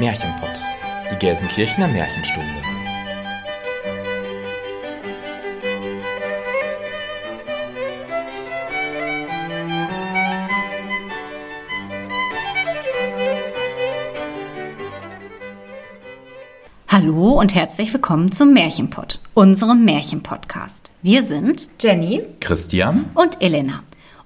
Märchenpott, die Gelsenkirchener Märchenstunde. Hallo und herzlich willkommen zum Märchenpott, unserem Märchenpodcast. Wir sind Jenny, Christian und Elena.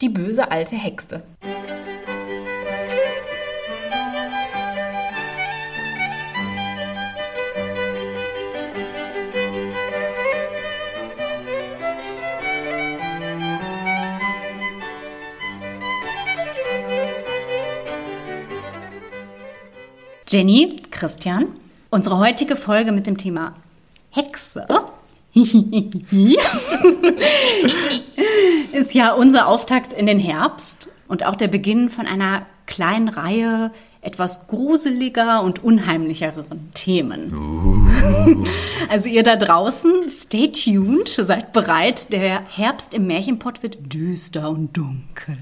Die böse alte Hexe. Jenny, Christian, unsere heutige Folge mit dem Thema Hexe ist ja unser Auftakt in den Herbst und auch der Beginn von einer kleinen Reihe etwas gruseliger und unheimlicheren Themen. Also ihr da draußen, stay tuned, seid bereit. Der Herbst im Märchenpott wird düster und dunkel.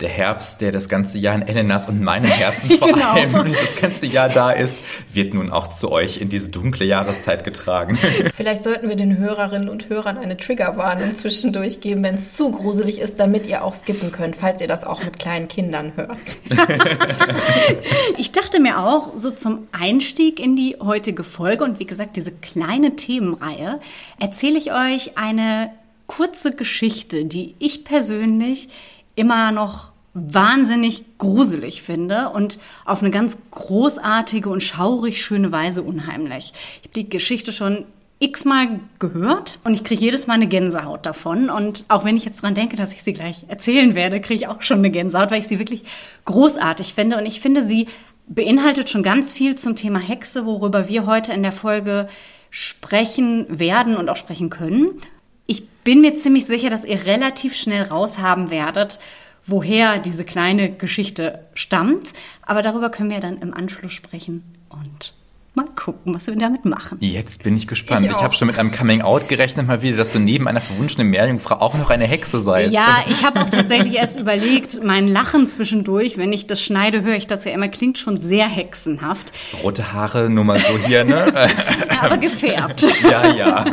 Der Herbst, der das ganze Jahr in Elenas und meinem Herzen vor Genau. allem das ganze Jahr da ist, wird nun auch zu euch in diese dunkle Jahreszeit getragen. Vielleicht sollten wir den Hörerinnen und Hörern eine Triggerwarnung zwischendurch geben, wenn es zu gruselig ist, damit ihr auch skippen könnt, falls ihr das auch mit kleinen Kindern hört. Ich dachte mir auch, so zum Einstieg in die heutige Folge und wie gesagt, diese kleine Themenreihe, erzähle ich euch eine kurze Geschichte, die ich persönlich immer noch wahnsinnig gruselig finde und auf eine ganz großartige und schaurig schöne Weise unheimlich. Ich habe die Geschichte schon x-mal gehört und ich kriege jedes Mal eine Gänsehaut davon. Und auch wenn ich jetzt dran denke, dass ich sie gleich erzählen werde, kriege ich auch schon eine Gänsehaut, weil ich sie wirklich großartig finde. Und ich finde, sie beinhaltet schon ganz viel zum Thema Hexe, worüber wir heute in der Folge sprechen werden und auch sprechen können. Ich bin mir ziemlich sicher, dass ihr relativ schnell raushaben werdet, woher diese kleine Geschichte stammt. Aber darüber können wir dann im Anschluss sprechen und mal gucken, was wir damit machen. Jetzt bin ich gespannt. Ich Ich, habe schon mit einem Coming-out gerechnet mal wieder, dass du neben einer verwunschenen Meerjungfrau auch noch eine Hexe seist. Ja, ich habe auch tatsächlich erst überlegt, mein Lachen zwischendurch, wenn ich das schneide, höre ich das ja immer, klingt schon sehr hexenhaft, Rote Haare, nur mal so hier, ne? ja, aber gefärbt. ja, ja.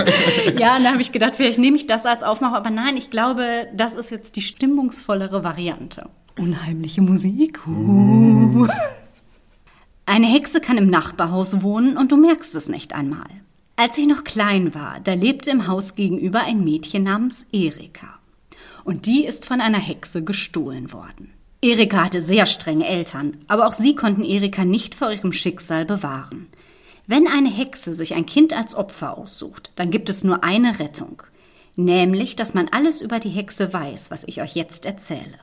Ja, und da habe ich gedacht, vielleicht nehme ich das als Aufmacher, aber nein, ich glaube, das ist jetzt die stimmungsvollere Variante. Unheimliche Musik. Uh. Eine Hexe kann im Nachbarhaus wohnen und du merkst es nicht einmal. Als ich noch klein war, da lebte im Haus gegenüber ein Mädchen namens Erika. Und die ist von einer Hexe gestohlen worden. Erika hatte sehr strenge Eltern, aber auch sie konnten Erika nicht vor ihrem Schicksal bewahren. Wenn eine Hexe sich ein Kind als Opfer aussucht, dann gibt es nur eine Rettung, nämlich, dass man alles über die Hexe weiß, was ich euch jetzt erzähle.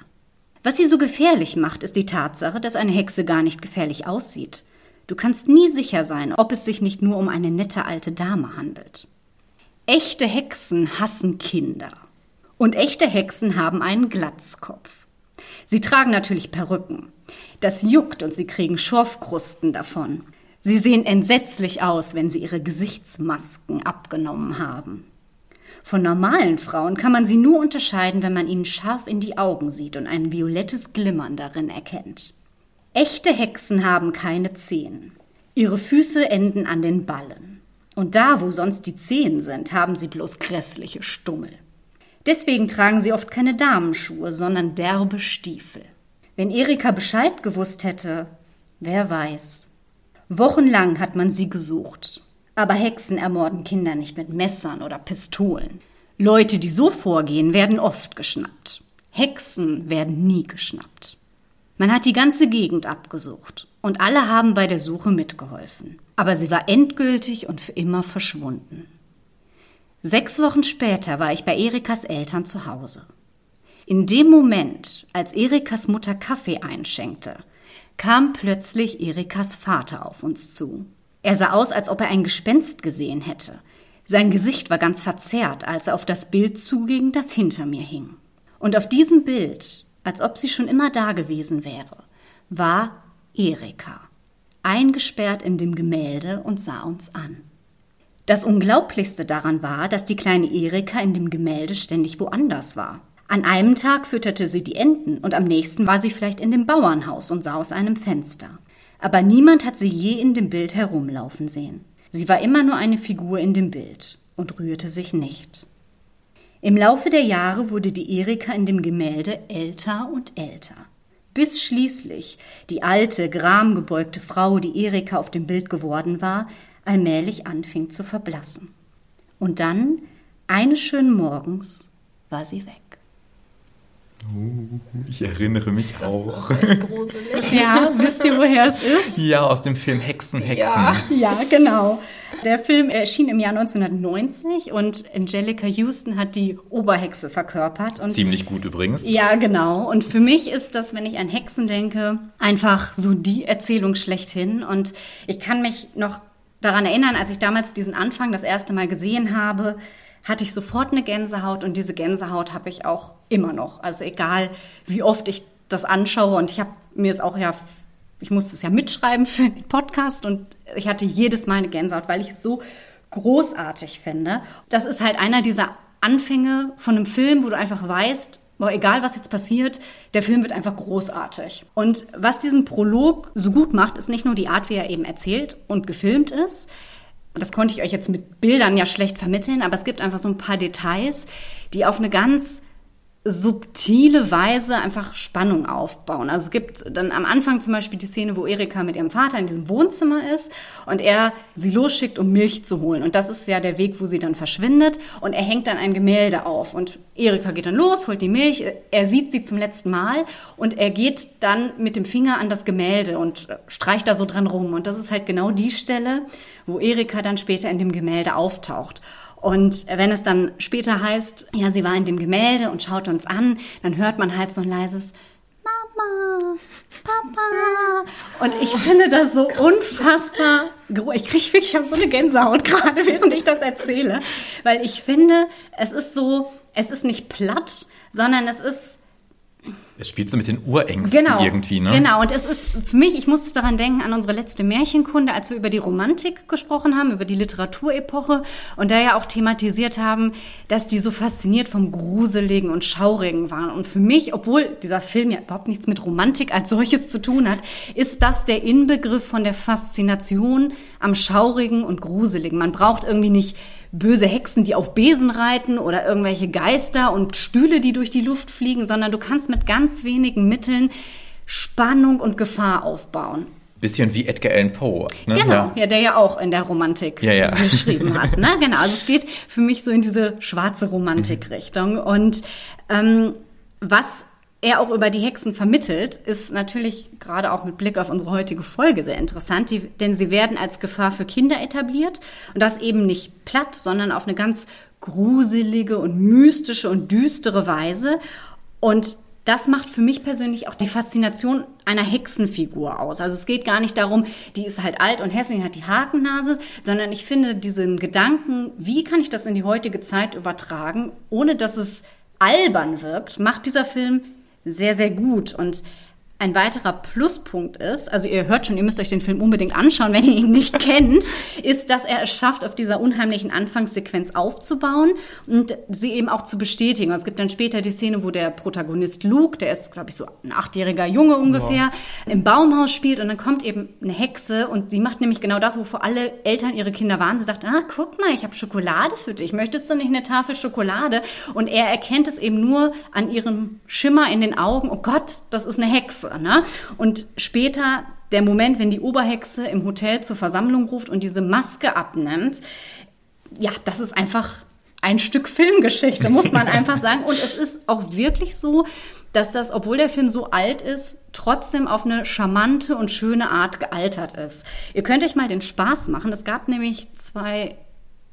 Was sie so gefährlich macht, ist die Tatsache, dass eine Hexe gar nicht gefährlich aussieht. Du kannst nie sicher sein, ob es sich nicht nur um eine nette alte Dame handelt. Echte Hexen hassen Kinder. Und echte Hexen haben einen Glatzkopf. Sie tragen natürlich Perücken. Das juckt und sie kriegen Schorfkrusten davon. Sie sehen entsetzlich aus, wenn sie ihre Gesichtsmasken abgenommen haben. Von normalen Frauen kann man sie nur unterscheiden, wenn man ihnen scharf in die Augen sieht und ein violettes Glimmern darin erkennt. Echte Hexen haben keine Zehen. Ihre Füße enden an den Ballen. Und da, wo sonst die Zehen sind, haben sie bloß grässliche Stummel. Deswegen tragen sie oft keine Damenschuhe, sondern derbe Stiefel. Wenn Erika Bescheid gewusst hätte, wer weiß. Wochenlang hat man sie gesucht. Aber Hexen ermorden Kinder nicht mit Messern oder Pistolen. Leute, die so vorgehen, werden oft geschnappt. Hexen werden nie geschnappt. Man hat die ganze Gegend abgesucht und alle haben bei der Suche mitgeholfen. Aber sie war endgültig und für immer verschwunden. Sechs Wochen später war ich bei Erikas Eltern zu Hause. In dem Moment, als Erikas Mutter Kaffee einschenkte, kam plötzlich Erikas Vater auf uns zu. Er sah aus, als ob er ein Gespenst gesehen hätte. Sein Gesicht war ganz verzerrt, als er auf das Bild zuging, das hinter mir hing. Und auf diesem Bild, als ob sie schon immer da gewesen wäre, war Erika, eingesperrt in dem Gemälde und sah uns an. Das Unglaublichste daran war, dass die kleine Erika in dem Gemälde ständig woanders war. An einem Tag fütterte sie die Enten und am nächsten war sie vielleicht in dem Bauernhaus und sah aus einem Fenster. Aber niemand hat sie je in dem Bild herumlaufen sehen. Sie war immer nur eine Figur in dem Bild und rührte sich nicht. Im Laufe der Jahre wurde die Erika in dem Gemälde älter und älter. Bis schließlich die alte, gramgebeugte Frau, die Erika auf dem Bild geworden war, allmählich anfing zu verblassen. Und dann, eines schönen Morgens, war sie weg. Ich erinnere mich Das auch. ist echt gruselig. Ja, wisst ihr, woher es ist? Ja, aus dem Film Hexen, Hexen. Ja. Ja, genau. Der Film erschien im Jahr 1990 und Angelica Houston hat die Oberhexe verkörpert. Und Ziemlich gut übrigens. Ja, genau. Und für mich ist das, wenn ich an Hexen denke, einfach so die Erzählung schlechthin. Und ich kann mich noch daran erinnern, als ich damals diesen Anfang das erste Mal gesehen habe, hatte ich sofort eine Gänsehaut und diese Gänsehaut habe ich auch immer noch. Also egal, wie oft ich das anschaue und ich habe mir es auch ja, ich musste es ja mitschreiben für den Podcast und ich hatte jedes Mal eine Gänsehaut, weil ich es so großartig finde. Das ist halt einer dieser Anfänge von einem Film, wo du einfach weißt, boah, egal was jetzt passiert, der Film wird einfach großartig. Und was diesen Prolog so gut macht, ist nicht nur die Art, wie er eben erzählt und gefilmt ist. Das konnte ich euch jetzt mit Bildern ja schlecht vermitteln, aber es gibt einfach so ein paar Details, die auf eine ganz subtile Weise einfach Spannung aufbauen. Also es gibt dann am Anfang zum Beispiel die Szene, wo Erika mit ihrem Vater in diesem Wohnzimmer ist und er sie losschickt, um Milch zu holen. Und das ist ja der Weg, wo sie dann verschwindet. Und er hängt dann ein Gemälde auf. Und Erika geht dann los, holt die Milch. Er sieht sie zum letzten Mal und er geht dann mit dem Finger an das Gemälde und streicht da so dran rum. Und das ist halt genau die Stelle, wo Erika dann später in dem Gemälde auftaucht. Und wenn es dann später heißt, ja, sie war in dem Gemälde und schaut uns an, dann hört man halt so ein leises Mama, Papa. Und ich finde das so unfassbar. Ich kriege wirklich, ich so eine Gänsehaut gerade, während ich das erzähle, weil ich finde, es ist so, es ist nicht platt, sondern es ist Es spielt so mit den Urängsten Genau. irgendwie, ne? Genau, und es ist für mich, ich musste daran denken, an unsere letzte Märchenkunde, als wir über die Romantik gesprochen haben, über die Literaturepoche und da ja auch thematisiert haben, dass die so fasziniert vom Gruseligen und Schaurigen waren. Und für mich, obwohl dieser Film ja überhaupt nichts mit Romantik als solches zu tun hat, ist das der Inbegriff von der Faszination am Schaurigen und Gruseligen. Man braucht irgendwie nicht böse Hexen, die auf Besen reiten oder irgendwelche Geister und Stühle, die durch die Luft fliegen, sondern du kannst mit ganz wenigen Mitteln Spannung und Gefahr aufbauen. Bisschen wie Edgar Allan Poe. Ne? Genau, Ja. ja. der ja auch in der Romantik Ja, ja. geschrieben hat. Ne? Genau, also es geht für mich so in diese schwarze Romantik-Richtung. Und ähm, was er auch über die Hexen vermittelt, ist natürlich gerade auch mit Blick auf unsere heutige Folge sehr interessant, die, denn sie werden als Gefahr für Kinder etabliert und das eben nicht platt, sondern auf eine ganz gruselige und mystische und düstere Weise. Und das macht für mich persönlich auch die Faszination einer Hexenfigur aus. Also es geht gar nicht darum, die ist halt alt und hässlich hat die Hakennase, sondern ich finde diesen Gedanken, wie kann ich das in die heutige Zeit übertragen, ohne dass es albern wirkt, macht dieser Film sehr, sehr gut. Und ein weiterer Pluspunkt ist, also ihr hört schon, ihr müsst euch den Film unbedingt anschauen, wenn ihr ihn nicht kennt, ist, dass er es schafft, auf dieser unheimlichen Anfangssequenz aufzubauen und sie eben auch zu bestätigen. Es gibt dann später die Szene, wo der Protagonist Luke, der ist, glaube ich, so ein achtjähriger Junge ungefähr, im Baumhaus spielt und dann kommt eben eine Hexe und sie macht nämlich genau das, wovor alle Eltern ihre Kinder waren. Sie sagt, ah, guck mal, ich habe Schokolade für dich. Möchtest du nicht eine Tafel Schokolade? Und er erkennt es eben nur an ihrem Schimmer in den Augen. Oh Gott, das ist eine Hexe. Ne? Und später der Moment, wenn die Oberhexe im Hotel zur Versammlung ruft und diese Maske abnimmt, ja, das ist einfach ein Stück Filmgeschichte, muss man einfach sagen. Und es ist auch wirklich so, dass das, obwohl der Film so alt ist, trotzdem auf eine charmante und schöne Art gealtert ist. Ihr könnt euch mal den Spaß machen. Es gab nämlich zwei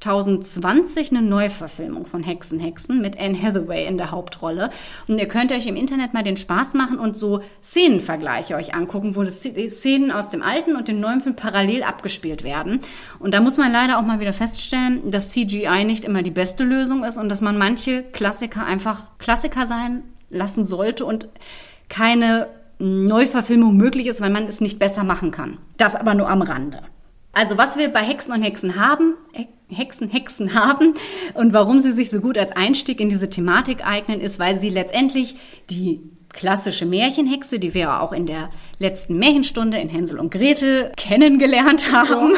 2020 eine Neuverfilmung von Hexen, Hexen mit Anne Hathaway in der Hauptrolle. Und ihr könnt euch im Internet mal den Spaß machen und so Szenenvergleiche euch angucken, wo Szenen aus dem alten und dem neuen Film parallel abgespielt werden. Und da muss man leider auch mal wieder feststellen, dass CGI nicht immer die beste Lösung ist und dass man manche Klassiker einfach Klassiker sein lassen sollte und keine Neuverfilmung möglich ist, weil man es nicht besser machen kann. Das aber nur am Rande. Also was wir bei Hexen und Hexen haben, Hexen, Hexen haben und warum sie sich so gut als Einstieg in diese Thematik eignen, ist, weil sie letztendlich die klassische Märchenhexe, die wir auch in der letzten Märchenstunde in Hänsel und Gretel kennengelernt haben,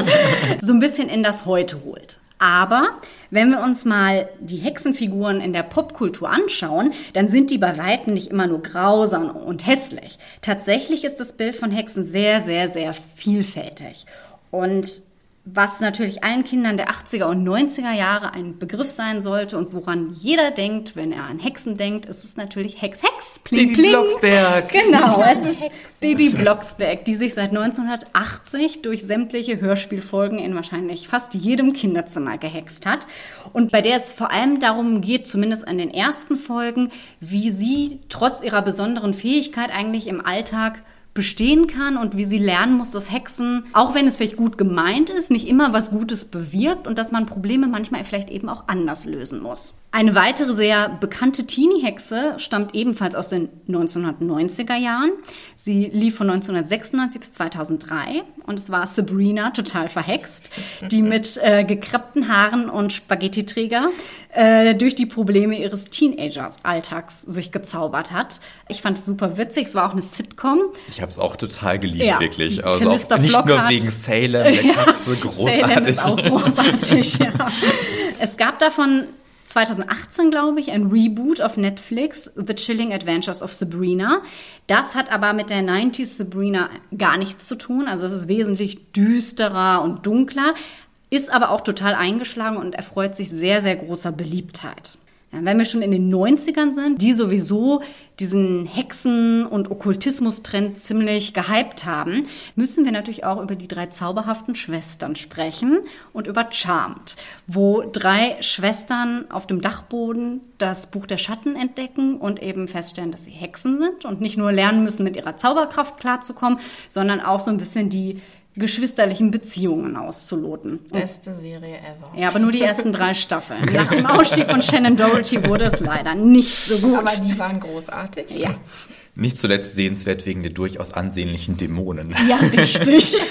so ein bisschen in das Heute holt. Aber wenn wir uns mal die Hexenfiguren in der Popkultur anschauen, dann sind die bei weitem nicht immer nur grausam und hässlich. Tatsächlich ist das Bild von Hexen sehr, sehr, sehr vielfältig. Und was natürlich allen Kindern der 80er und 90er Jahre ein Begriff sein sollte und woran jeder denkt, wenn er an Hexen denkt, ist es natürlich Hex, Hex, Pling, Baby Pling. Blocksberg. Genau, es ist Baby Blocksberg, die sich seit 1980 durch sämtliche Hörspielfolgen in wahrscheinlich fast jedem Kinderzimmer gehext hat und bei der es vor allem darum geht, zumindest an den ersten Folgen, wie sie trotz ihrer besonderen Fähigkeit eigentlich im Alltag bestehen kann und wie sie lernen muss, dass Hexen, auch wenn es vielleicht gut gemeint ist, nicht immer was Gutes bewirkt und dass man Probleme manchmal vielleicht eben auch anders lösen muss. Eine weitere sehr bekannte Teenie-Hexe stammt ebenfalls aus den 1990er Jahren. Sie lief von 1996 bis 2003 und es war Sabrina, total verhext, die mit äh, gekreppten Haaren und Spaghetti-Träger äh, durch die Probleme ihres Teenagers-Alltags sich gezaubert hat. Ich fand es super witzig, es war auch eine Sitcom. Ich habe es auch total geliebt, Ja. wirklich. Also auch nicht nur wegen Salem, der Katze, großartig. Salem ist auch großartig, ja. Es gab davon 2018, glaube ich, ein Reboot auf Netflix, The Chilling Adventures of Sabrina. Das hat aber mit der 90s Sabrina gar nichts zu tun. Also es ist wesentlich düsterer und dunkler, ist aber auch total eingeschlagen und erfreut sich sehr, sehr großer Beliebtheit. Wenn wir schon in den 90ern sind, die sowieso diesen Hexen- und Okkultismus-Trend ziemlich gehypt haben, müssen wir natürlich auch über die drei zauberhaften Schwestern sprechen und über Charmed, wo drei Schwestern auf dem Dachboden das Buch der Schatten entdecken und eben feststellen, dass sie Hexen sind und nicht nur lernen müssen, mit ihrer Zauberkraft klarzukommen, sondern auch so ein bisschen die geschwisterlichen Beziehungen auszuloten. Beste Serie ever. Ja, aber nur die ersten drei Staffeln. Nach dem Ausstieg von Shannon Doherty wurde es leider nicht so gut. Aber die waren großartig. ja, Nicht zuletzt sehenswert wegen der durchaus ansehnlichen Dämonen. ja, richtig.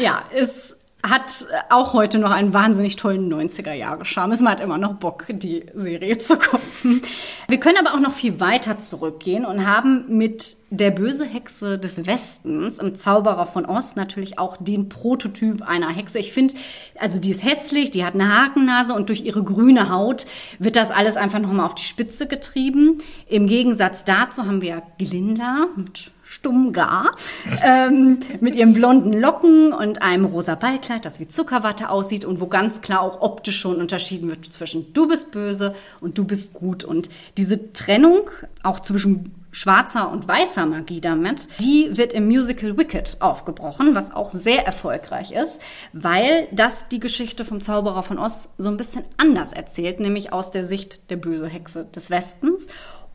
ja, es hat auch heute noch einen wahnsinnig tollen 90er-Jahre-Charme. Es macht immer noch Bock, die Serie zu gucken. Wir können aber auch noch viel weiter zurückgehen und haben mit der böse Hexe des Westens im Zauberer von Oz natürlich auch den Prototyp einer Hexe. Ich finde, also die ist hässlich, die hat eine Hakennase und durch ihre grüne Haut wird das alles einfach nochmal auf die Spitze getrieben. Im Gegensatz dazu haben wir Glinda mit stumm gar, ähm, mit ihren blonden Locken und einem rosa Ballkleid, das wie Zuckerwatte aussieht und wo ganz klar auch optisch schon unterschieden wird zwischen du bist böse und du bist gut. Und diese Trennung auch zwischen schwarzer und weißer Magie damit, die wird im Musical Wicked aufgebrochen, was auch sehr erfolgreich ist, weil das die Geschichte vom Zauberer von Oz so ein bisschen anders erzählt, nämlich aus der Sicht der böse Hexe des Westens.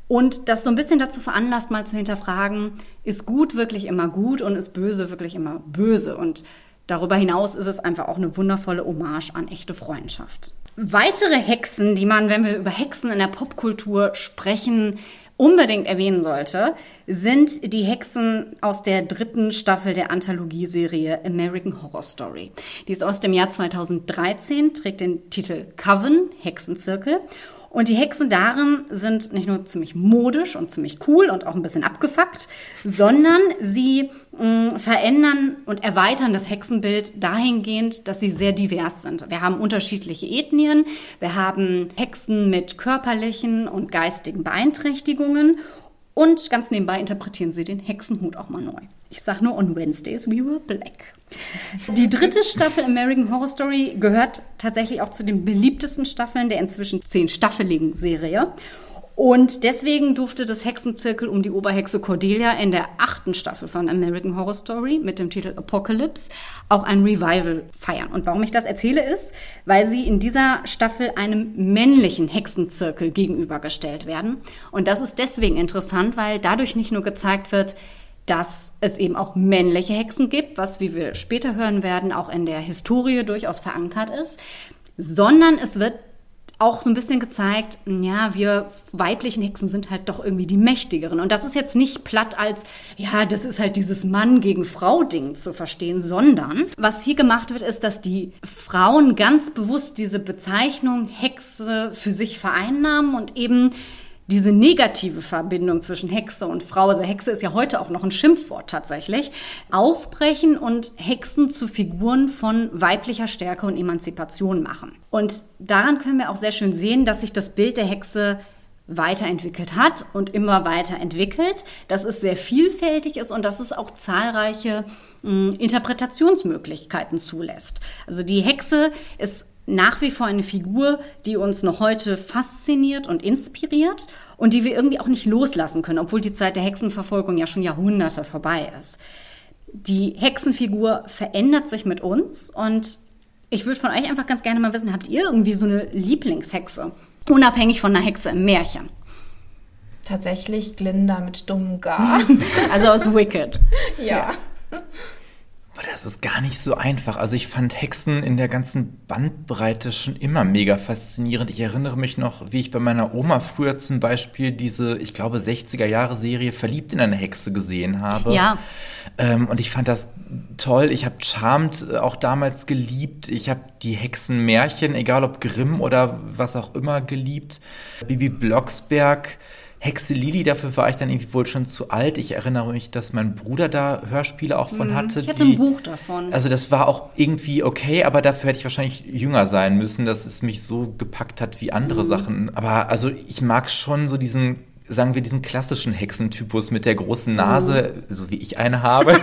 Und das so ein bisschen dazu veranlasst, mal zu hinterfragen, ist gut wirklich immer gut und ist böse wirklich immer böse? Und darüber hinaus ist es einfach auch eine wundervolle Hommage an echte Freundschaft. Weitere Hexen, die man, wenn wir über Hexen in der Popkultur sprechen, unbedingt erwähnen sollte, sind die Hexen aus der dritten Staffel der Anthologieserie American Horror Story. Die ist aus dem Jahr 2013, trägt den Titel Coven, Hexenzirkel. Und die Hexen darin sind nicht nur ziemlich modisch und ziemlich cool und auch ein bisschen abgefuckt, sondern sie mh, verändern und erweitern das Hexenbild dahingehend, dass sie sehr divers sind. Wir haben unterschiedliche Ethnien, wir haben Hexen mit körperlichen und geistigen Beeinträchtigungen Und ganz nebenbei interpretieren sie den Hexenhut auch mal neu. Ich sag nur, on Wednesdays we were black. Die dritte Staffel American Horror Story gehört tatsächlich auch zu den beliebtesten Staffeln der inzwischen zehnstaffeligen Serie. Und deswegen durfte das Hexenzirkel um die Oberhexe Cordelia in der achten Staffel von American Horror Story mit dem Titel Apocalypse auch ein Revival feiern. Und warum ich das erzähle ist, weil sie in dieser Staffel einem männlichen Hexenzirkel gegenübergestellt werden. Und das ist deswegen interessant, weil dadurch nicht nur gezeigt wird, dass es eben auch männliche Hexen gibt, was, wie wir später hören werden, auch in der Historie durchaus verankert ist, sondern es wird auch so ein bisschen gezeigt, ja, wir weiblichen Hexen sind halt doch irgendwie die mächtigeren. Und das ist jetzt nicht platt als, ja, das ist halt dieses Mann gegen Frau Ding zu verstehen, sondern was hier gemacht wird, ist, dass die Frauen ganz bewusst diese Bezeichnung Hexe für sich vereinnahmen und eben diese negative Verbindung zwischen Hexe und Frau, also Hexe ist ja heute auch noch ein Schimpfwort tatsächlich, aufbrechen und Hexen zu Figuren von weiblicher Stärke und Emanzipation machen. Und daran können wir auch sehr schön sehen, dass sich das Bild der Hexe weiterentwickelt hat und immer weiterentwickelt, dass es sehr vielfältig ist und dass es auch zahlreiche mh, hm, Interpretationsmöglichkeiten zulässt. Also die Hexe ist nach wie vor eine Figur, die uns noch heute fasziniert und inspiriert und die wir irgendwie auch nicht loslassen können, obwohl die Zeit der Hexenverfolgung ja schon Jahrhunderte vorbei ist. Die Hexenfigur verändert sich mit uns und ich würde von euch einfach ganz gerne mal wissen, habt ihr irgendwie so eine Lieblingshexe? Unabhängig von einer Hexe im Märchen. Tatsächlich Glinda mit dummem Gar. also aus Wicked. ja. ja. Das ist gar nicht so einfach. Also ich fand Hexen in der ganzen Bandbreite schon immer mega faszinierend. Ich erinnere mich noch, wie ich bei meiner Oma früher zum Beispiel diese, ich glaube, 60er Jahre Serie Verliebt in eine Hexe gesehen habe. Ja. Ähm, und ich fand das toll. Ich habe Charmed äh, auch damals geliebt. Ich habe die Hexenmärchen, egal ob Grimm oder was auch immer, geliebt. Bibi Blocksberg Hexe Lili, dafür war ich dann irgendwie wohl schon zu alt. Ich erinnere mich, dass mein Bruder da Hörspiele auch von mhm. hatte. Ich hatte die, ein Buch davon. Also das war auch irgendwie okay, aber dafür hätte ich wahrscheinlich jünger sein müssen, dass es mich so gepackt hat wie andere mhm. Sachen. Aber also ich mag schon so diesen sagen wir, diesen klassischen Hexentypus mit der großen Nase, mhm. so wie ich eine habe.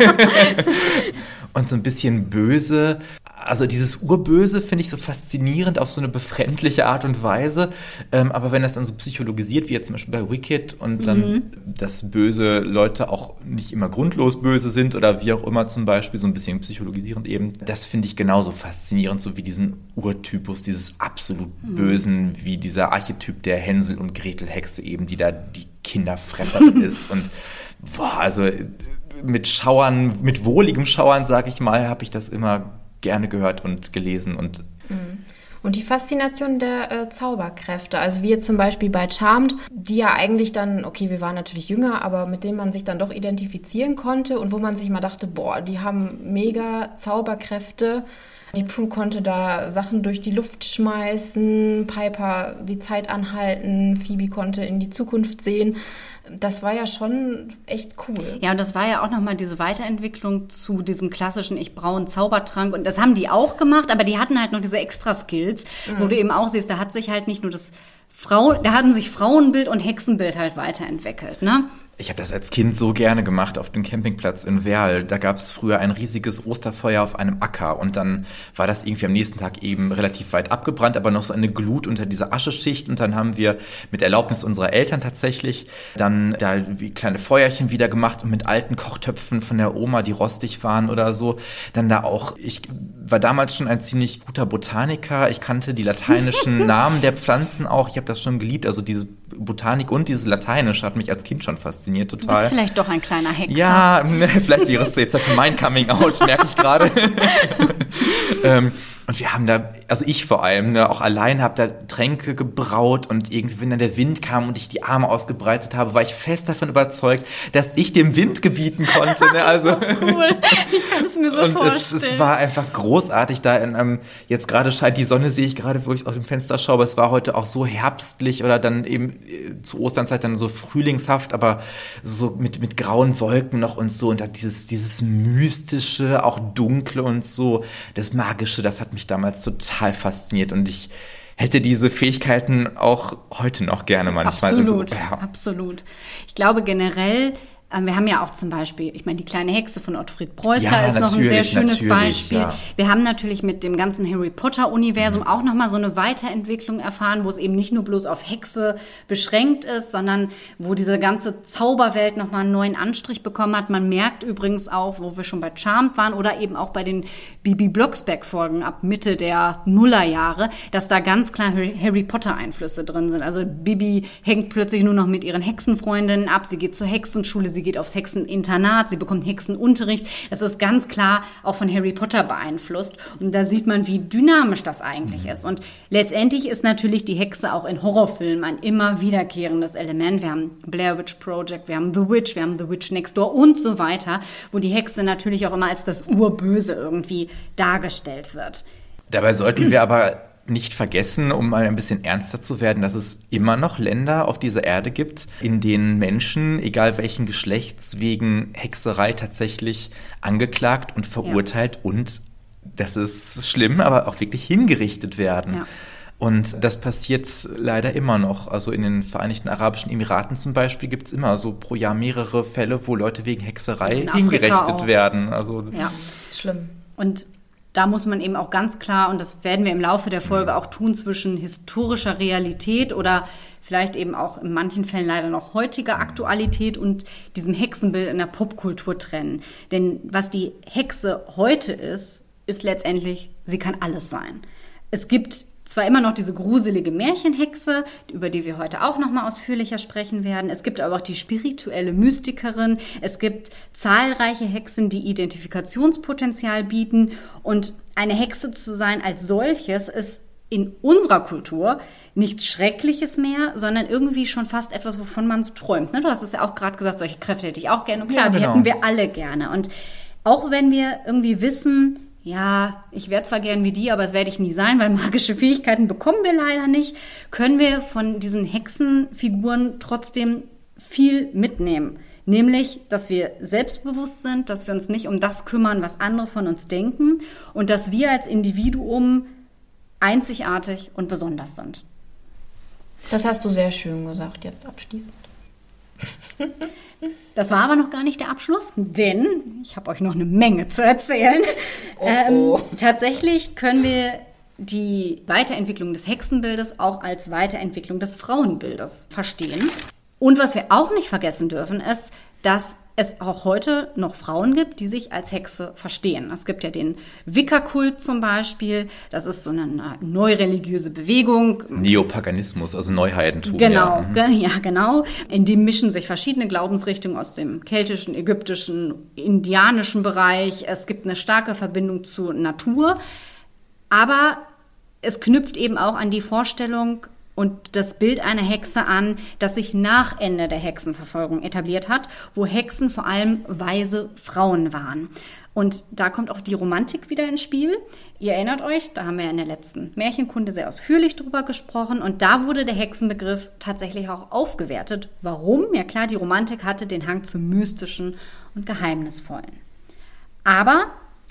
und so ein bisschen böse also dieses Urböse finde ich so faszinierend auf so eine befremdliche Art und Weise. Ähm, aber wenn das dann so psychologisiert wie jetzt zum Beispiel bei Wicked und mhm. dann, dass böse Leute auch nicht immer grundlos böse sind oder wie auch immer zum Beispiel, so ein bisschen psychologisierend eben, das finde ich genauso faszinierend, so wie diesen Urtypus, dieses absolut mhm. Bösen, wie dieser Archetyp der Hänsel und Gretel Hexe eben, die da die Kinderfresserin ist und boah, also mit Schauern, mit wohligem Schauern, sag ich mal, habe ich das immer gerne gehört und gelesen und mhm. und die Faszination der äh, Zauberkräfte. Also wie jetzt zum Beispiel bei Charmed, die ja eigentlich dann, okay, wir waren natürlich jünger, aber mit denen man sich dann doch identifizieren konnte und wo man sich mal dachte, boah, die haben mega Zauberkräfte. Die Prue konnte da Sachen durch die Luft schmeißen, Piper die Zeit anhalten, Phoebe konnte in die Zukunft sehen das war ja schon echt cool. Ja, und das war ja auch nochmal diese Weiterentwicklung zu diesem klassischen Ich brauche einen Zaubertrank. Und das haben die auch gemacht, aber die hatten halt noch diese Extra-Skills, mhm. wo du eben auch siehst, da hat sich halt nicht nur das Frau, da haben sich Frauenbild und Hexenbild halt weiterentwickelt, ne? Ich habe das als Kind so gerne gemacht auf dem Campingplatz in Werl. Da gab es früher ein riesiges Osterfeuer auf einem Acker und dann war das irgendwie am nächsten Tag eben relativ weit abgebrannt, aber noch so eine Glut unter dieser Ascheschicht und dann haben wir mit Erlaubnis unserer Eltern tatsächlich dann da kleine Feuerchen wieder gemacht und mit alten Kochtöpfen von der Oma, die rostig waren oder so, dann da auch, ich war damals schon ein ziemlich guter Botaniker, ich kannte die lateinischen Namen der Pflanzen auch, ich habe das schon geliebt, also diese Botanik und dieses Lateinisch hat mich als Kind schon fasziniert total. Du bist vielleicht doch ein kleiner Hexer. Ja, vielleicht wäre es jetzt mein Coming Out, merke ich gerade. ähm, und wir haben da, also ich vor allem, ne, auch allein habe da Tränke gebraut und irgendwie, wenn dann der Wind kam und ich die Arme ausgebreitet habe, war ich fest davon überzeugt, dass ich dem Wind gebieten konnte. Ne? Also das ist cool. Ich kann es mir so und vorstellen. Es, es war einfach großartig da in einem, jetzt gerade scheint die Sonne, sehe ich gerade, wo ich aus dem Fenster schaue, aber es war heute auch so herbstlich oder dann eben äh, zu Osternzeit dann so frühlingshaft, aber so mit, mit grauen Wolken noch und so und da dieses, dieses mystische, auch dunkle und so, das magische, das hat mich damals total fasziniert und ich hätte diese Fähigkeiten auch heute noch gerne manchmal. Absolut, also, ja. absolut. Ich glaube generell, wir haben ja auch zum Beispiel, ich meine, die kleine Hexe von Ottfried Preußler ja, ist noch ein sehr schönes Beispiel. Ja. Wir haben natürlich mit dem ganzen Harry Potter-Universum mhm. auch nochmal so eine Weiterentwicklung erfahren, wo es eben nicht nur bloß auf Hexe beschränkt ist, sondern wo diese ganze Zauberwelt nochmal einen neuen Anstrich bekommen hat. Man merkt übrigens auch, wo wir schon bei Charmed waren oder eben auch bei den Bibi Blocksberg-Folgen ab Mitte der Nullerjahre, dass da ganz klar Harry Potter-Einflüsse drin sind. Also Bibi hängt plötzlich nur noch mit ihren Hexenfreundinnen ab, sie geht zur Hexenschule, sie geht aufs Hexeninternat, sie bekommt Hexenunterricht. Das ist ganz klar auch von Harry Potter beeinflusst. Und da sieht man, wie dynamisch das eigentlich mhm. ist. Und letztendlich ist natürlich die Hexe auch in Horrorfilmen ein immer wiederkehrendes Element. Wir haben Blair Witch Project, wir haben The Witch, wir haben The Witch Next Door und so weiter, wo die Hexe natürlich auch immer als das Urböse irgendwie dargestellt wird. Dabei sollten wir aber nicht vergessen, um mal ein bisschen ernster zu werden, dass es immer noch Länder auf dieser Erde gibt, in denen Menschen, egal welchen Geschlechts, wegen Hexerei tatsächlich angeklagt und verurteilt ja. und, das ist schlimm, aber auch wirklich hingerichtet werden. Ja. Und das passiert leider immer noch. Also in den Vereinigten Arabischen Emiraten zum Beispiel gibt es immer so pro Jahr mehrere Fälle, wo Leute wegen Hexerei hingerichtet werden. Also ja, schlimm. Und da muss man eben auch ganz klar, und das werden wir im Laufe der Folge auch tun, zwischen historischer Realität oder vielleicht eben auch in manchen Fällen leider noch heutiger Aktualität und diesem Hexenbild in der Popkultur trennen. Denn was die Hexe heute ist, ist letztendlich, sie kann alles sein. Es gibt zwar immer noch diese gruselige Märchenhexe, über die wir heute auch noch mal ausführlicher sprechen werden. Es gibt aber auch die spirituelle Mystikerin. Es gibt zahlreiche Hexen, die Identifikationspotenzial bieten. Und eine Hexe zu sein als solches ist in unserer Kultur nichts Schreckliches mehr, sondern irgendwie schon fast etwas, wovon man so träumt. Ne? Du hast es ja auch gerade gesagt, solche Kräfte hätte ich auch gerne. Und klar, ja, genau. die hätten wir alle gerne. Und auch wenn wir irgendwie wissen, ja, ich wäre zwar gern wie die, aber es werde ich nie sein, weil magische Fähigkeiten bekommen wir leider nicht, können wir von diesen Hexenfiguren trotzdem viel mitnehmen. Nämlich, dass wir selbstbewusst sind, dass wir uns nicht um das kümmern, was andere von uns denken und dass wir als Individuum einzigartig und besonders sind. Das hast du sehr schön gesagt, jetzt abschließend. Das war aber noch gar nicht der Abschluss, denn ich habe euch noch eine Menge zu erzählen. Oh, oh. Ähm, tatsächlich können wir die Weiterentwicklung des Hexenbildes auch als Weiterentwicklung des Frauenbildes verstehen. Und was wir auch nicht vergessen dürfen, ist, dass es auch heute noch Frauen gibt, die sich als Hexe verstehen. Es gibt ja den Wicca-Kult zum Beispiel. Das ist so eine neureligiöse Bewegung. Neopaganismus, also Neuheidentum. Genau, ja. Mhm. ja, genau. In dem mischen sich verschiedene Glaubensrichtungen aus dem keltischen, ägyptischen, indianischen Bereich. Es gibt eine starke Verbindung zur Natur. Aber es knüpft eben auch an die Vorstellung und das Bild einer Hexe an, das sich nach Ende der Hexenverfolgung etabliert hat, wo Hexen vor allem weise Frauen waren. Und da kommt auch die Romantik wieder ins Spiel. Ihr erinnert euch, da haben wir in der letzten Märchenkunde sehr ausführlich drüber gesprochen und da wurde der Hexenbegriff tatsächlich auch aufgewertet. Warum? Ja klar, die Romantik hatte den Hang zum Mystischen und Geheimnisvollen. Aber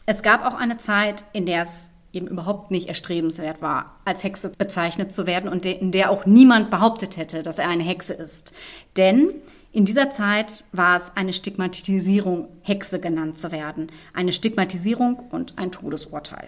es gab auch eine Zeit, in der es eben überhaupt nicht erstrebenswert war, als Hexe bezeichnet zu werden und in der auch niemand behauptet hätte, dass er eine Hexe ist. Denn in dieser Zeit war es eine Stigmatisierung, Hexe genannt zu werden. Eine Stigmatisierung und ein Todesurteil.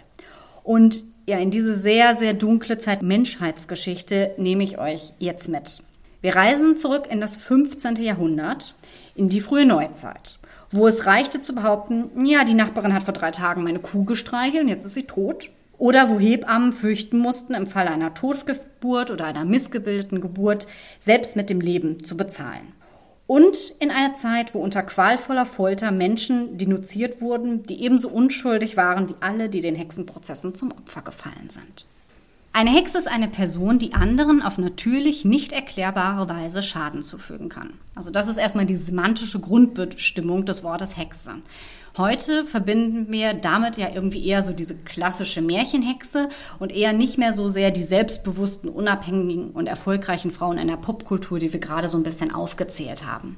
Und ja, in diese sehr, sehr dunkle Zeit Menschheitsgeschichte nehme ich euch jetzt mit. Wir reisen zurück in das 15. Jahrhundert, in die frühe Neuzeit wo es reichte zu behaupten, ja, die Nachbarin hat vor drei Tagen meine Kuh gestreichelt und jetzt ist sie tot. Oder wo Hebammen fürchten mussten, im Fall einer Totgeburt oder einer missgebildeten Geburt selbst mit dem Leben zu bezahlen. Und in einer Zeit, wo unter qualvoller Folter Menschen denunziert wurden, die ebenso unschuldig waren wie alle, die den Hexenprozessen zum Opfer gefallen sind. Eine Hexe ist eine Person, die anderen auf natürlich nicht erklärbare Weise Schaden zufügen kann. Also das ist erstmal die semantische Grundbestimmung des Wortes Hexe. Heute verbinden wir damit ja irgendwie eher so diese klassische Märchenhexe und eher nicht mehr so sehr die selbstbewussten, unabhängigen und erfolgreichen Frauen in der Popkultur, die wir gerade so ein bisschen aufgezählt haben.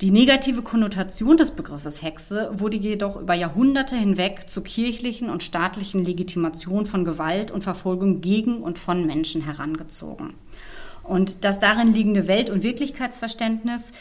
Die negative Konnotation des Begriffes Hexe wurde jedoch über Jahrhunderte hinweg zur kirchlichen und staatlichen Legitimation von Gewalt und Verfolgung gegen und von Menschen herangezogen. Und das darin liegende Welt- und Wirklichkeitsverständnis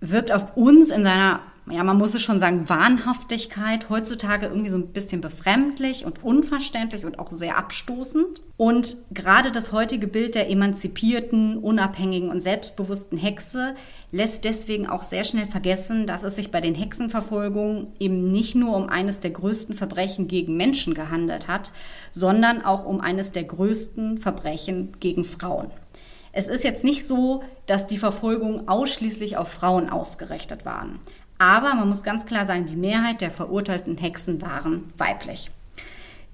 wirkt auf uns in seiner ja, man muss es schon sagen, Wahnhaftigkeit heutzutage irgendwie so ein bisschen befremdlich und unverständlich und auch sehr abstoßend. Und gerade das heutige Bild der emanzipierten, unabhängigen und selbstbewussten Hexe lässt deswegen auch sehr schnell vergessen, dass es sich bei den Hexenverfolgungen eben nicht nur um eines der größten Verbrechen gegen Menschen gehandelt hat, sondern auch um eines der größten Verbrechen gegen Frauen. Es ist jetzt nicht so, dass die Verfolgungen ausschließlich auf Frauen ausgerichtet waren. Aber man muss ganz klar sagen, die Mehrheit der verurteilten Hexen waren weiblich.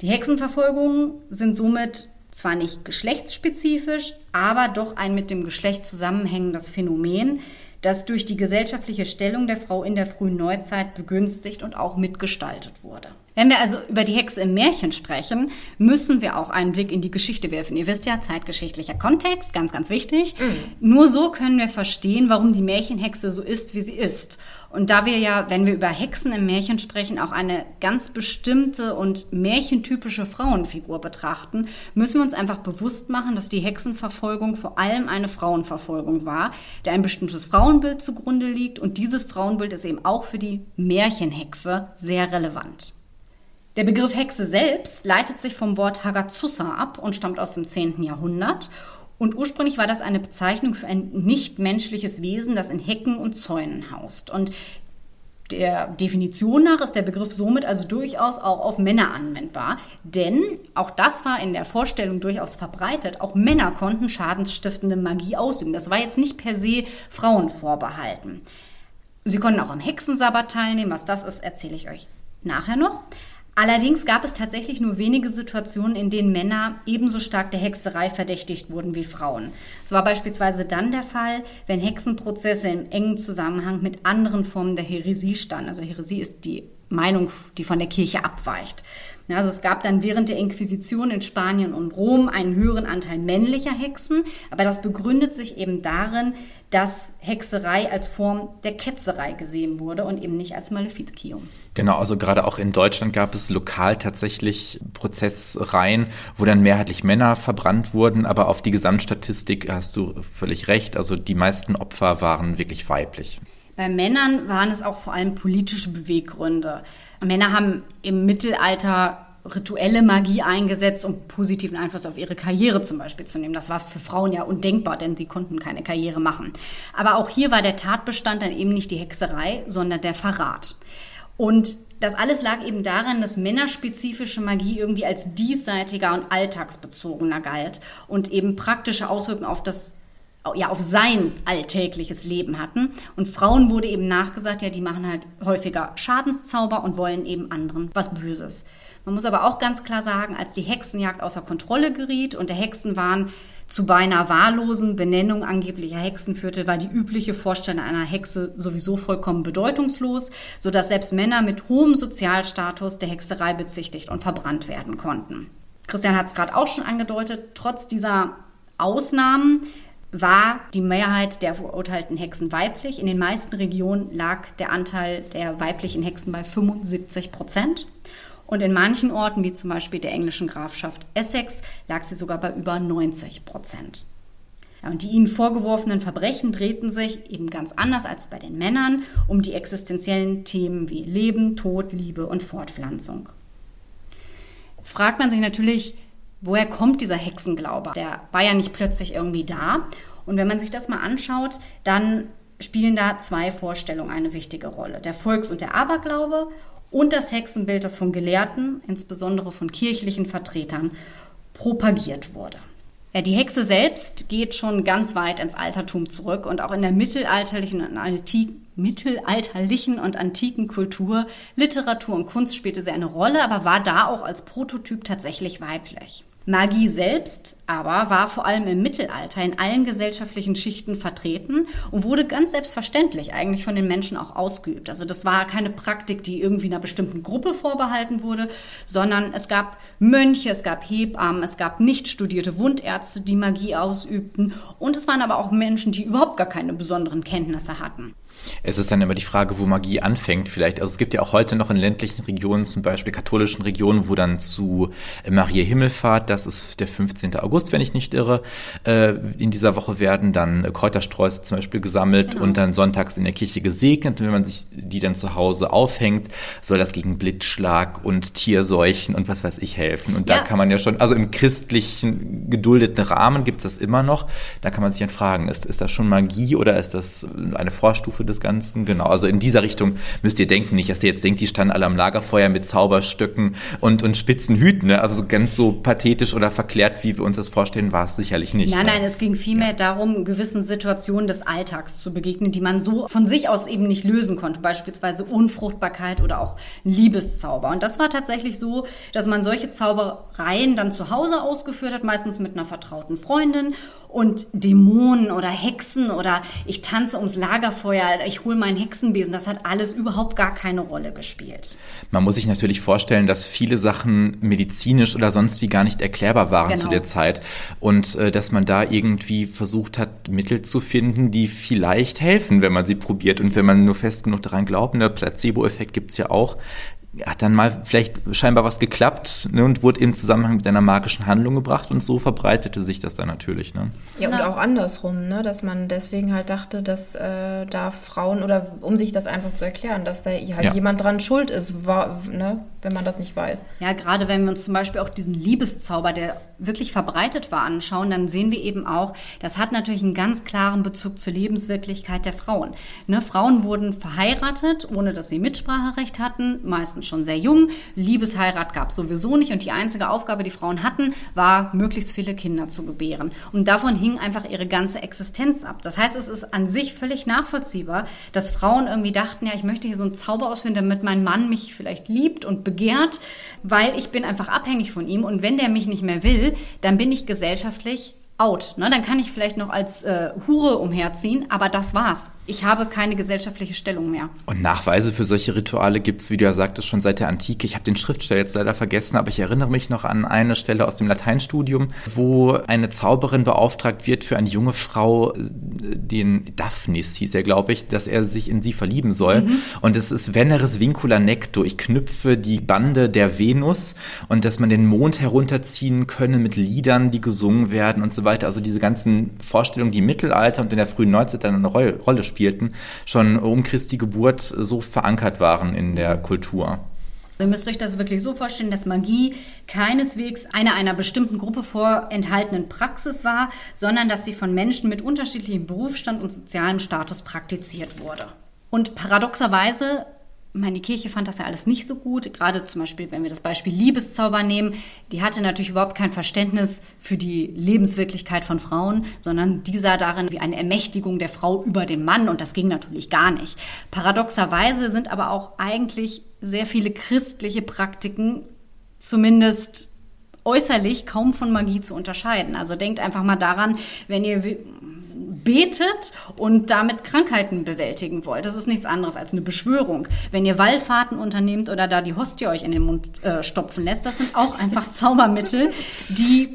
Die Hexenverfolgungen sind somit zwar nicht geschlechtsspezifisch, aber doch ein mit dem Geschlecht zusammenhängendes Phänomen, das durch die gesellschaftliche Stellung der Frau in der frühen Neuzeit begünstigt und auch mitgestaltet wurde. Wenn wir also über die Hexe im Märchen sprechen, müssen wir auch einen Blick in die Geschichte werfen. Ihr wisst ja, zeitgeschichtlicher Kontext, ganz, ganz wichtig. Mhm. Nur so können wir verstehen, warum die Märchenhexe so ist, wie sie ist. Und da wir ja, wenn wir über Hexen im Märchen sprechen, auch eine ganz bestimmte und märchentypische Frauenfigur betrachten, müssen wir uns einfach bewusst machen, dass die Hexenverfolgung vor allem eine Frauenverfolgung war, der ein bestimmtes Frauenbild zugrunde liegt. Und dieses Frauenbild ist eben auch für die Märchenhexe sehr relevant. Der Begriff Hexe selbst leitet sich vom Wort Hagazusa ab und stammt aus dem 10. Jahrhundert. Und ursprünglich war das eine Bezeichnung für ein nichtmenschliches Wesen, das in Hecken und Zäunen haust. Und der Definition nach ist der Begriff somit also durchaus auch auf Männer anwendbar, denn auch das war in der Vorstellung durchaus verbreitet. Auch Männer konnten schadensstiftende Magie ausüben. Das war jetzt nicht per se Frauen vorbehalten. Sie konnten auch am Hexensabbat teilnehmen. Was das ist, erzähle ich euch nachher noch. Allerdings gab es tatsächlich nur wenige Situationen, in denen Männer ebenso stark der Hexerei verdächtigt wurden wie Frauen. Es war beispielsweise dann der Fall, wenn Hexenprozesse im engen Zusammenhang mit anderen Formen der Häresie standen. Also Häresie ist die Meinung, die von der Kirche abweicht. Also es gab dann während der Inquisition in Spanien und Rom einen höheren Anteil männlicher Hexen, aber das begründet sich eben darin, dass Hexerei als Form der Ketzerei gesehen wurde und eben nicht als Maleficium. Genau, also gerade auch in Deutschland gab es lokal tatsächlich Prozessreihen, wo dann mehrheitlich Männer verbrannt wurden, aber auf die Gesamtstatistik hast du völlig recht, also die meisten Opfer waren wirklich weiblich. Bei Männern waren es auch vor allem politische Beweggründe. Männer haben im Mittelalter rituelle Magie eingesetzt, um positiven Einfluss auf ihre Karriere zum Beispiel zu nehmen. Das war für Frauen ja undenkbar, denn sie konnten keine Karriere machen. Aber auch hier war der Tatbestand dann eben nicht die Hexerei, sondern der Verrat. Und das alles lag eben daran, dass männerspezifische Magie irgendwie als diesseitiger und alltagsbezogener galt und eben praktische Auswirkungen auf das ja, auf sein alltägliches Leben hatten. Und Frauen wurde eben nachgesagt, ja, die machen halt häufiger Schadenszauber und wollen eben anderen was Böses. Man muss aber auch ganz klar sagen, als die Hexenjagd außer Kontrolle geriet und der Hexenwahn zu beinahe wahllosen Benennung angeblicher Hexen führte, war die übliche Vorstellung einer Hexe sowieso vollkommen bedeutungslos, sodass selbst Männer mit hohem Sozialstatus der Hexerei bezichtigt und verbrannt werden konnten. Christian hat es gerade auch schon angedeutet, trotz dieser Ausnahmen war die Mehrheit der verurteilten Hexen weiblich. In den meisten Regionen lag der Anteil der weiblichen Hexen bei 75 Prozent. Und in manchen Orten, wie zum Beispiel der englischen Grafschaft Essex, lag sie sogar bei über 90 Prozent. Ja, und die ihnen vorgeworfenen Verbrechen drehten sich eben ganz anders als bei den Männern um die existenziellen Themen wie Leben, Tod, Liebe und Fortpflanzung. Jetzt fragt man sich natürlich, woher kommt dieser Hexenglaube? Der war ja nicht plötzlich irgendwie da. Und wenn man sich das mal anschaut, dann spielen da zwei Vorstellungen eine wichtige Rolle. Der Volks- und der Aberglaube und das Hexenbild, das von Gelehrten, insbesondere von kirchlichen Vertretern, propagiert wurde. Ja, die Hexe selbst geht schon ganz weit ins Altertum zurück und auch in der mittelalterlichen und, Antik mittelalterlichen und antiken Kultur, Literatur und Kunst spielte sie eine Rolle, aber war da auch als Prototyp tatsächlich weiblich. Magie selbst aber war vor allem im Mittelalter in allen gesellschaftlichen Schichten vertreten und wurde ganz selbstverständlich eigentlich von den Menschen auch ausgeübt. Also das war keine Praktik, die irgendwie einer bestimmten Gruppe vorbehalten wurde, sondern es gab Mönche, es gab Hebammen, es gab nicht studierte Wundärzte, die Magie ausübten und es waren aber auch Menschen, die überhaupt gar keine besonderen Kenntnisse hatten. Es ist dann immer die Frage, wo Magie anfängt vielleicht. Also es gibt ja auch heute noch in ländlichen Regionen, zum Beispiel katholischen Regionen, wo dann zu Maria Himmelfahrt, das ist der 15. August, wenn ich nicht irre, äh, in dieser Woche werden dann Kräutersträuße zum Beispiel gesammelt genau. und dann sonntags in der Kirche gesegnet. Und wenn man sich die dann zu Hause aufhängt, soll das gegen Blitzschlag und Tierseuchen und was weiß ich helfen. Und da kann man ja schon, also im christlichen geduldeten Rahmen gibt es das immer noch. Da kann man sich dann fragen, ist, ist das schon Magie oder ist das eine Vorstufe des des Ganzen. Genau, also in dieser Richtung müsst ihr denken, nicht, dass ihr jetzt denkt, die standen alle am Lagerfeuer mit Zauberstöcken und, und spitzen Hüten. Ne? Also ganz so pathetisch oder verklärt, wie wir uns das vorstellen, war es sicherlich nicht. Nein, ne? nein, es ging vielmehr ja. darum, gewissen Situationen des Alltags zu begegnen, die man so von sich aus eben nicht lösen konnte. Beispielsweise Unfruchtbarkeit oder auch Liebeszauber. Und das war tatsächlich so, dass man solche Zaubereien dann zu Hause ausgeführt hat, meistens mit einer vertrauten Freundin und Dämonen oder Hexen oder ich tanze ums Lagerfeuer, ich hole meinen Hexenbesen, das hat alles überhaupt gar keine Rolle gespielt. Man muss sich natürlich vorstellen, dass viele Sachen medizinisch oder sonst wie gar nicht erklärbar waren genau. zu der Zeit und äh, dass man da irgendwie versucht hat, Mittel zu finden, die vielleicht helfen, wenn man sie probiert und wenn man nur fest genug daran glaubt. Der Placebo-Effekt gibt's ja auch hat dann mal vielleicht scheinbar was geklappt ne, und wurde im Zusammenhang mit einer magischen Handlung gebracht und so verbreitete sich das dann natürlich. Ne? Ja, und auch andersrum, ne, dass man deswegen halt dachte, dass äh, da Frauen oder um sich das einfach zu erklären, dass da halt ja. jemand dran schuld ist, war, ne, wenn man das nicht weiß. Ja, gerade wenn wir uns zum Beispiel auch diesen Liebeszauber, der wirklich verbreitet war, anschauen, dann sehen wir eben auch, das hat natürlich einen ganz klaren Bezug zur Lebenswirklichkeit der Frauen. Ne, Frauen wurden verheiratet, ohne dass sie Mitspracherecht hatten, meistens schon sehr jung. Liebesheirat gab es sowieso nicht und die einzige Aufgabe, die Frauen hatten, war, möglichst viele Kinder zu gebären. Und davon hing einfach ihre ganze Existenz ab. Das heißt, es ist an sich völlig nachvollziehbar, dass Frauen irgendwie dachten, ja, ich möchte hier so einen Zauber ausführen, damit mein Mann mich vielleicht liebt und begehrt, weil ich bin einfach abhängig von ihm und wenn der mich nicht mehr will, dann bin ich gesellschaftlich out. Ne? Dann kann ich vielleicht noch als äh, Hure umherziehen, aber das war's. Ich habe keine gesellschaftliche Stellung mehr. Und Nachweise für solche Rituale gibt es, wie du ja sagtest, schon seit der Antike. Ich habe den Schriftsteller jetzt leider vergessen, aber ich erinnere mich noch an eine Stelle aus dem Lateinstudium, wo eine Zauberin beauftragt wird für eine junge Frau, den Daphnis hieß er, glaube ich, dass er sich in sie verlieben soll. Mhm. Und es ist Veneris vincula necto. Ich knüpfe die Bande der Venus und dass man den Mond herunterziehen könne mit Liedern, die gesungen werden und so weiter. Also diese ganzen Vorstellungen, die im Mittelalter und in der frühen Neuzeit eine Rolle spielen spielten, schon um Christi Geburt so verankert waren in der Kultur. Ihr müsst euch das wirklich so vorstellen, dass Magie keineswegs eine einer bestimmten Gruppe vorenthaltenen Praxis war, sondern dass sie von Menschen mit unterschiedlichem Berufsstand und sozialem Status praktiziert wurde. Und paradoxerweise meine, Kirche fand das ja alles nicht so gut. Gerade zum Beispiel, wenn wir das Beispiel Liebeszauber nehmen, die hatte natürlich überhaupt kein Verständnis für die Lebenswirklichkeit von Frauen, sondern die sah darin wie eine Ermächtigung der Frau über den Mann und das ging natürlich gar nicht. Paradoxerweise sind aber auch eigentlich sehr viele christliche Praktiken zumindest äußerlich kaum von Magie zu unterscheiden. Also denkt einfach mal daran, wenn ihr betet und damit Krankheiten bewältigen wollt. Das ist nichts anderes als eine Beschwörung. Wenn ihr Wallfahrten unternehmt oder da die Hostie euch in den Mund äh, stopfen lässt, das sind auch einfach Zaubermittel, die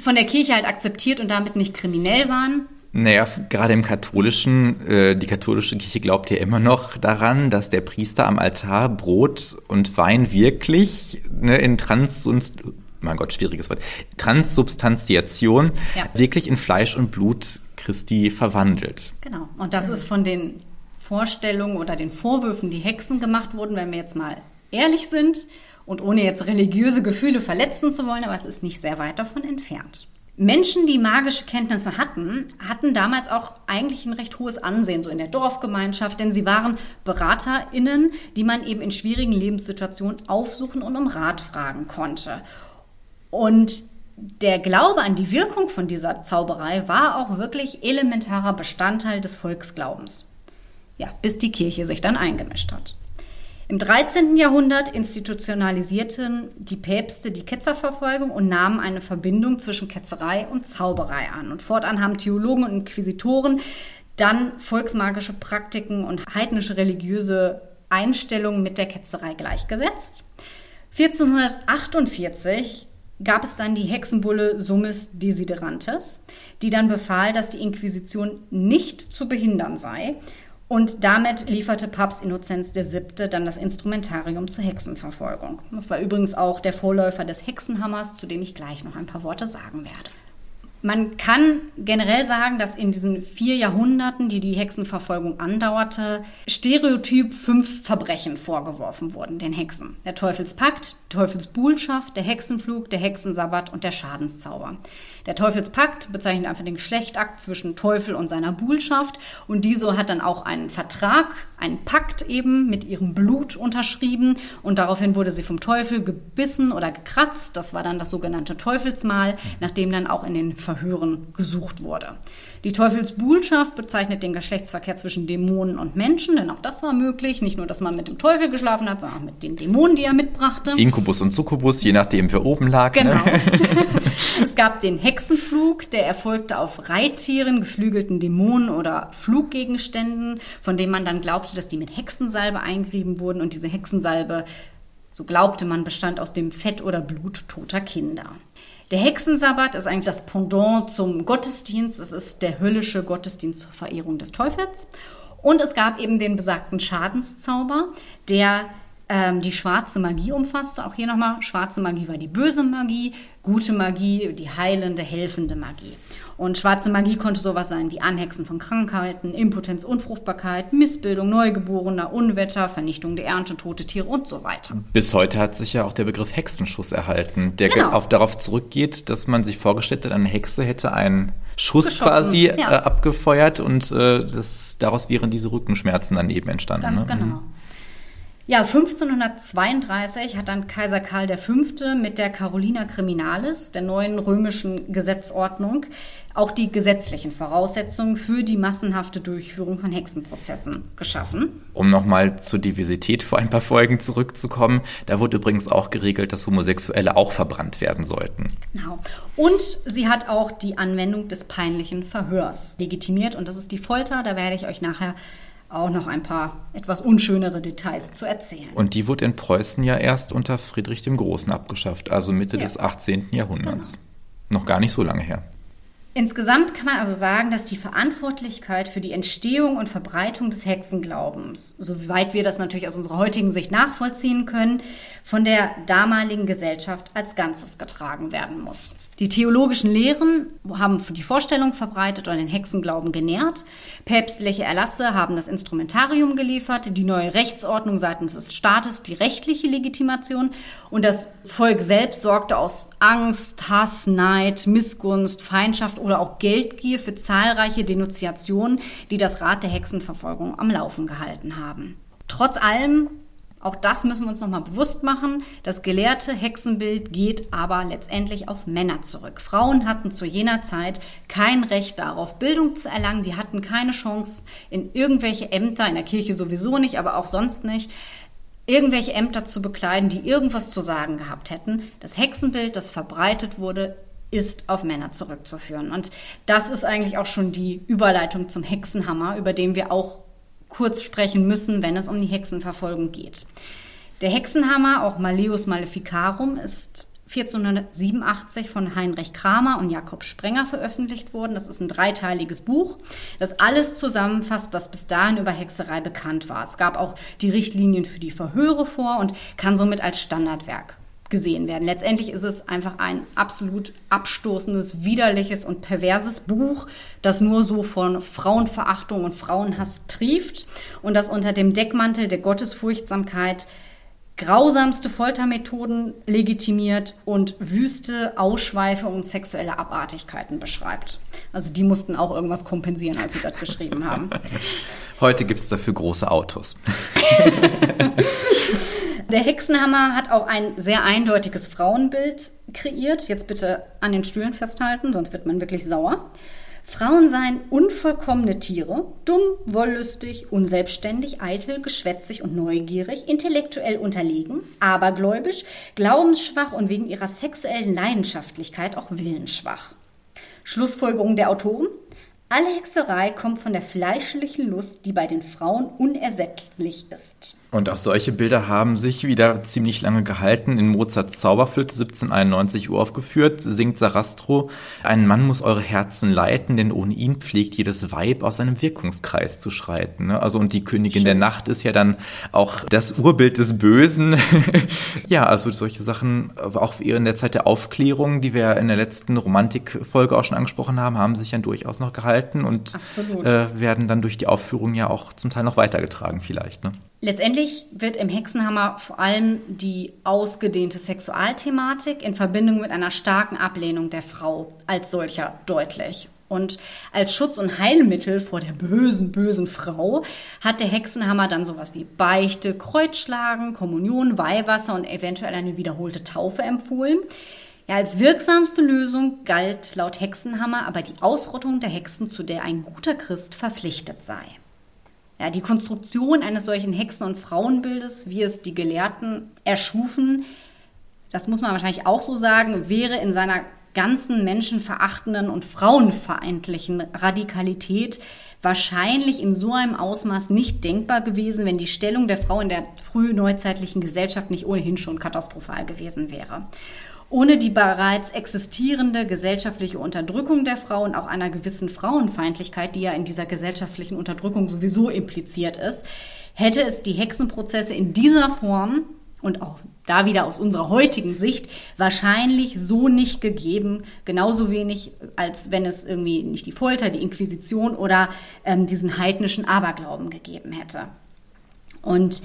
von der Kirche halt akzeptiert und damit nicht kriminell waren. Naja, gerade im katholischen, äh, die katholische Kirche glaubt ja immer noch daran, dass der Priester am Altar Brot und Wein wirklich ne, in Trans mein Gott, schwieriges Wort, Transsubstantiation ja. wirklich in Fleisch und Blut Christi verwandelt. Genau. Und das ist von den Vorstellungen oder den Vorwürfen, die Hexen gemacht wurden, wenn wir jetzt mal ehrlich sind und ohne jetzt religiöse Gefühle verletzen zu wollen, aber es ist nicht sehr weit davon entfernt. Menschen, die magische Kenntnisse hatten, hatten damals auch eigentlich ein recht hohes Ansehen, so in der Dorfgemeinschaft, denn sie waren BeraterInnen, die man eben in schwierigen Lebenssituationen aufsuchen und um Rat fragen konnte. Und der Glaube an die Wirkung von dieser Zauberei war auch wirklich elementarer Bestandteil des Volksglaubens. Ja, bis die Kirche sich dann eingemischt hat. Im 13. Jahrhundert institutionalisierten die Päpste die Ketzerverfolgung und nahmen eine Verbindung zwischen Ketzerei und Zauberei an. Und fortan haben Theologen und Inquisitoren dann volksmagische Praktiken und heidnische religiöse Einstellungen mit der Ketzerei gleichgesetzt. 1448 gab es dann die Hexenbulle Summis Desiderantes, die dann befahl, dass die Inquisition nicht zu behindern sei. Und damit lieferte Papst Innozenz VII. dann das Instrumentarium zur Hexenverfolgung. Das war übrigens auch der Vorläufer des Hexenhammers, zu dem ich gleich noch ein paar Worte sagen werde. Man kann generell sagen, dass in diesen vier Jahrhunderten, die die Hexenverfolgung andauerte, stereotyp fünf Verbrechen vorgeworfen wurden den Hexen. Der Teufelspakt, Teufelsbuhlschaft, der Hexenflug, der Hexensabbat und der Schadenszauber. Der Teufelspakt bezeichnet einfach den Geschlechtakt zwischen Teufel und seiner Buhlschaft und diese hat dann auch einen Vertrag, einen Pakt eben mit ihrem Blut unterschrieben und daraufhin wurde sie vom Teufel gebissen oder gekratzt. Das war dann das sogenannte Teufelsmal, nachdem dann auch in den Verhören gesucht wurde. Die Teufelsbuhlschaft bezeichnet den Geschlechtsverkehr zwischen Dämonen und Menschen, denn auch das war möglich. Nicht nur, dass man mit dem Teufel geschlafen hat, sondern auch mit den Dämonen, die er mitbrachte. Inkubus und Succubus, je nachdem, wer oben lag. Ne? Genau. Ne? es gab den Hexenflug, der erfolgte auf Reittieren, geflügelten Dämonen oder Fluggegenständen, von denen man dann glaubte, dass die mit Hexensalbe eingerieben wurden. Und diese Hexensalbe, so glaubte man, bestand aus dem Fett oder Blut toter Kinder. Der Hexensabbat ist eigentlich das Pendant zum Gottesdienst. Es ist der höllische Gottesdienst zur Verehrung des Teufels. Und es gab eben den besagten Schadenszauber, der ähm, die schwarze Magie umfasste. Auch hier nochmal, schwarze Magie war die böse Magie, gute Magie die heilende, helfende Magie. Und schwarze Magie konnte sowas sein wie Anhexen von Krankheiten, Impotenz, Unfruchtbarkeit, Missbildung Neugeborener, Unwetter, Vernichtung der Ernte, tote Tiere und so weiter. Bis heute hat sich ja auch der Begriff Hexenschuss erhalten, der genau. auf, darauf zurückgeht, dass man sich vorgestellt hat, eine Hexe hätte einen Schuss Geschossen, quasi ja. äh, abgefeuert und äh, das, daraus wären diese Rückenschmerzen dann eben entstanden. Ganz ne? genau. Mhm. Ja, 1532 hat dann Kaiser Karl V. mit der Carolina Criminalis, der neuen römischen Gesetzordnung, auch die gesetzlichen Voraussetzungen für die massenhafte Durchführung von Hexenprozessen geschaffen. Um nochmal zur Diversität vor ein paar Folgen zurückzukommen, da wurde übrigens auch geregelt, dass Homosexuelle auch verbrannt werden sollten. Genau. Und sie hat auch die Anwendung des peinlichen Verhörs legitimiert und das ist die Folter, da werde ich euch nachher auch noch ein paar etwas unschönere Details zu erzählen. Und die wurde in Preußen ja erst unter Friedrich dem Großen abgeschafft, also Mitte ja. des 18. Jahrhunderts. Genau. Noch gar nicht so lange her. Insgesamt kann man also sagen, dass die Verantwortlichkeit für die Entstehung und Verbreitung des Hexenglaubens, soweit wir das natürlich aus unserer heutigen Sicht nachvollziehen können, von der damaligen Gesellschaft als Ganzes getragen werden muss. Die theologischen Lehren haben die Vorstellung verbreitet und den Hexenglauben genährt. Päpstliche Erlasse haben das Instrumentarium geliefert, die neue Rechtsordnung seitens des Staates die rechtliche Legitimation und das Volk selbst sorgte aus Angst, Hass, Neid, Missgunst, Feindschaft oder auch Geldgier für zahlreiche Denunziationen, die das Rat der Hexenverfolgung am Laufen gehalten haben. Trotz allem auch das müssen wir uns nochmal bewusst machen. Das gelehrte Hexenbild geht aber letztendlich auf Männer zurück. Frauen hatten zu jener Zeit kein Recht darauf, Bildung zu erlangen. Die hatten keine Chance in irgendwelche Ämter, in der Kirche sowieso nicht, aber auch sonst nicht, irgendwelche Ämter zu bekleiden, die irgendwas zu sagen gehabt hätten. Das Hexenbild, das verbreitet wurde, ist auf Männer zurückzuführen. Und das ist eigentlich auch schon die Überleitung zum Hexenhammer, über den wir auch kurz sprechen müssen, wenn es um die Hexenverfolgung geht. Der Hexenhammer, auch Malleus Maleficarum, ist 1487 von Heinrich Kramer und Jakob Sprenger veröffentlicht worden. Das ist ein dreiteiliges Buch, das alles zusammenfasst, was bis dahin über Hexerei bekannt war. Es gab auch die Richtlinien für die Verhöre vor und kann somit als Standardwerk gesehen werden. Letztendlich ist es einfach ein absolut abstoßendes, widerliches und perverses Buch, das nur so von Frauenverachtung und Frauenhass trieft und das unter dem Deckmantel der Gottesfurchtsamkeit grausamste Foltermethoden legitimiert und wüste Ausschweife und sexuelle Abartigkeiten beschreibt. Also die mussten auch irgendwas kompensieren, als sie das geschrieben haben. Heute gibt es dafür große Autos. Der Hexenhammer hat auch ein sehr eindeutiges Frauenbild kreiert. Jetzt bitte an den Stühlen festhalten, sonst wird man wirklich sauer. Frauen seien unvollkommene Tiere, dumm, wollüstig, unselbstständig, eitel, geschwätzig und neugierig, intellektuell unterlegen, abergläubisch, glaubensschwach und wegen ihrer sexuellen Leidenschaftlichkeit auch willensschwach. Schlussfolgerung der Autoren? Alle Hexerei kommt von der fleischlichen Lust, die bei den Frauen unersättlich ist. Und auch solche Bilder haben sich wieder ziemlich lange gehalten. In Mozarts Zauberflöte 1791 uraufgeführt, singt Sarastro, ein Mann muss eure Herzen leiten, denn ohne ihn pflegt jedes Weib aus seinem Wirkungskreis zu schreiten. Ne? Also und die Königin Schön. der Nacht ist ja dann auch das Urbild des Bösen. ja, also solche Sachen, auch in der Zeit der Aufklärung, die wir in der letzten Romantikfolge auch schon angesprochen haben, haben sich ja durchaus noch gehalten und äh, werden dann durch die Aufführung ja auch zum Teil noch weitergetragen vielleicht. Ne? Letztendlich wird im Hexenhammer vor allem die ausgedehnte Sexualthematik in Verbindung mit einer starken Ablehnung der Frau als solcher deutlich. Und als Schutz- und Heilmittel vor der bösen, bösen Frau hat der Hexenhammer dann sowas wie Beichte, Kreuzschlagen, Kommunion, Weihwasser und eventuell eine wiederholte Taufe empfohlen. Ja, als wirksamste Lösung galt laut Hexenhammer aber die Ausrottung der Hexen, zu der ein guter Christ verpflichtet sei. Ja, die Konstruktion eines solchen Hexen- und Frauenbildes, wie es die Gelehrten erschufen, das muss man wahrscheinlich auch so sagen, wäre in seiner ganzen menschenverachtenden und frauenfeindlichen Radikalität wahrscheinlich in so einem Ausmaß nicht denkbar gewesen, wenn die Stellung der Frau in der frühneuzeitlichen Gesellschaft nicht ohnehin schon katastrophal gewesen wäre ohne die bereits existierende gesellschaftliche Unterdrückung der Frau und auch einer gewissen Frauenfeindlichkeit, die ja in dieser gesellschaftlichen Unterdrückung sowieso impliziert ist, hätte es die Hexenprozesse in dieser Form und auch da wieder aus unserer heutigen Sicht wahrscheinlich so nicht gegeben, genauso wenig, als wenn es irgendwie nicht die Folter, die Inquisition oder ähm, diesen heidnischen Aberglauben gegeben hätte. Und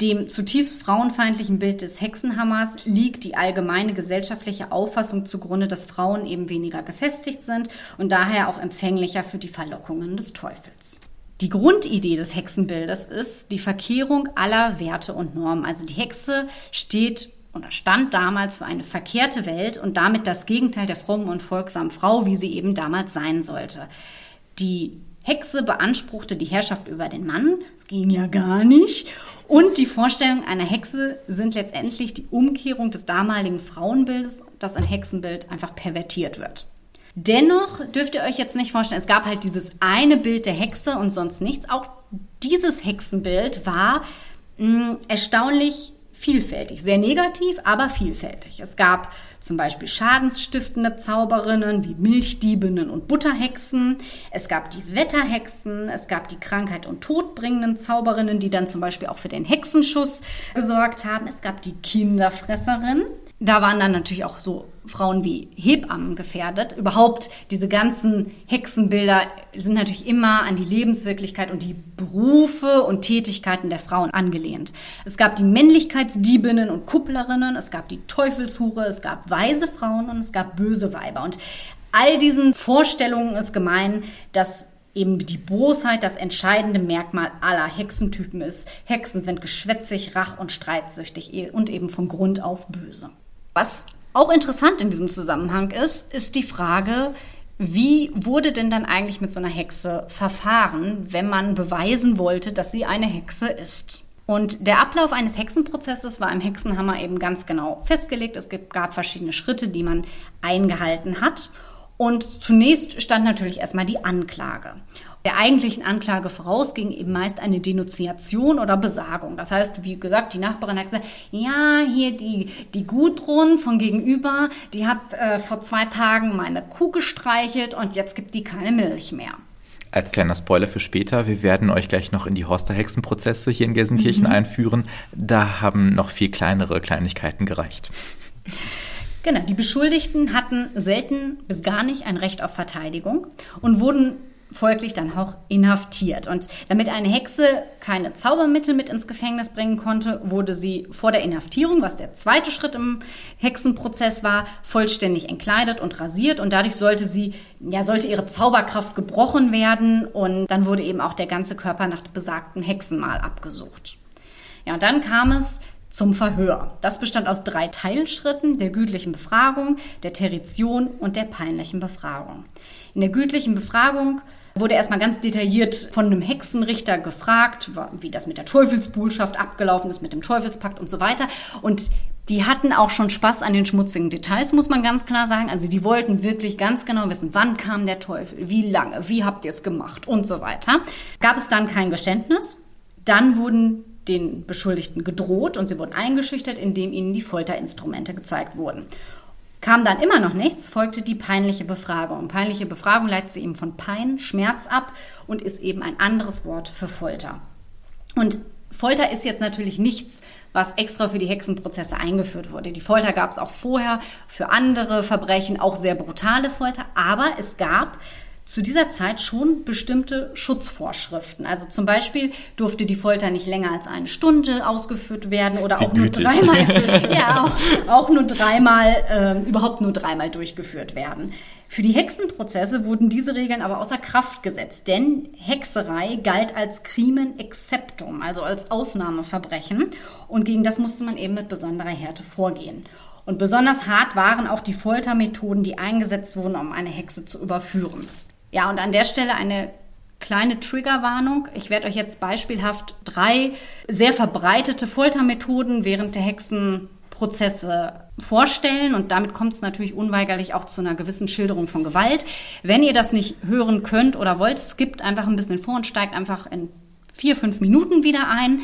dem zutiefst frauenfeindlichen Bild des Hexenhammers liegt die allgemeine gesellschaftliche Auffassung zugrunde, dass Frauen eben weniger gefestigt sind und daher auch empfänglicher für die Verlockungen des Teufels. Die Grundidee des Hexenbildes ist die Verkehrung aller Werte und Normen. Also die Hexe steht oder stand damals für eine verkehrte Welt und damit das Gegenteil der frommen und folgsamen Frau, wie sie eben damals sein sollte. Die Hexe beanspruchte die Herrschaft über den Mann. Das ging ja gar nicht. Und die Vorstellungen einer Hexe sind letztendlich die Umkehrung des damaligen Frauenbildes, das ein Hexenbild einfach pervertiert wird. Dennoch dürft ihr euch jetzt nicht vorstellen, es gab halt dieses eine Bild der Hexe und sonst nichts. Auch dieses Hexenbild war mh, mm, erstaunlich vielfältig, sehr negativ, aber vielfältig. Es gab zum Beispiel schadensstiftende Zauberinnen wie Milchdiebinnen und Butterhexen. Es gab die Wetterhexen, es gab die Krankheit und Todbringenden Zauberinnen, die dann zum Beispiel auch für den Hexenschuss gesorgt haben. Es gab die Kinderfresserin, da waren dann natürlich auch so Frauen wie Hebammen gefährdet. Überhaupt diese ganzen Hexenbilder sind natürlich immer an die Lebenswirklichkeit und die Berufe und Tätigkeiten der Frauen angelehnt. Es gab die Männlichkeitsdiebinnen und Kupplerinnen, es gab die Teufelshure, es gab weise Frauen und es gab böse Weiber. Und all diesen Vorstellungen ist gemein, dass eben die Bosheit das entscheidende Merkmal aller Hexentypen ist. Hexen sind geschwätzig, rach- und streitsüchtig und eben von Grund auf böse. Was auch interessant in diesem Zusammenhang ist, ist die Frage, wie wurde denn dann eigentlich mit so einer Hexe verfahren, wenn man beweisen wollte, dass sie eine Hexe ist? Und der Ablauf eines Hexenprozesses war im Hexenhammer eben ganz genau festgelegt. Es gab verschiedene Schritte, die man eingehalten hat. Und zunächst stand natürlich erstmal die Anklage. Der eigentlichen Anklage voraus ging eben meist eine Denunziation oder Besagung. Das heißt, wie gesagt, die Nachbarin hat gesagt, ja, hier die, die Gudrun von gegenüber, die hat äh, vor zwei Tagen meine Kuh gestreichelt und jetzt gibt die keine Milch mehr. Als kleiner Spoiler für später, wir werden euch gleich noch in die Horster-Hexenprozesse hier in Gelsenkirchen mhm. einführen. Da haben noch viel kleinere Kleinigkeiten gereicht. Genau, die Beschuldigten hatten selten bis gar nicht ein Recht auf Verteidigung und wurden folglich dann auch inhaftiert. Und damit eine Hexe keine Zaubermittel mit ins Gefängnis bringen konnte, wurde sie vor der Inhaftierung, was der zweite Schritt im Hexenprozess war, vollständig entkleidet und rasiert und dadurch sollte sie, ja, sollte ihre Zauberkraft gebrochen werden und dann wurde eben auch der ganze Körper nach besagten Hexenmal abgesucht. Ja, und dann kam es zum Verhör. Das bestand aus drei Teilschritten, der gütlichen Befragung, der Territion und der peinlichen Befragung. In der gütlichen Befragung wurde erstmal ganz detailliert von einem Hexenrichter gefragt, wie das mit der Teufelsbuhlschaft abgelaufen ist, mit dem Teufelspakt und so weiter. Und die hatten auch schon Spaß an den schmutzigen Details, muss man ganz klar sagen. Also die wollten wirklich ganz genau wissen, wann kam der Teufel, wie lange, wie habt ihr es gemacht und so weiter. Gab es dann kein Geständnis. Dann wurden den Beschuldigten gedroht und sie wurden eingeschüchtert, indem ihnen die Folterinstrumente gezeigt wurden. Kam dann immer noch nichts, folgte die peinliche Befragung. Peinliche Befragung leitet sie eben von Pein, Schmerz ab und ist eben ein anderes Wort für Folter. Und Folter ist jetzt natürlich nichts, was extra für die Hexenprozesse eingeführt wurde. Die Folter gab es auch vorher für andere Verbrechen, auch sehr brutale Folter, aber es gab zu dieser Zeit schon bestimmte Schutzvorschriften. Also zum Beispiel durfte die Folter nicht länger als eine Stunde ausgeführt werden oder Wie auch nur dreimal, ja, auch, auch nur dreimal, ähm, überhaupt nur dreimal durchgeführt werden. Für die Hexenprozesse wurden diese Regeln aber außer Kraft gesetzt, denn Hexerei galt als Crimen exceptum, also als Ausnahmeverbrechen und gegen das musste man eben mit besonderer Härte vorgehen. Und besonders hart waren auch die Foltermethoden, die eingesetzt wurden, um eine Hexe zu überführen. Ja, und an der Stelle eine kleine Triggerwarnung. Ich werde euch jetzt beispielhaft drei sehr verbreitete Foltermethoden während der Hexenprozesse vorstellen und damit kommt es natürlich unweigerlich auch zu einer gewissen Schilderung von Gewalt. Wenn ihr das nicht hören könnt oder wollt, skippt einfach ein bisschen vor und steigt einfach in vier, fünf Minuten wieder ein.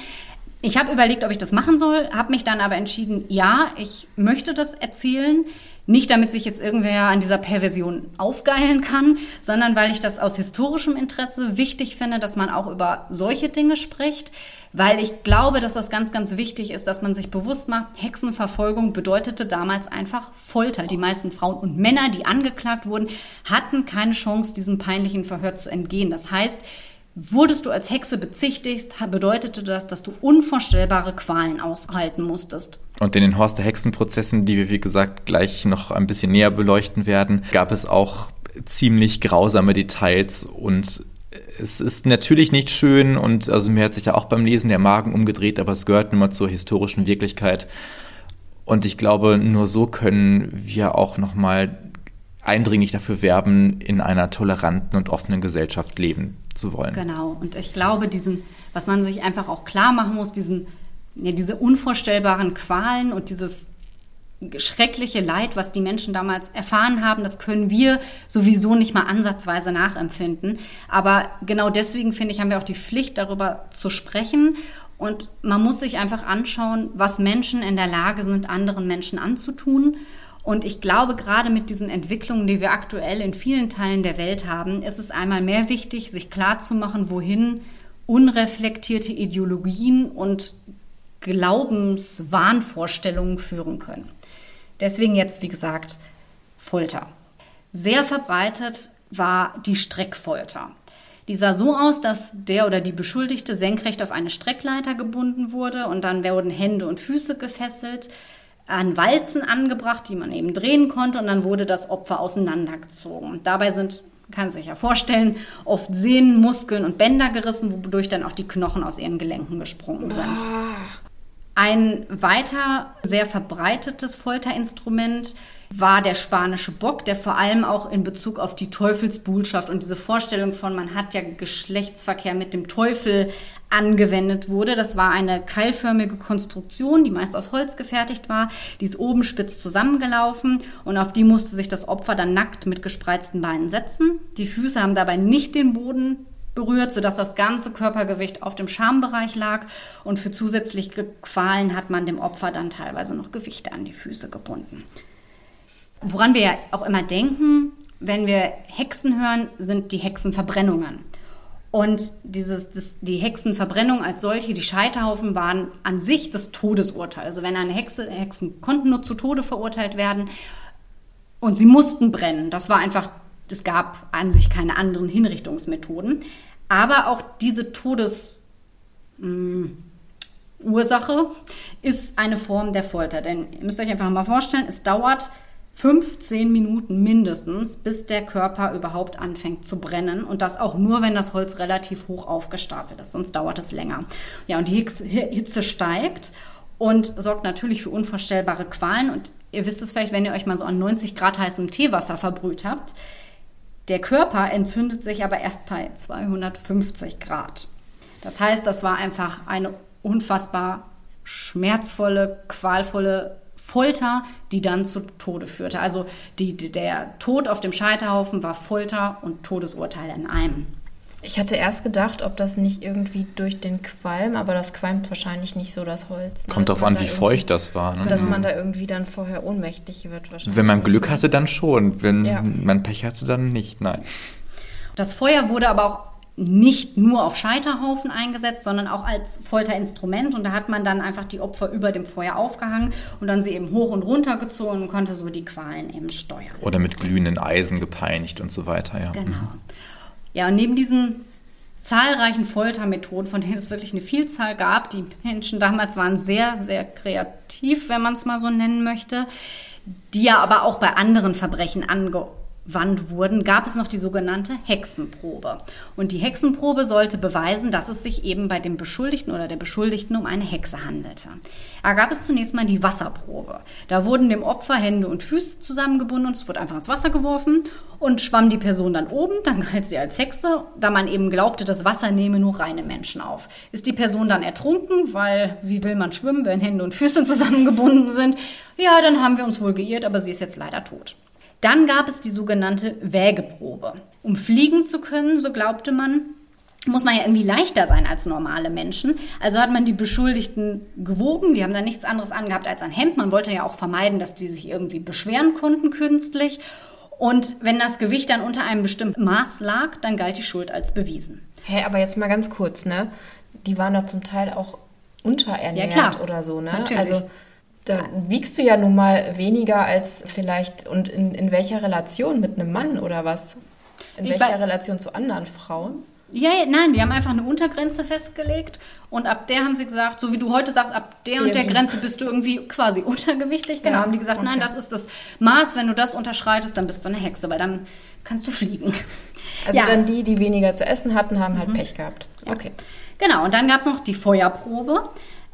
Ich habe überlegt, ob ich das machen soll, habe mich dann aber entschieden, ja, ich möchte das erzählen. Nicht damit sich jetzt irgendwer an dieser Perversion aufgeilen kann, sondern weil ich das aus historischem Interesse wichtig finde, dass man auch über solche Dinge spricht, weil ich glaube, dass das ganz, ganz wichtig ist, dass man sich bewusst macht, Hexenverfolgung bedeutete damals einfach Folter. Die meisten Frauen und Männer, die angeklagt wurden, hatten keine Chance, diesem peinlichen Verhör zu entgehen. Das heißt, Wurdest du als Hexe bezichtigt, bedeutete das, dass du unvorstellbare Qualen aushalten musstest. Und in den Horst der Hexenprozessen, die wir wie gesagt gleich noch ein bisschen näher beleuchten werden, gab es auch ziemlich grausame Details und es ist natürlich nicht schön und also mir hat sich ja auch beim Lesen der Magen umgedreht, aber es gehört nun mal zur historischen Wirklichkeit. Und ich glaube, nur so können wir auch noch mal eindringlich dafür werben, in einer toleranten und offenen Gesellschaft leben zu wollen. Genau. Und ich glaube, diesen, was man sich einfach auch klar machen muss, diesen, ja, diese unvorstellbaren Qualen und dieses schreckliche Leid, was die Menschen damals erfahren haben, das können wir sowieso nicht mal ansatzweise nachempfinden. Aber genau deswegen finde ich, haben wir auch die Pflicht, darüber zu sprechen. Und man muss sich einfach anschauen, was Menschen in der Lage sind, anderen Menschen anzutun. Und ich glaube, gerade mit diesen Entwicklungen, die wir aktuell in vielen Teilen der Welt haben, ist es einmal mehr wichtig, sich klarzumachen, wohin unreflektierte Ideologien und Glaubenswahnvorstellungen führen können. Deswegen jetzt, wie gesagt, Folter. Sehr verbreitet war die Streckfolter. Die sah so aus, dass der oder die Beschuldigte senkrecht auf eine Streckleiter gebunden wurde und dann wurden Hände und Füße gefesselt an Walzen angebracht, die man eben drehen konnte und dann wurde das Opfer auseinandergezogen. Dabei sind, kann sich ja vorstellen, oft Sehnen, Muskeln und Bänder gerissen, wodurch dann auch die Knochen aus ihren Gelenken gesprungen sind. Ein weiter sehr verbreitetes Folterinstrument war der spanische Bock, der vor allem auch in Bezug auf die Teufelsbuhlschaft und diese Vorstellung von, man hat ja Geschlechtsverkehr mit dem Teufel angewendet wurde. Das war eine keilförmige Konstruktion, die meist aus Holz gefertigt war. Die ist oben spitz zusammengelaufen und auf die musste sich das Opfer dann nackt mit gespreizten Beinen setzen. Die Füße haben dabei nicht den Boden berührt, sodass das ganze Körpergewicht auf dem Schambereich lag und für zusätzliche Qualen hat man dem Opfer dann teilweise noch Gewichte an die Füße gebunden. Woran wir ja auch immer denken, wenn wir Hexen hören, sind die Hexenverbrennungen. Und dieses, das, die Hexenverbrennung als solche, die Scheiterhaufen waren an sich das Todesurteil. Also wenn eine Hexe, Hexen konnten nur zu Tode verurteilt werden und sie mussten brennen. Das war einfach, es gab an sich keine anderen Hinrichtungsmethoden. Aber auch diese Todesursache ist eine Form der Folter. Denn ihr müsst euch einfach mal vorstellen, es dauert 15 Minuten mindestens, bis der Körper überhaupt anfängt zu brennen. Und das auch nur, wenn das Holz relativ hoch aufgestapelt ist, sonst dauert es länger. Ja, und die Hitze steigt und sorgt natürlich für unvorstellbare Qualen. Und ihr wisst es vielleicht, wenn ihr euch mal so an 90 Grad heißem Teewasser verbrüht habt. Der Körper entzündet sich aber erst bei 250 Grad. Das heißt, das war einfach eine unfassbar schmerzvolle, qualvolle Folter, die dann zu Tode führte. Also die, die, der Tod auf dem Scheiterhaufen war Folter und Todesurteil in einem. Ich hatte erst gedacht, ob das nicht irgendwie durch den Qualm, aber das qualmt wahrscheinlich nicht so das Holz. Ne? Kommt darauf an, wie feucht das war. Ne? Dass man da irgendwie dann vorher ohnmächtig wird wahrscheinlich. Wenn man Glück hatte, dann schon. Wenn ja. man Pech hatte, dann nicht. Nein. Das Feuer wurde aber auch nicht nur auf Scheiterhaufen eingesetzt, sondern auch als Folterinstrument. Und da hat man dann einfach die Opfer über dem Feuer aufgehangen und dann sie eben hoch und runter gezogen und konnte so die Qualen eben steuern. Oder mit glühenden Eisen gepeinigt und so weiter, ja. Genau. Mhm. Ja, und neben diesen zahlreichen Foltermethoden, von denen es wirklich eine Vielzahl gab, die Menschen damals waren sehr, sehr kreativ, wenn man es mal so nennen möchte, die ja aber auch bei anderen Verbrechen ange Wand wurden, gab es noch die sogenannte Hexenprobe. Und die Hexenprobe sollte beweisen, dass es sich eben bei dem Beschuldigten oder der Beschuldigten um eine Hexe handelte. Da gab es zunächst mal die Wasserprobe. Da wurden dem Opfer Hände und Füße zusammengebunden und es wurde einfach ins Wasser geworfen und schwamm die Person dann oben, dann galt sie als Hexe, da man eben glaubte, das Wasser nehme nur reine Menschen auf. Ist die Person dann ertrunken, weil wie will man schwimmen, wenn Hände und Füße zusammengebunden sind? Ja, dann haben wir uns wohl geirrt, aber sie ist jetzt leider tot. Dann gab es die sogenannte Wägeprobe. Um fliegen zu können, so glaubte man, muss man ja irgendwie leichter sein als normale Menschen. Also hat man die Beschuldigten gewogen, die haben da nichts anderes angehabt als ein Hemd. Man wollte ja auch vermeiden, dass die sich irgendwie beschweren konnten künstlich. Und wenn das Gewicht dann unter einem bestimmten Maß lag, dann galt die Schuld als bewiesen. Hä, hey, aber jetzt mal ganz kurz, ne? Die waren doch zum Teil auch unterernährt ja, oder so, ne? Natürlich. Also da wiegst du ja nun mal weniger als vielleicht und in, in welcher Relation mit einem Mann oder was? In welcher Relation zu anderen Frauen? Ja, nein, die haben einfach eine Untergrenze festgelegt und ab der haben sie gesagt, so wie du heute sagst, ab der und der Grenze bist du irgendwie quasi untergewichtig. Genau, ja, haben die gesagt, okay. nein, das ist das Maß, wenn du das unterschreitest, dann bist du eine Hexe, weil dann kannst du fliegen. Also ja. dann die, die weniger zu essen hatten, haben halt mhm. Pech gehabt. Okay. Genau, und dann gab es noch die Feuerprobe.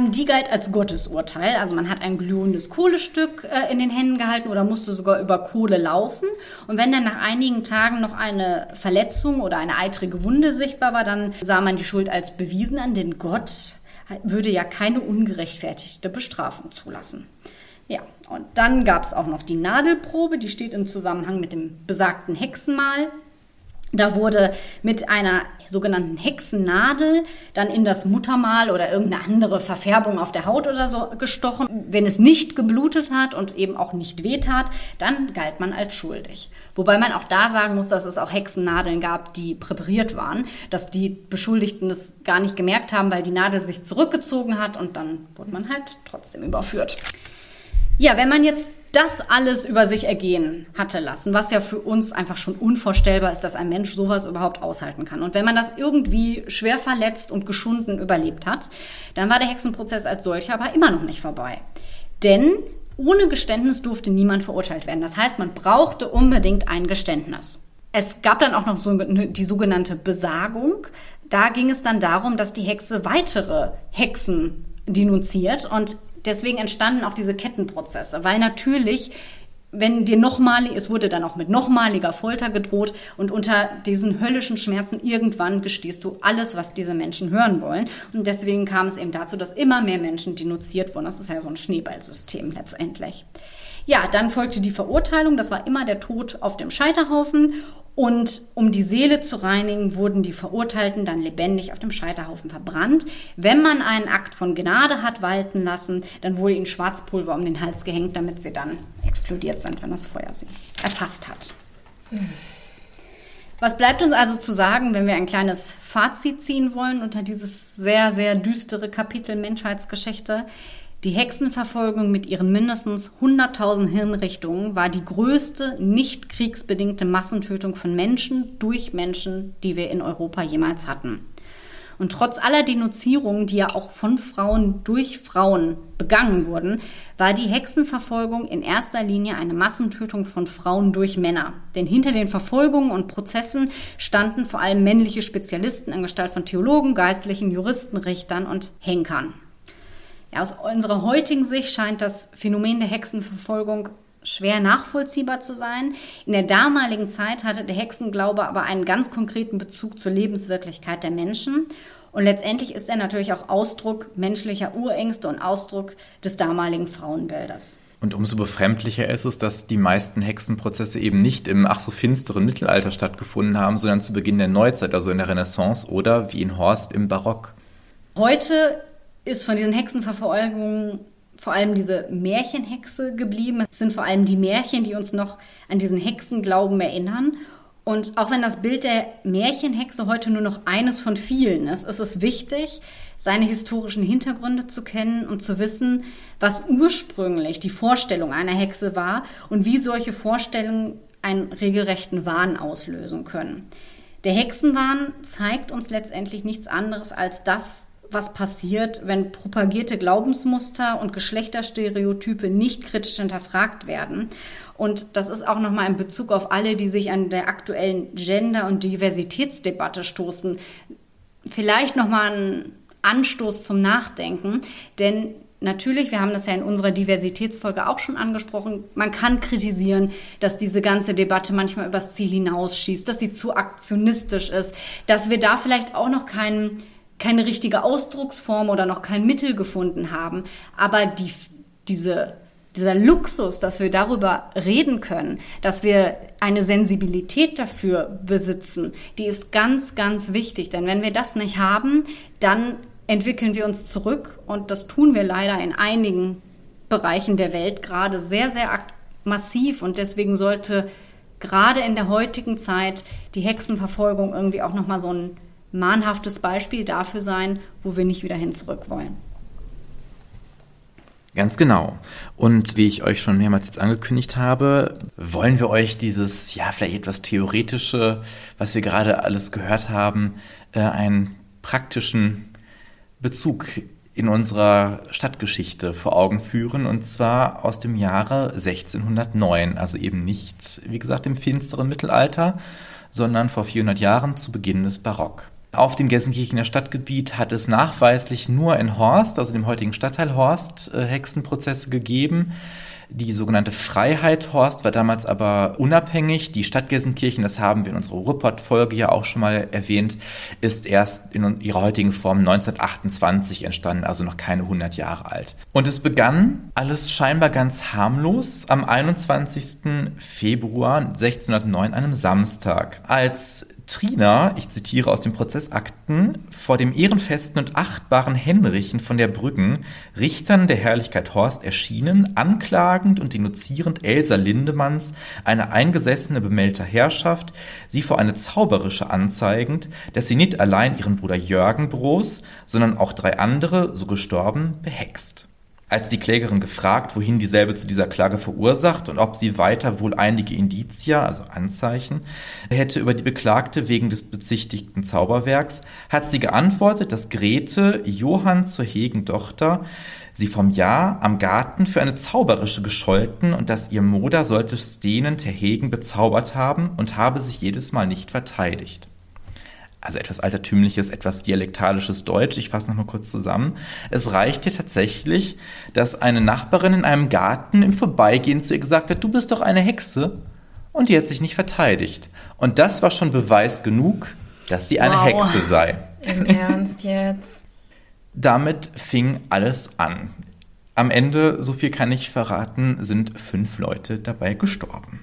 Die galt als Gottesurteil. Also man hat ein glühendes Kohlestück äh, in den Händen gehalten oder musste sogar über Kohle laufen. Und wenn dann nach einigen Tagen noch eine Verletzung oder eine eitrige Wunde sichtbar war, dann sah man die Schuld als bewiesen an, denn Gott würde ja keine ungerechtfertigte Bestrafung zulassen. Ja, und dann gab es auch noch die Nadelprobe, die steht im Zusammenhang mit dem besagten Hexenmal. Da wurde mit einer sogenannten Hexennadel dann in das Muttermal oder irgendeine andere Verfärbung auf der Haut oder so gestochen. Wenn es nicht geblutet hat und eben auch nicht wehtat, dann galt man als schuldig. Wobei man auch da sagen muss, dass es auch Hexennadeln gab, die präpariert waren, dass die Beschuldigten das gar nicht gemerkt haben, weil die Nadel sich zurückgezogen hat und dann wurde man halt trotzdem überführt. Ja, wenn man jetzt das alles über sich ergehen hatte lassen, was ja für uns einfach schon unvorstellbar ist, dass ein Mensch sowas überhaupt aushalten kann. Und wenn man das irgendwie schwer verletzt und geschunden überlebt hat, dann war der Hexenprozess als solcher aber immer noch nicht vorbei. Denn ohne Geständnis durfte niemand verurteilt werden. Das heißt, man brauchte unbedingt ein Geständnis. Es gab dann auch noch so die sogenannte Besagung. Da ging es dann darum, dass die Hexe weitere Hexen denunziert und deswegen entstanden auch diese Kettenprozesse, weil natürlich wenn dir nochmalig, es wurde dann auch mit nochmaliger Folter gedroht und unter diesen höllischen Schmerzen irgendwann gestehst du alles, was diese Menschen hören wollen. Und deswegen kam es eben dazu, dass immer mehr Menschen denunziert wurden. Das ist ja so ein Schneeballsystem letztendlich. Ja, dann folgte die Verurteilung. Das war immer der Tod auf dem Scheiterhaufen. Und um die Seele zu reinigen, wurden die Verurteilten dann lebendig auf dem Scheiterhaufen verbrannt. Wenn man einen Akt von Gnade hat walten lassen, dann wurde ihnen Schwarzpulver um den Hals gehängt, damit sie dann explodiert sind, wenn das Feuer sie erfasst hat. Was bleibt uns also zu sagen, wenn wir ein kleines Fazit ziehen wollen unter dieses sehr, sehr düstere Kapitel Menschheitsgeschichte? Die Hexenverfolgung mit ihren mindestens 100.000 Hirnrichtungen war die größte nicht kriegsbedingte Massentötung von Menschen durch Menschen, die wir in Europa jemals hatten. Und trotz aller Denunzierungen, die ja auch von Frauen durch Frauen begangen wurden, war die Hexenverfolgung in erster Linie eine Massentötung von Frauen durch Männer. Denn hinter den Verfolgungen und Prozessen standen vor allem männliche Spezialisten in Gestalt von Theologen, Geistlichen, Juristen, Richtern und Henkern. Ja, aus unserer heutigen Sicht scheint das Phänomen der Hexenverfolgung schwer nachvollziehbar zu sein. In der damaligen Zeit hatte der Hexenglaube aber einen ganz konkreten Bezug zur Lebenswirklichkeit der Menschen. Und letztendlich ist er natürlich auch Ausdruck menschlicher Urängste und Ausdruck des damaligen Frauenbildes. Und umso befremdlicher ist es, dass die meisten Hexenprozesse eben nicht im ach so finsteren Mittelalter stattgefunden haben, sondern zu Beginn der Neuzeit, also in der Renaissance oder wie in Horst im Barock. Heute ist von diesen Hexenverfolgungen vor allem diese Märchenhexe geblieben. Es sind vor allem die Märchen, die uns noch an diesen Hexenglauben erinnern. Und auch wenn das Bild der Märchenhexe heute nur noch eines von vielen ist, ist es wichtig, seine historischen Hintergründe zu kennen und zu wissen, was ursprünglich die Vorstellung einer Hexe war und wie solche Vorstellungen einen regelrechten Wahn auslösen können. Der Hexenwahn zeigt uns letztendlich nichts anderes als das, was passiert, wenn propagierte Glaubensmuster und Geschlechterstereotype nicht kritisch hinterfragt werden. Und das ist auch nochmal in Bezug auf alle, die sich an der aktuellen Gender- und Diversitätsdebatte stoßen, vielleicht nochmal ein Anstoß zum Nachdenken. Denn natürlich, wir haben das ja in unserer Diversitätsfolge auch schon angesprochen, man kann kritisieren, dass diese ganze Debatte manchmal übers Ziel hinausschießt, dass sie zu aktionistisch ist, dass wir da vielleicht auch noch keinen keine richtige Ausdrucksform oder noch kein Mittel gefunden haben. Aber die, diese, dieser Luxus, dass wir darüber reden können, dass wir eine Sensibilität dafür besitzen, die ist ganz, ganz wichtig. Denn wenn wir das nicht haben, dann entwickeln wir uns zurück und das tun wir leider in einigen Bereichen der Welt gerade sehr, sehr massiv und deswegen sollte gerade in der heutigen Zeit die Hexenverfolgung irgendwie auch nochmal so ein mahnhaftes Beispiel dafür sein, wo wir nicht wieder hin zurück wollen. Ganz genau. Und wie ich euch schon mehrmals jetzt angekündigt habe, wollen wir euch dieses, ja, vielleicht etwas theoretische, was wir gerade alles gehört haben, äh, einen praktischen Bezug in unserer Stadtgeschichte vor Augen führen, und zwar aus dem Jahre 1609, also eben nicht, wie gesagt, im finsteren Mittelalter, sondern vor 400 Jahren zu Beginn des Barock. Auf dem Gelsenkirchener Stadtgebiet hat es nachweislich nur in Horst, also dem heutigen Stadtteil Horst, äh, Hexenprozesse gegeben. Die sogenannte Freiheit Horst war damals aber unabhängig. Die Stadt Gelsenkirchen, das haben wir in unserer Ruhrpott-Folge ja auch schon mal erwähnt, ist erst in ihrer heutigen Form 1928 entstanden, also noch keine 100 Jahre alt. Und es begann alles scheinbar ganz harmlos am 21. Februar 1609, einem Samstag, als Trina, ich zitiere aus den Prozessakten, vor dem ehrenfesten und achtbaren Henrichen von der Brüggen, Richtern der Herrlichkeit Horst erschienen, anklagend und denunzierend Elsa Lindemanns, eine eingesessene bemeldter Herrschaft, sie vor eine zauberische anzeigend, dass sie nicht allein ihren Bruder Jörgen bros, sondern auch drei andere, so gestorben, behext. Als die Klägerin gefragt, wohin dieselbe zu dieser Klage verursacht und ob sie weiter wohl einige Indizia, also Anzeichen, hätte über die Beklagte wegen des bezichtigten Zauberwerks, hat sie geantwortet, dass Grete Johann zur Hegen Tochter sie vom Jahr am Garten für eine zauberische gescholten und dass ihr Moder sollte Stenen Terhegen bezaubert haben und habe sich jedes Mal nicht verteidigt also etwas altertümliches, etwas dialektalisches Deutsch. Ich fasse nochmal kurz zusammen. Es reicht dir tatsächlich, dass eine Nachbarin in einem Garten im Vorbeigehen zu ihr gesagt hat, du bist doch eine Hexe. Und die hat sich nicht verteidigt. Und das war schon Beweis genug, dass sie eine wow. Hexe sei. Im Ernst jetzt? Damit fing alles an. Am Ende, so viel kann ich verraten, sind fünf Leute dabei gestorben.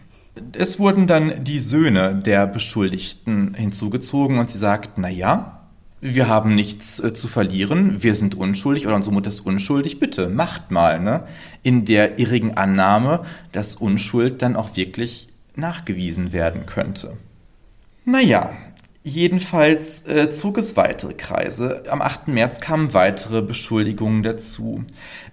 Es wurden dann die Söhne der Beschuldigten hinzugezogen und sie sagten, na ja, wir haben nichts äh, zu verlieren, wir sind unschuldig oder unsere Mutter ist unschuldig, bitte macht mal, ne? In der irrigen Annahme, dass Unschuld dann auch wirklich nachgewiesen werden könnte. Naja, jedenfalls äh, zog es weitere Kreise. Am 8. März kamen weitere Beschuldigungen dazu.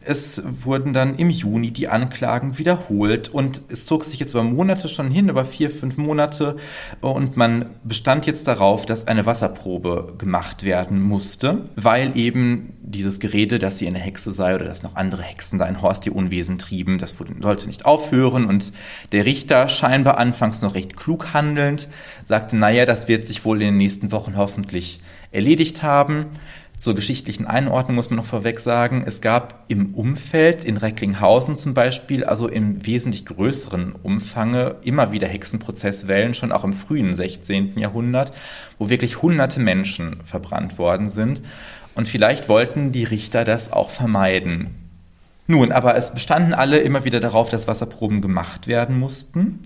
Es wurden dann im Juni die Anklagen wiederholt und es zog sich jetzt über Monate schon hin, über vier, fünf Monate und man bestand jetzt darauf, dass eine Wasserprobe gemacht werden musste, weil eben dieses Gerede, dass sie eine Hexe sei oder dass noch andere Hexen da in Horst ihr Unwesen trieben, das sollte nicht aufhören und der Richter scheinbar anfangs noch recht klug handelnd sagte, naja, das wird sich wohl in den nächsten Wochen hoffentlich erledigt haben. Zur geschichtlichen Einordnung muss man noch vorweg sagen, es gab im Umfeld in Recklinghausen zum Beispiel, also im wesentlich größeren Umfange, immer wieder Hexenprozesswellen, schon auch im frühen 16. Jahrhundert, wo wirklich hunderte Menschen verbrannt worden sind. Und vielleicht wollten die Richter das auch vermeiden. Nun, aber es bestanden alle immer wieder darauf, dass Wasserproben gemacht werden mussten.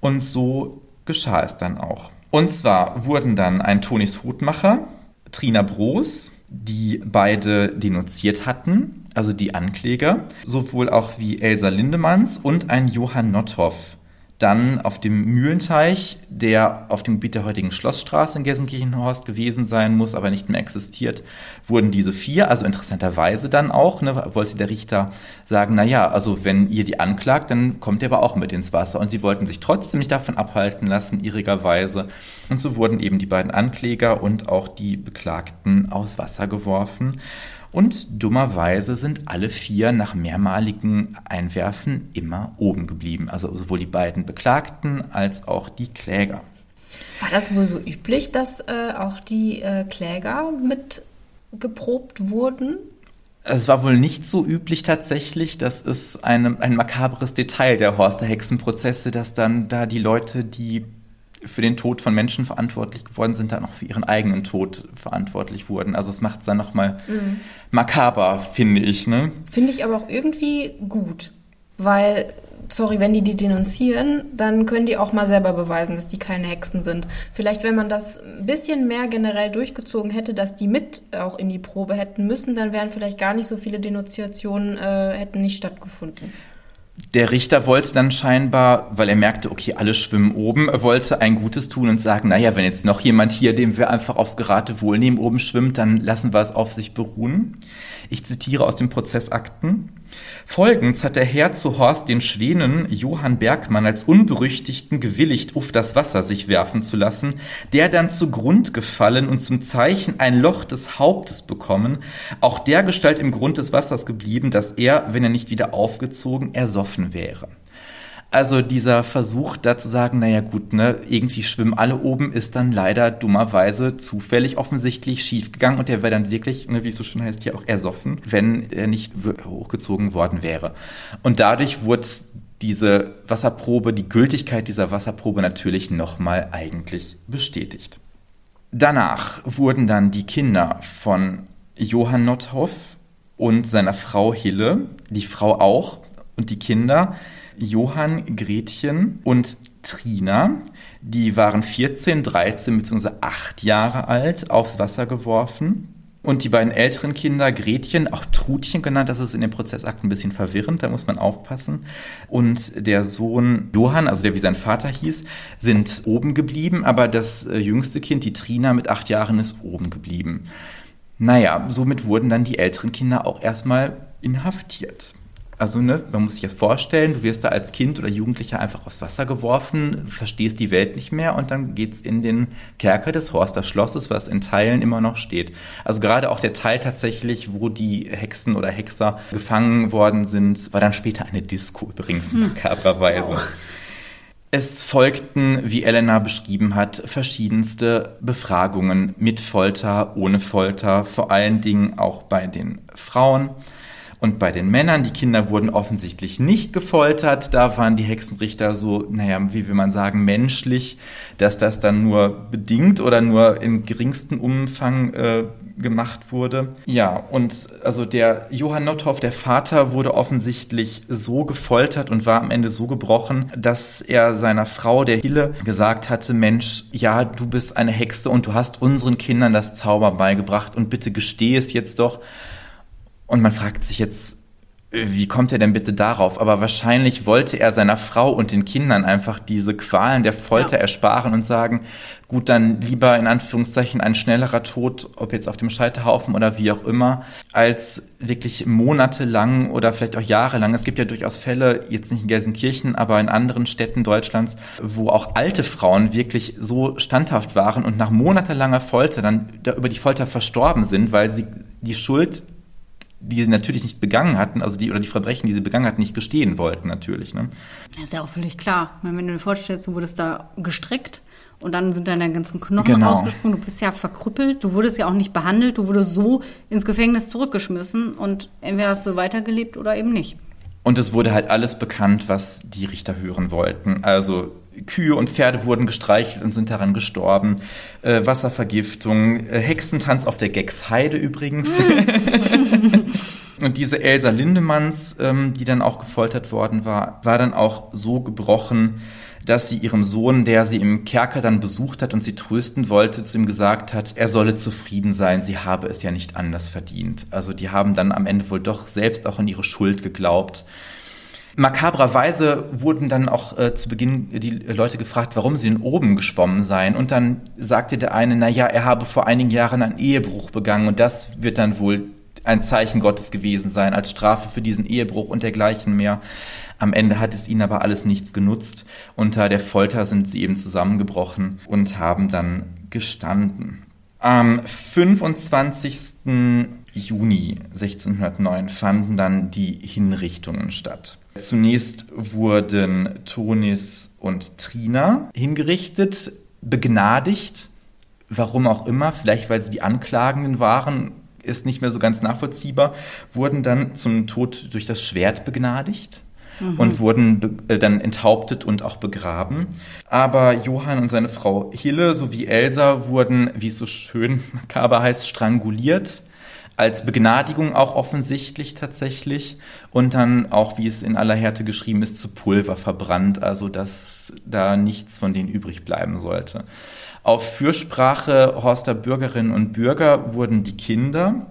Und so geschah es dann auch. Und zwar wurden dann ein Tonis Hutmacher, Trina Broos, die beide denunziert hatten, also die Ankläger, sowohl auch wie Elsa Lindemanns und ein Johann Nothoff dann auf dem Mühlenteich, der auf dem Gebiet der heutigen Schlossstraße in Gelsenkirchenhorst gewesen sein muss, aber nicht mehr existiert, wurden diese vier, also interessanterweise dann auch, ne, wollte der Richter sagen, na ja, also wenn ihr die anklagt, dann kommt ihr aber auch mit ins Wasser. Und sie wollten sich trotzdem nicht davon abhalten lassen, irrigerweise. Und so wurden eben die beiden Ankläger und auch die Beklagten aus Wasser geworfen. Und dummerweise sind alle vier nach mehrmaligen Einwerfen immer oben geblieben. Also sowohl die beiden Beklagten als auch die Kläger. War das wohl so üblich, dass äh, auch die äh, Kläger mit geprobt wurden? Es war wohl nicht so üblich tatsächlich. Das ist eine, ein makabres Detail der Horster Hexenprozesse, dass dann da die Leute, die für den Tod von Menschen verantwortlich geworden sind, dann auch für ihren eigenen Tod verantwortlich wurden. Also es macht es dann nochmal mhm. makaber, finde ich. Ne? Finde ich aber auch irgendwie gut, weil, sorry, wenn die die denunzieren, dann können die auch mal selber beweisen, dass die keine Hexen sind. Vielleicht, wenn man das ein bisschen mehr generell durchgezogen hätte, dass die mit auch in die Probe hätten müssen, dann wären vielleicht gar nicht so viele Denunziationen, äh, hätten nicht stattgefunden der Richter wollte dann scheinbar, weil er merkte, okay, alle schwimmen oben, er wollte ein Gutes tun und sagen, naja, wenn jetzt noch jemand hier, dem wir einfach aufs Geratewohl nehmen, oben schwimmt, dann lassen wir es auf sich beruhen. Ich zitiere aus den Prozessakten. Folgends hat der Herr zu Horst den Schwenen Johann Bergmann als Unberüchtigten gewilligt, auf das Wasser sich werfen zu lassen, der dann zu Grund gefallen und zum Zeichen ein Loch des Hauptes bekommen, auch der Gestalt im Grund des Wassers geblieben, dass er, wenn er nicht wieder aufgezogen, ersoffen wäre. Also dieser Versuch, da zu sagen, naja gut, ne, irgendwie schwimmen alle oben, ist dann leider dummerweise zufällig offensichtlich schiefgegangen und der wäre dann wirklich, ne, wie es so schön heißt, hier auch ersoffen, wenn er nicht hochgezogen worden wäre. Und dadurch wurde diese Wasserprobe, die Gültigkeit dieser Wasserprobe natürlich nochmal eigentlich bestätigt. Danach wurden dann die Kinder von Johann Nothoff und seiner Frau Hille, die Frau auch und die Kinder Johann, Gretchen und Trina. Die waren 14, 13 bzw. 8 Jahre alt, aufs Wasser geworfen. Und die beiden älteren Kinder, Gretchen, auch Trutchen genannt, das ist in dem Prozessakt ein bisschen verwirrend, da muss man aufpassen. Und der Sohn Johann, also der wie sein Vater hieß, sind oben geblieben, aber das äh, jüngste Kind, die Trina mit acht Jahren, ist oben geblieben. Naja, somit wurden dann die älteren Kinder auch erstmal inhaftiert. Also, ne, man muss sich das vorstellen, du wirst da als Kind oder Jugendlicher einfach aufs Wasser geworfen, verstehst die Welt nicht mehr und dann geht's in den Kerker des Horster Schlosses, was in Teilen immer noch steht. Also gerade auch der Teil tatsächlich, wo die Hexen oder Hexer gefangen worden sind, war dann später eine Disco übrigens, hm. makabrerweise. Wow. Es folgten, wie Elena beschrieben hat, verschiedenste Befragungen mit Folter, ohne Folter, vor allen Dingen auch bei den Frauen. Und bei den Männern, die Kinder wurden offensichtlich nicht gefoltert. Da waren die Hexenrichter so, naja, wie will man sagen, menschlich, dass das dann nur bedingt oder nur im geringsten Umfang äh, gemacht wurde. Ja, und also der Johann Nothoff, der Vater, wurde offensichtlich so gefoltert und war am Ende so gebrochen, dass er seiner Frau, der Hille, gesagt hatte, Mensch, ja, du bist eine Hexe und du hast unseren Kindern das Zauber beigebracht und bitte gesteh es jetzt doch. Und man fragt sich jetzt, wie kommt er denn bitte darauf? Aber wahrscheinlich wollte er seiner Frau und den Kindern einfach diese Qualen der Folter ja. ersparen und sagen, gut, dann lieber in Anführungszeichen ein schnellerer Tod, ob jetzt auf dem Scheiterhaufen oder wie auch immer, als wirklich monatelang oder vielleicht auch jahrelang. Es gibt ja durchaus Fälle, jetzt nicht in Gelsenkirchen, aber in anderen Städten Deutschlands, wo auch alte Frauen wirklich so standhaft waren und nach monatelanger Folter dann über die Folter verstorben sind, weil sie die Schuld die sie natürlich nicht begangen hatten, also die oder die Verbrechen, die sie begangen hatten, nicht gestehen wollten, natürlich. Ne? Das ist ja auch völlig klar. Wenn du dir vorstellst, du wurdest da gestreckt und dann sind deine ganzen Knochen genau. rausgesprungen, du bist ja verkrüppelt, du wurdest ja auch nicht behandelt, du wurdest so ins Gefängnis zurückgeschmissen und entweder hast du weitergelebt oder eben nicht. Und es wurde halt alles bekannt, was die Richter hören wollten. Also Kühe und Pferde wurden gestreichelt und sind daran gestorben. Äh, Wasservergiftung, äh, Hexentanz auf der Gexheide übrigens. und diese Elsa Lindemanns, ähm, die dann auch gefoltert worden war, war dann auch so gebrochen, dass sie ihrem Sohn, der sie im Kerker dann besucht hat und sie trösten wollte, zu ihm gesagt hat, er solle zufrieden sein, sie habe es ja nicht anders verdient. Also die haben dann am Ende wohl doch selbst auch in ihre Schuld geglaubt Makabrerweise wurden dann auch äh, zu Beginn die Leute gefragt, warum sie in oben geschwommen seien. Und dann sagte der eine, na ja, er habe vor einigen Jahren einen Ehebruch begangen und das wird dann wohl ein Zeichen Gottes gewesen sein, als Strafe für diesen Ehebruch und dergleichen mehr. Am Ende hat es ihnen aber alles nichts genutzt. Unter der Folter sind sie eben zusammengebrochen und haben dann gestanden. Am 25. Juni 1609 fanden dann die Hinrichtungen statt. Zunächst wurden Tonis und Trina hingerichtet, begnadigt, warum auch immer, vielleicht weil sie die Anklagenden waren, ist nicht mehr so ganz nachvollziehbar, wurden dann zum Tod durch das Schwert begnadigt mhm. und wurden äh, dann enthauptet und auch begraben. Aber Johann und seine Frau Hille sowie Elsa wurden, wie es so schön makaber heißt, stranguliert als Begnadigung auch offensichtlich tatsächlich und dann auch, wie es in aller Härte geschrieben ist, zu Pulver verbrannt, also dass da nichts von denen übrig bleiben sollte. Auf Fürsprache Horster Bürgerinnen und Bürger wurden die Kinder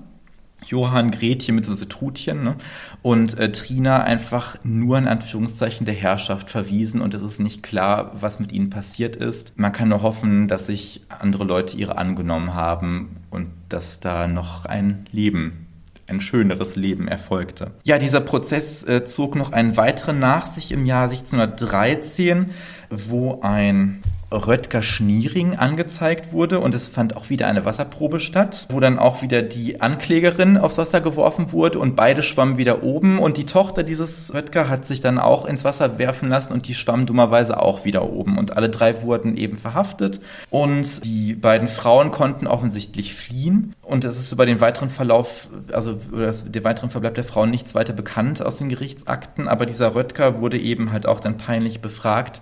Johann Gretchen mit so Trutchen ne? und äh, Trina einfach nur in Anführungszeichen der Herrschaft verwiesen und es ist nicht klar, was mit ihnen passiert ist. Man kann nur hoffen, dass sich andere Leute ihre angenommen haben und dass da noch ein Leben ein schöneres Leben erfolgte. Ja, dieser Prozess äh, zog noch einen weiteren nach sich im Jahr 1613, wo ein Röttger Schniering angezeigt wurde und es fand auch wieder eine Wasserprobe statt, wo dann auch wieder die Anklägerin aufs Wasser geworfen wurde und beide schwammen wieder oben und die Tochter dieses Röttger hat sich dann auch ins Wasser werfen lassen und die schwamm dummerweise auch wieder oben und alle drei wurden eben verhaftet und die beiden Frauen konnten offensichtlich fliehen und es ist über den weiteren Verlauf, also den weiteren Verbleib der Frauen nichts weiter bekannt aus den Gerichtsakten, aber dieser Röttger wurde eben halt auch dann peinlich befragt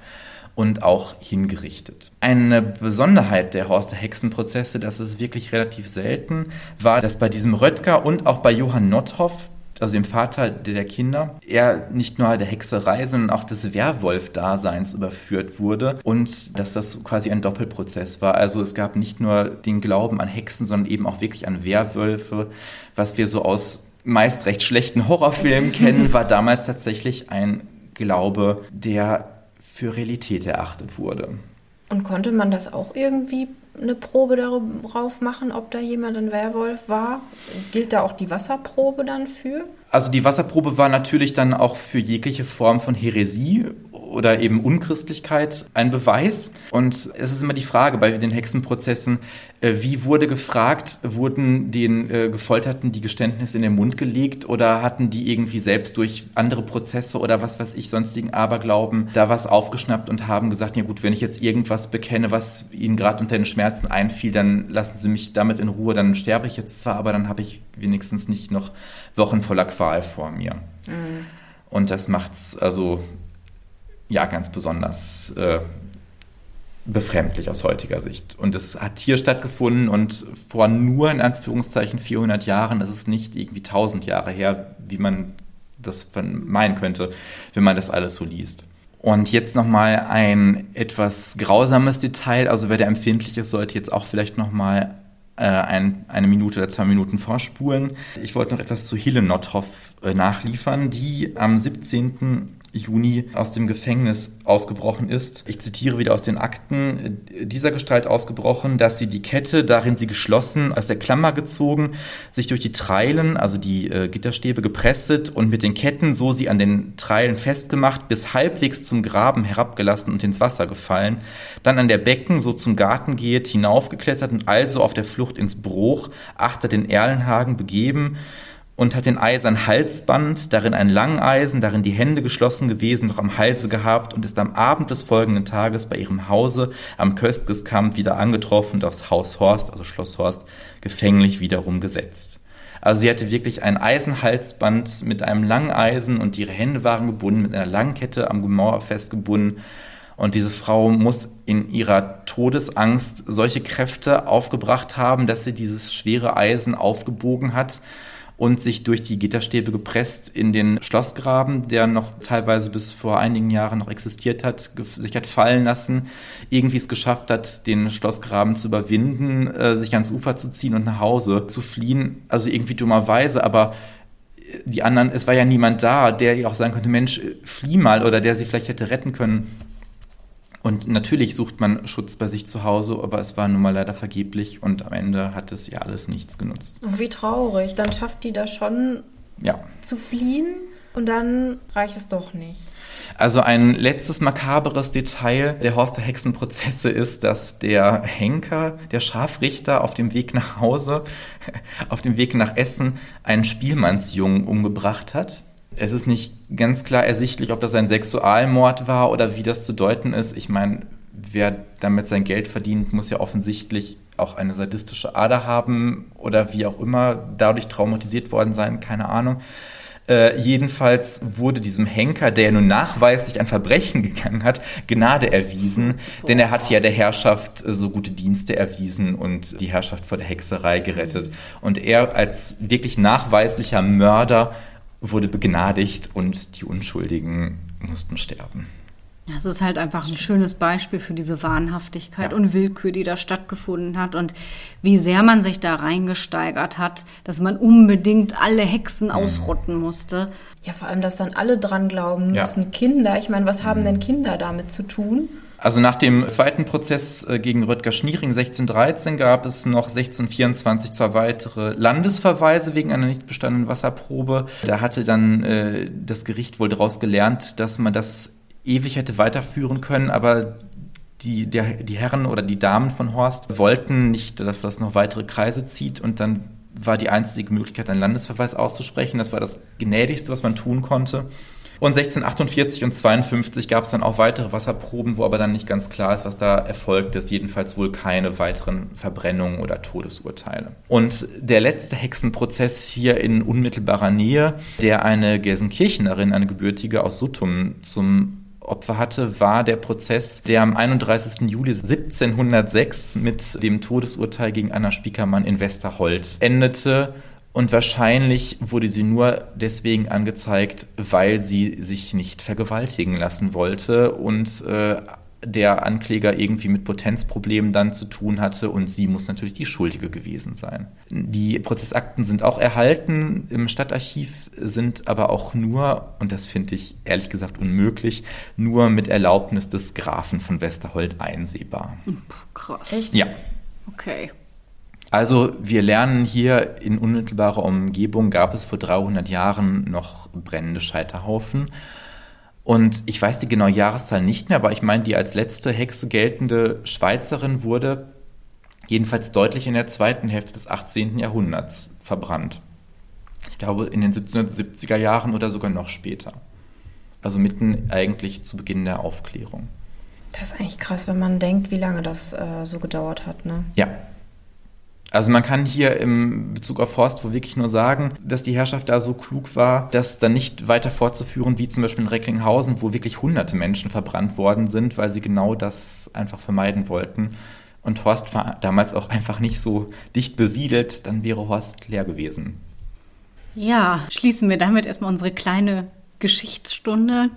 und auch hingerichtet. Eine Besonderheit der Horster Hexenprozesse, das ist wirklich relativ selten, war, dass bei diesem Röttger und auch bei Johann Notthoff also dem Vater der Kinder, er nicht nur der Hexerei, sondern auch des Werwolf-Daseins überführt wurde und dass das quasi ein Doppelprozess war. Also es gab nicht nur den Glauben an Hexen, sondern eben auch wirklich an Werwölfe, was wir so aus meist recht schlechten Horrorfilmen kennen, war damals tatsächlich ein Glaube, der für Realität erachtet wurde. Und konnte man das auch irgendwie eine Probe darauf machen, ob da jemand ein Werwolf war? Gilt da auch die Wasserprobe dann für? Also die Wasserprobe war natürlich dann auch für jegliche Form von Häresie oder eben Unchristlichkeit ein Beweis. Und es ist immer die Frage bei den Hexenprozessen, äh, wie wurde gefragt, wurden den äh, Gefolterten die Geständnisse in den Mund gelegt oder hatten die irgendwie selbst durch andere Prozesse oder was weiß ich, sonstigen Aberglauben da was aufgeschnappt und haben gesagt, ja gut, wenn ich jetzt irgendwas bekenne, was ihnen gerade unter den Schmerzen einfiel, dann lassen sie mich damit in Ruhe, dann sterbe ich jetzt zwar, aber dann habe ich wenigstens nicht noch Wochen voller Qual vor mir. Mhm. Und das macht's also ja ganz besonders äh, befremdlich aus heutiger Sicht. Und es hat hier stattgefunden und vor nur in Anführungszeichen 400 Jahren ist es nicht irgendwie 1000 Jahre her, wie man das meinen könnte, wenn man das alles so liest. Und jetzt nochmal ein etwas grausames Detail. Also wer da empfindlich ist, sollte jetzt auch vielleicht nochmal äh, ein, eine Minute oder zwei Minuten vorspulen. Ich wollte noch etwas zu Hille Nothoff äh, nachliefern, die am 17. Juni aus dem Gefängnis ausgebrochen ist. Ich zitiere wieder aus den Akten dieser Gestalt ausgebrochen, dass sie die Kette, darin sie geschlossen, aus der Klammer gezogen, sich durch die Treilen, also die äh, Gitterstäbe, gepresset und mit den Ketten, so sie an den Treilen festgemacht, bis halbwegs zum Graben herabgelassen und ins Wasser gefallen, dann an der Becken, so zum Garten geht, hinaufgeklettert und also auf der Flucht ins Bruch, achter den Erlenhagen begeben, und hat den Eisern Halsband, darin ein Langeisen, darin die Hände geschlossen gewesen, noch am Halse gehabt und ist am Abend des folgenden Tages bei ihrem Hause am Köstgeskamp wieder angetroffen und aufs Haus Horst, also Schloss Horst, gefänglich wiederum gesetzt. Also sie hatte wirklich ein Eisenhalsband mit einem Langeisen und ihre Hände waren gebunden, mit einer Langkette am Gemauer festgebunden Und diese Frau muss in ihrer Todesangst solche Kräfte aufgebracht haben, dass sie dieses schwere Eisen aufgebogen hat und sich durch die Gitterstäbe gepresst in den Schlossgraben, der noch teilweise bis vor einigen Jahren noch existiert hat, sich hat fallen lassen, irgendwie es geschafft hat, den Schlossgraben zu überwinden, äh, sich ans Ufer zu ziehen und nach Hause zu fliehen. Also irgendwie dummerweise, aber die anderen, es war ja niemand da, der ihr auch sagen könnte, Mensch, flieh mal oder der sie vielleicht hätte retten können. Und natürlich sucht man Schutz bei sich zu Hause, aber es war nun mal leider vergeblich und am Ende hat es ja alles nichts genutzt. Oh, wie traurig. Dann schafft die das schon ja. zu fliehen und dann reicht es doch nicht. Also ein letztes makaberes Detail der Horst der Hexenprozesse ist, dass der Henker, der Scharfrichter auf dem Weg nach Hause, auf dem Weg nach Essen, einen Spielmannsjungen umgebracht hat es ist nicht ganz klar ersichtlich, ob das ein Sexualmord war oder wie das zu deuten ist. Ich meine, wer damit sein Geld verdient, muss ja offensichtlich auch eine sadistische Ader haben oder wie auch immer dadurch traumatisiert worden sein, keine Ahnung. Äh, jedenfalls wurde diesem Henker, der ja nun nachweislich ein Verbrechen gegangen hat, Gnade erwiesen, denn er hat ja der Herrschaft äh, so gute Dienste erwiesen und die Herrschaft vor der Hexerei gerettet. Und er als wirklich nachweislicher Mörder wurde begnadigt und die Unschuldigen mussten sterben. Es ist halt einfach ein schönes Beispiel für diese Wahnhaftigkeit ja. und Willkür, die da stattgefunden hat und wie sehr man sich da reingesteigert hat, dass man unbedingt alle Hexen mhm. ausrotten musste. Ja, vor allem, dass dann alle dran glauben müssen. Ja. Kinder, ich meine, was haben mhm. denn Kinder damit zu tun? Also nach dem zweiten Prozess äh, gegen Röttger Schniering 1613 gab es noch 1624 zwei weitere Landesverweise wegen einer nicht bestandenen Wasserprobe. Da hatte dann äh, das Gericht wohl daraus gelernt, dass man das ewig hätte weiterführen können, aber die, der, die Herren oder die Damen von Horst wollten nicht, dass das noch weitere Kreise zieht und dann war die einzige Möglichkeit, einen Landesverweis auszusprechen. Das war das Gnädigste, was man tun konnte. Und 1648 und 52 gab es dann auch weitere Wasserproben, wo aber dann nicht ganz klar ist, was da erfolgt ist. Jedenfalls wohl keine weiteren Verbrennungen oder Todesurteile. Und der letzte Hexenprozess hier in unmittelbarer Nähe, der eine Gelsenkirchenerin, eine Gebürtige aus Suttum zum Opfer hatte, war der Prozess, der am 31. Juli 1706 mit dem Todesurteil gegen Anna Spiekermann in Westerhold endete und wahrscheinlich wurde sie nur deswegen angezeigt, weil sie sich nicht vergewaltigen lassen wollte und äh, der Ankläger irgendwie mit Potenzproblemen dann zu tun hatte und sie muss natürlich die Schuldige gewesen sein. Die Prozessakten sind auch erhalten im Stadtarchiv, sind aber auch nur, und das finde ich ehrlich gesagt unmöglich, nur mit Erlaubnis des Grafen von Westerhold einsehbar. Krass. Echt? Ja. Okay. Also wir lernen hier in unmittelbarer Umgebung gab es vor 300 Jahren noch brennende Scheiterhaufen. Und ich weiß die genaue Jahreszahl nicht mehr, aber ich meine, die als letzte Hexe geltende Schweizerin wurde jedenfalls deutlich in der zweiten Hälfte des 18. Jahrhunderts verbrannt. Ich glaube in den 1770er Jahren oder sogar noch später. Also mitten eigentlich zu Beginn der Aufklärung. Das ist eigentlich krass, wenn man denkt, wie lange das äh, so gedauert hat, ne? Ja, also man kann hier im Bezug auf Forst wohl wirklich nur sagen, dass die Herrschaft da so klug war, das dann nicht weiter fortzuführen, wie zum Beispiel in Recklinghausen, wo wirklich hunderte Menschen verbrannt worden sind, weil sie genau das einfach vermeiden wollten. Und Horst war damals auch einfach nicht so dicht besiedelt, dann wäre Horst leer gewesen. Ja, schließen wir damit erstmal unsere kleine Geschichtsstunde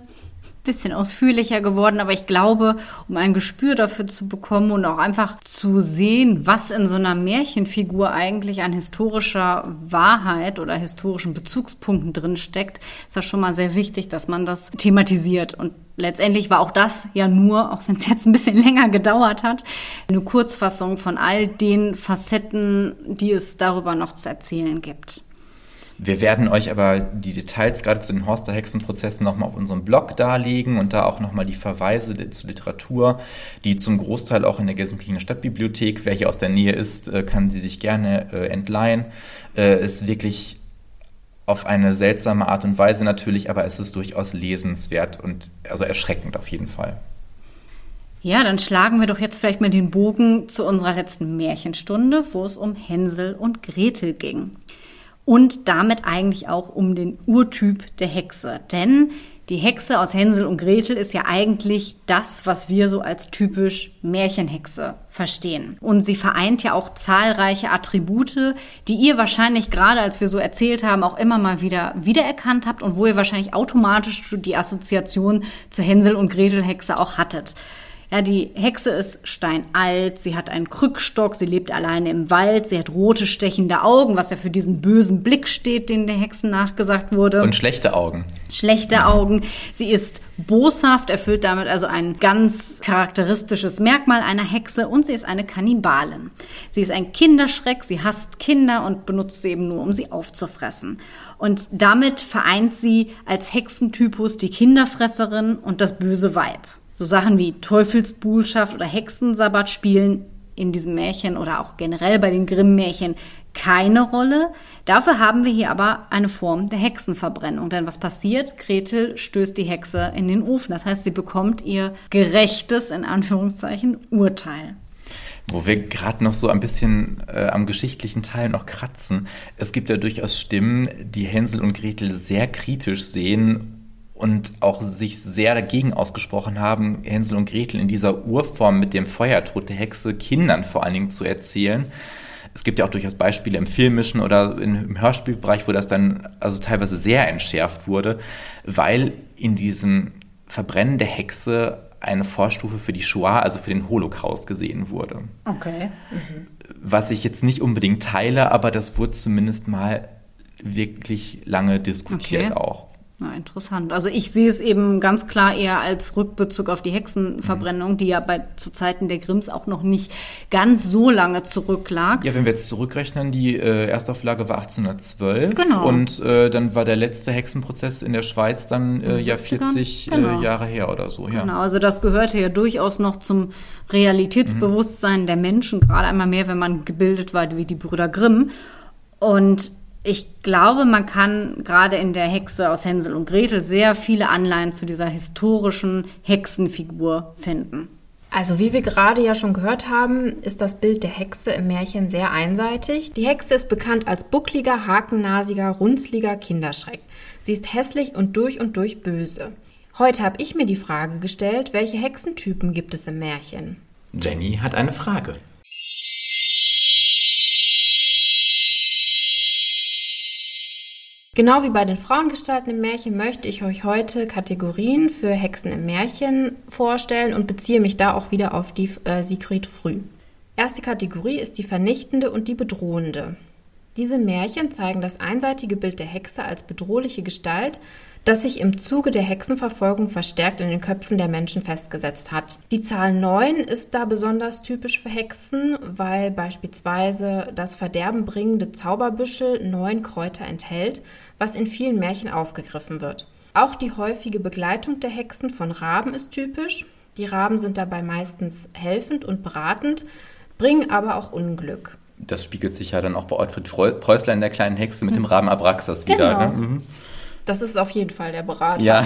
bisschen ausführlicher geworden, aber ich glaube, um ein Gespür dafür zu bekommen und auch einfach zu sehen, was in so einer Märchenfigur eigentlich an historischer Wahrheit oder historischen Bezugspunkten drin steckt, ist das schon mal sehr wichtig, dass man das thematisiert. Und letztendlich war auch das ja nur, auch wenn es jetzt ein bisschen länger gedauert hat, eine Kurzfassung von all den Facetten, die es darüber noch zu erzählen gibt. Wir werden euch aber die Details gerade zu den Horster Hexenprozessen nochmal auf unserem Blog darlegen und da auch nochmal die Verweise zur Literatur, die zum Großteil auch in der Gelsenkirchener Stadtbibliothek, wer hier aus der Nähe ist, äh, kann sie sich gerne äh, entleihen. Äh, ist wirklich auf eine seltsame Art und Weise natürlich, aber es ist durchaus lesenswert und also erschreckend auf jeden Fall. Ja, dann schlagen wir doch jetzt vielleicht mal den Bogen zu unserer letzten Märchenstunde, wo es um Hänsel und Gretel ging und damit eigentlich auch um den Urtyp der Hexe. Denn Die Hexe aus Hänsel und Gretel ist ja eigentlich das, was wir so als typisch Märchenhexe verstehen. Und sie vereint ja auch zahlreiche Attribute, die ihr wahrscheinlich gerade, als wir so erzählt haben, auch immer mal wieder wiedererkannt habt und wo ihr wahrscheinlich automatisch die Assoziation zu Hänsel und Gretel Hexe auch hattet. Ja, die Hexe ist steinalt, sie hat einen Krückstock, sie lebt alleine im Wald, sie hat rote, stechende Augen, was ja für diesen bösen Blick steht, den der Hexen nachgesagt wurde. Und schlechte Augen. Schlechte Augen. Sie ist boshaft, erfüllt damit also ein ganz charakteristisches Merkmal einer Hexe und sie ist eine Kannibalin. Sie ist ein Kinderschreck, sie hasst Kinder und benutzt sie eben nur, um sie aufzufressen. Und damit vereint sie als Hexentypus die Kinderfresserin und das böse Weib. So Sachen wie Teufelsbuhlschaft oder Hexensabbat spielen in diesem Märchen oder auch generell bei den Grimm-Märchen keine Rolle. Dafür haben wir hier aber eine Form der Hexenverbrennung. Denn was passiert? Gretel stößt die Hexe in den Ofen. Das heißt, sie bekommt ihr gerechtes, in Anführungszeichen, Urteil. Wo wir gerade noch so ein bisschen äh, am geschichtlichen Teil noch kratzen. Es gibt ja durchaus Stimmen, die Hänsel und Gretel sehr kritisch sehen und auch sich sehr dagegen ausgesprochen haben, Hänsel und Gretel in dieser Urform mit dem Feuertod der Hexe Kindern vor allen Dingen zu erzählen. Es gibt ja auch durchaus Beispiele im filmischen oder im Hörspielbereich, wo das dann also teilweise sehr entschärft wurde, weil in diesem Verbrennen der Hexe eine Vorstufe für die Shoah, also für den Holocaust gesehen wurde. Okay. Mhm. Was ich jetzt nicht unbedingt teile, aber das wurde zumindest mal wirklich lange diskutiert okay. auch. Ja, interessant. Also ich sehe es eben ganz klar eher als Rückbezug auf die Hexenverbrennung, die ja bei zu Zeiten der Grimms auch noch nicht ganz so lange zurücklag. Ja, wenn wir jetzt zurückrechnen, die äh, Erstauflage war 1812 genau. und äh, dann war der letzte Hexenprozess in der Schweiz dann äh, ja 40 äh, genau. Jahre her oder so. Ja. Genau, also das gehörte ja durchaus noch zum Realitätsbewusstsein mhm. der Menschen, gerade einmal mehr, wenn man gebildet war wie die Brüder Grimm. Und ich glaube, man kann gerade in der Hexe aus Hänsel und Gretel sehr viele Anleihen zu dieser historischen Hexenfigur finden. Also wie wir gerade ja schon gehört haben, ist das Bild der Hexe im Märchen sehr einseitig. Die Hexe ist bekannt als buckliger, hakennasiger, runzliger Kinderschreck. Sie ist hässlich und durch und durch böse. Heute habe ich mir die Frage gestellt, welche Hexentypen gibt es im Märchen? Jenny hat eine Frage. Genau wie bei den Frauengestalten im Märchen möchte ich euch heute Kategorien für Hexen im Märchen vorstellen und beziehe mich da auch wieder auf die äh, Sigrid Früh. Erste Kategorie ist die vernichtende und die bedrohende. Diese Märchen zeigen das einseitige Bild der Hexe als bedrohliche Gestalt, das sich im Zuge der Hexenverfolgung verstärkt in den Köpfen der Menschen festgesetzt hat. Die Zahl 9 ist da besonders typisch für Hexen, weil beispielsweise das verderbenbringende Zauberbüschel neun Kräuter enthält, was in vielen Märchen aufgegriffen wird. Auch die häufige Begleitung der Hexen von Raben ist typisch. Die Raben sind dabei meistens helfend und beratend, bringen aber auch Unglück. Das spiegelt sich ja dann auch bei Ottfried Preußler in der kleinen Hexe mit dem Raben Abraxas wieder. Genau. Ne? Mhm. Das ist auf jeden Fall der Berater. Ja.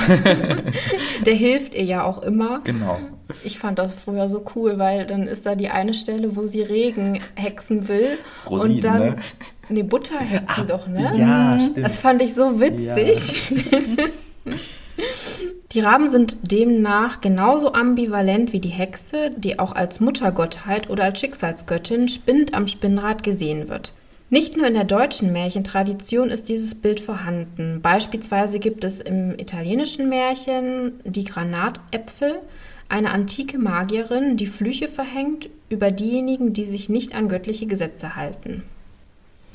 der hilft ihr ja auch immer. Genau. Ich fand das früher so cool, weil dann ist da die eine Stelle, wo sie Regen hexen will. Rosinen, und dann. Ne? Nee, Butter hexen ah, doch, ne? Ja, mhm. stimmt. Das fand ich so witzig. Ja. Die Raben sind demnach genauso ambivalent wie die Hexe, die auch als Muttergottheit oder als Schicksalsgöttin spinnend am Spinnrad gesehen wird. Nicht nur in der deutschen Märchentradition ist dieses Bild vorhanden. Beispielsweise gibt es im italienischen Märchen die Granatäpfel, eine antike Magierin, die Flüche verhängt über diejenigen, die sich nicht an göttliche Gesetze halten.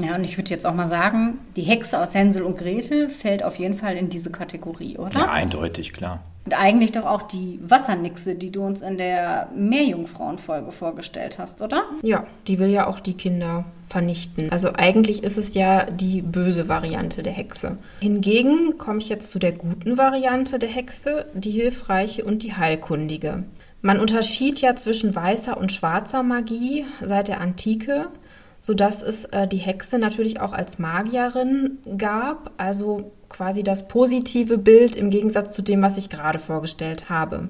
Ja, und ich würde jetzt auch mal sagen, die Hexe aus Hänsel und Gretel fällt auf jeden Fall in diese Kategorie, oder? Ja, eindeutig, klar. Und eigentlich doch auch die Wassernixe, die du uns in der Meerjungfrauenfolge vorgestellt hast, oder? Ja, die will ja auch die Kinder vernichten. Also eigentlich ist es ja die böse Variante der Hexe. Hingegen komme ich jetzt zu der guten Variante der Hexe, die hilfreiche und die heilkundige. Man unterschied ja zwischen weißer und schwarzer Magie seit der Antike sodass es äh, die Hexe natürlich auch als Magierin gab, also quasi das positive Bild im Gegensatz zu dem, was ich gerade vorgestellt habe.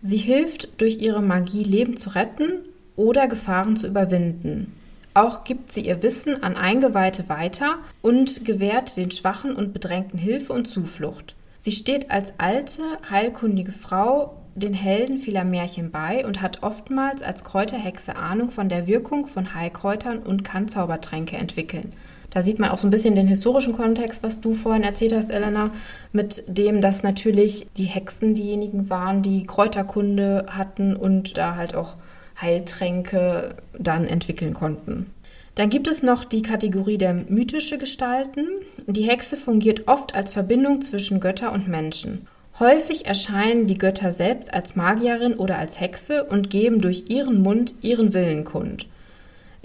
Sie hilft durch ihre Magie Leben zu retten oder Gefahren zu überwinden. Auch gibt sie ihr Wissen an Eingeweihte weiter und gewährt den Schwachen und Bedrängten Hilfe und Zuflucht. Sie steht als alte, heilkundige Frau den Helden vieler Märchen bei und hat oftmals als Kräuterhexe Ahnung von der Wirkung von Heilkräutern und kann Zaubertränke entwickeln. Da sieht man auch so ein bisschen den historischen Kontext, was du vorhin erzählt hast, Elena, mit dem, dass natürlich die Hexen diejenigen waren, die Kräuterkunde hatten und da halt auch Heiltränke dann entwickeln konnten. Dann gibt es noch die Kategorie der mythische Gestalten. Die Hexe fungiert oft als Verbindung zwischen Götter und Menschen. Häufig erscheinen die Götter selbst als Magierin oder als Hexe und geben durch ihren Mund ihren Willen kund.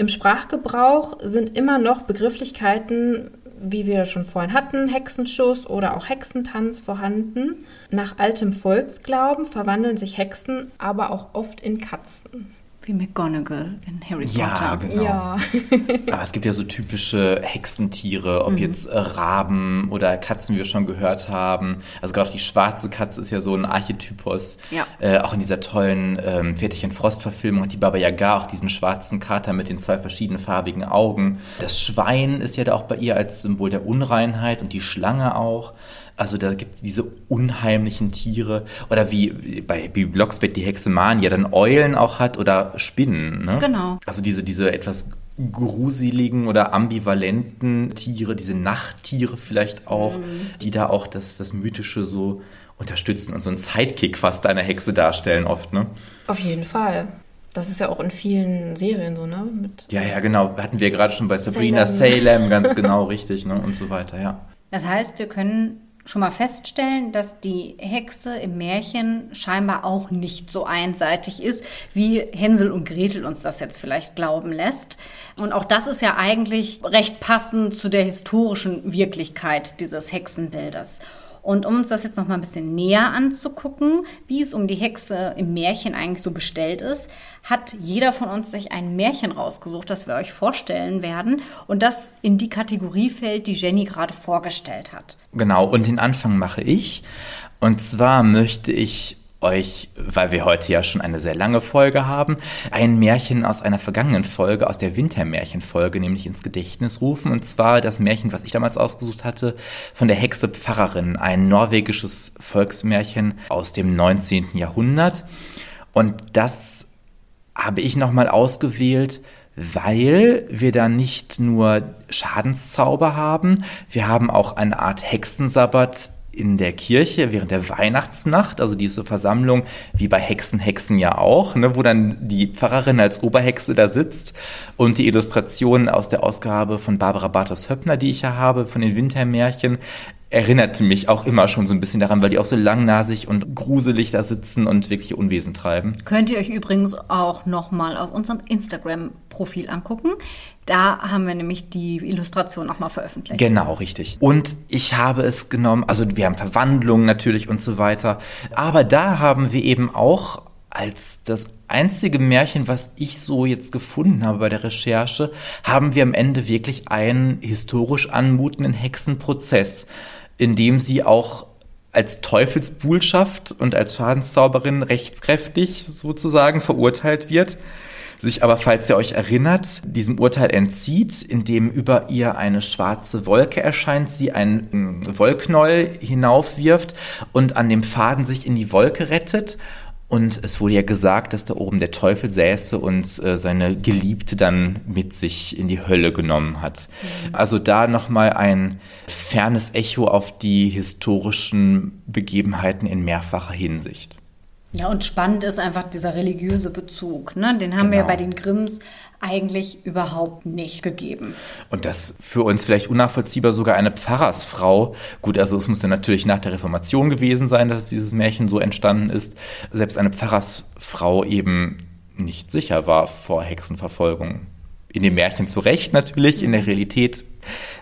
Im Sprachgebrauch sind immer noch Begrifflichkeiten, wie wir schon vorhin hatten, Hexenschuss oder auch Hexentanz vorhanden. Nach altem Volksglauben verwandeln sich Hexen aber auch oft in Katzen. Wie McGonagall in Harry Ja, Potter. genau. Ja. Aber es gibt ja so typische Hexentiere, ob Mhm. jetzt äh, Raben oder Katzen, wie wir schon gehört haben. Also gerade die schwarze Katze ist ja so ein Archetypus. Ja. Äh, auch in dieser tollen ähm, Pferdchen Frost-Verfilmung hat die Baba Yaga auch diesen schwarzen Kater mit den zwei verschiedenfarbigen Augen. Das Schwein ist ja da auch bei ihr als Symbol der Unreinheit und die Schlange auch. Also da gibt es diese unheimlichen Tiere. Oder wie bei Bibi Blocksberg die Hexe Mani ja dann Eulen auch hat oder Spinnen. Ne? Genau. Also diese, diese etwas gruseligen oder ambivalenten Tiere, diese Nachttiere vielleicht auch, die da auch das, das Mythische so unterstützen und so einen Sidekick fast einer Hexe darstellen oft, ne? Auf jeden Fall. Das ist ja auch in vielen Serien so, ne? Mit Ja, ja, genau. Hatten wir gerade schon bei Sabrina Salem, Salem. ganz genau richtig, ne? Und so weiter, ja. Das heißt, wir können schon mal feststellen, dass die Hexe im Märchen scheinbar auch nicht so einseitig ist, wie Hänsel und Gretel uns das jetzt vielleicht glauben lässt. Und auch das ist ja eigentlich recht passend zu der historischen Wirklichkeit dieses Hexenbildes. Und um uns das jetzt noch mal ein bisschen näher anzugucken, wie es um die Hexe im Märchen eigentlich so bestellt ist, hat jeder von uns sich ein Märchen rausgesucht, das wir euch vorstellen werden und das in die Kategorie fällt, die Jenny gerade vorgestellt hat. Genau, und den Anfang mache ich. Und zwar möchte ich euch, weil wir heute ja schon eine sehr lange Folge haben, ein Märchen aus einer vergangenen Folge, aus der Wintermärchenfolge, nämlich ins Gedächtnis rufen. Und zwar das Märchen, was ich damals ausgesucht hatte, von der Hexe Pfarrerin, ein norwegisches Volksmärchen aus dem 19. Jahrhundert. Und das habe ich nochmal ausgewählt, weil wir da nicht nur Schadenszauber haben, wir haben auch eine Art Hexensabbat in der Kirche während der Weihnachtsnacht, also diese Versammlung, wie bei Hexen, Hexen ja auch, ne, wo dann die Pfarrerin als Oberhexe da sitzt und die Illustrationen aus der Ausgabe von Barbara Bartos-Höppner, die ich ja habe, von den Wintermärchen, erinnerte mich auch immer schon so ein bisschen daran, weil die auch so langnasig und gruselig da sitzen und wirklich Unwesen treiben. Könnt ihr euch übrigens auch nochmal auf unserem Instagram-Profil angucken. Da haben wir nämlich die Illustration nochmal veröffentlicht. Genau, richtig. Und ich habe es genommen, also wir haben Verwandlungen natürlich und so weiter, aber da haben wir eben auch als das einzige Märchen, was ich so jetzt gefunden habe bei der Recherche, haben wir am Ende wirklich einen historisch anmutenden Hexenprozess, in dem sie auch als Teufelsbuhlschaft und als Schadenszauberin rechtskräftig sozusagen verurteilt wird sich aber, falls ihr euch erinnert, diesem Urteil entzieht, indem über ihr eine schwarze Wolke erscheint, sie einen Wollknäuel hinaufwirft und an dem Faden sich in die Wolke rettet. Und es wurde ja gesagt, dass da oben der Teufel säße und äh, seine Geliebte dann mit sich in die Hölle genommen hat. Mhm. Also da nochmal ein fernes Echo auf die historischen Begebenheiten in mehrfacher Hinsicht. Ja, und spannend ist einfach dieser religiöse Bezug. Ne? Den haben Genau. wir bei den Grimms eigentlich überhaupt nicht gegeben. Und das für uns vielleicht unnachvollziehbar sogar eine Pfarrersfrau. Gut, also es muss dann natürlich nach der Reformation gewesen sein, dass dieses Märchen so entstanden ist. Selbst eine Pfarrersfrau eben nicht sicher war vor Hexenverfolgung. In dem Märchen zu Recht natürlich, in der Realität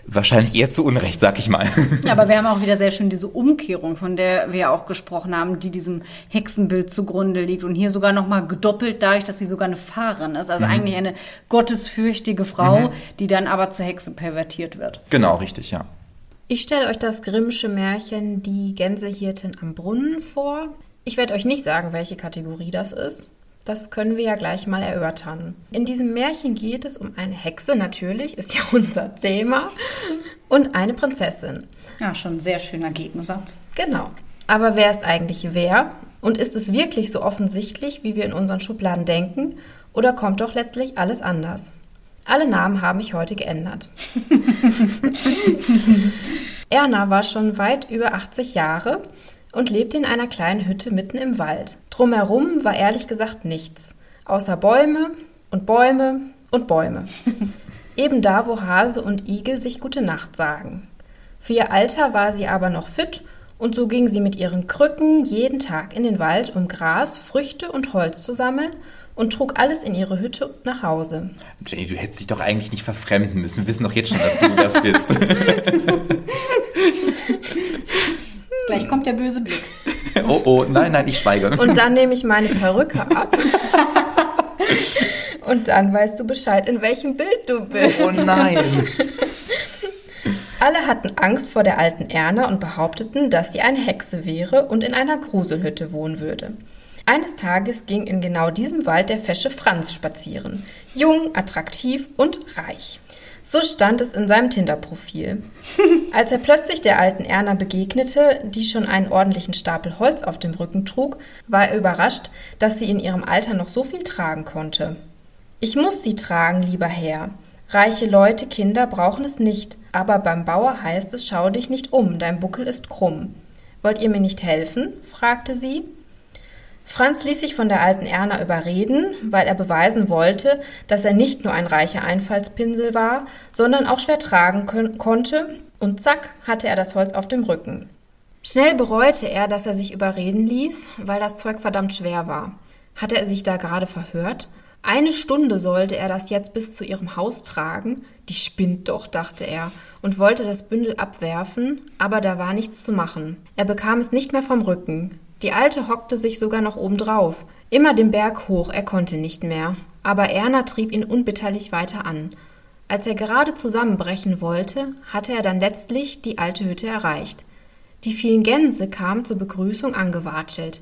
wahrscheinlich eher zu Unrecht, sag ich mal. Ja, aber wir haben auch wieder sehr schön diese Umkehrung, von der wir auch gesprochen haben, die diesem Hexenbild zugrunde liegt und hier sogar nochmal gedoppelt dadurch, dass sie sogar eine Pfarrerin ist. Also eigentlich eine gottesfürchtige Frau, die dann aber zur Hexe pervertiert wird. Genau, richtig, ja. Ich stelle euch das Grimmsche Märchen Die Gänsehirtin am Brunnen vor. Ich werde euch nicht sagen, welche Kategorie das ist. Das können wir ja gleich mal erörtern. In diesem Märchen geht es um eine Hexe, natürlich, ist ja unser Thema. und eine Prinzessin. Ja, schon ein sehr schöner Gegensatz. Genau. Aber wer ist eigentlich wer? Und ist es wirklich so offensichtlich, wie wir in unseren Schubladen denken? Oder kommt doch letztlich alles anders? Alle Namen habe ich heute geändert. Erna war schon weit über 80 Jahre und lebte in einer kleinen Hütte mitten im Wald. Drumherum war ehrlich gesagt nichts, außer Bäume und Bäume und Bäume. Eben da, wo Hase und Igel sich gute Nacht sagen. Für ihr Alter war sie aber noch fit und so ging sie mit ihren Krücken jeden Tag in den Wald, um Gras, Früchte und Holz zu sammeln und trug alles in ihre Hütte nach Hause. Jenny, du hättest dich doch eigentlich nicht verfremden müssen. Wir wissen doch jetzt schon, dass du das bist. Gleich kommt der böse Blick. oh, oh, nein, nein, ich schweige. Und dann nehme ich meine Perücke ab. Und dann weißt du Bescheid, in welchem Bild du bist. Oh nein. Alle hatten Angst vor der alten Erna und behaupteten, dass sie eine Hexe wäre und in einer Gruselhütte wohnen würde. Eines Tages ging in genau diesem Wald der fesche Franz spazieren. Jung, attraktiv und reich. So stand es in seinem Tinder-Profil. Als er plötzlich der alten Erna begegnete, die schon einen ordentlichen Stapel Holz auf dem Rücken trug, war er überrascht, dass sie in ihrem Alter noch so viel tragen konnte. Ich muss sie tragen, lieber Herr. Reiche Leute, Kinder brauchen es nicht, aber beim Bauer heißt es, schau dich nicht um, dein Buckel ist krumm. Wollt ihr mir nicht helfen? fragte sie. Franz ließ sich von der alten Erna überreden, weil er beweisen wollte, dass er nicht nur ein reicher Einfallspinsel war, sondern auch schwer tragen konnte, und zack hatte er das Holz auf dem Rücken. Schnell bereute er, dass er sich überreden ließ, weil das Zeug verdammt schwer war. Hatte er sich da gerade verhört? Eine Stunde sollte er das jetzt bis zu ihrem Haus tragen. Die spinnt doch, dachte er, und wollte das Bündel abwerfen, aber da war nichts zu machen. Er bekam es nicht mehr vom Rücken. Die Alte hockte sich sogar noch obendrauf. Immer den Berg hoch, er konnte nicht mehr. Aber Erna trieb ihn unbitterlich weiter an. Als er gerade zusammenbrechen wollte, hatte er dann letztlich die alte Hütte erreicht. Die vielen Gänse kamen zur Begrüßung angewatschelt.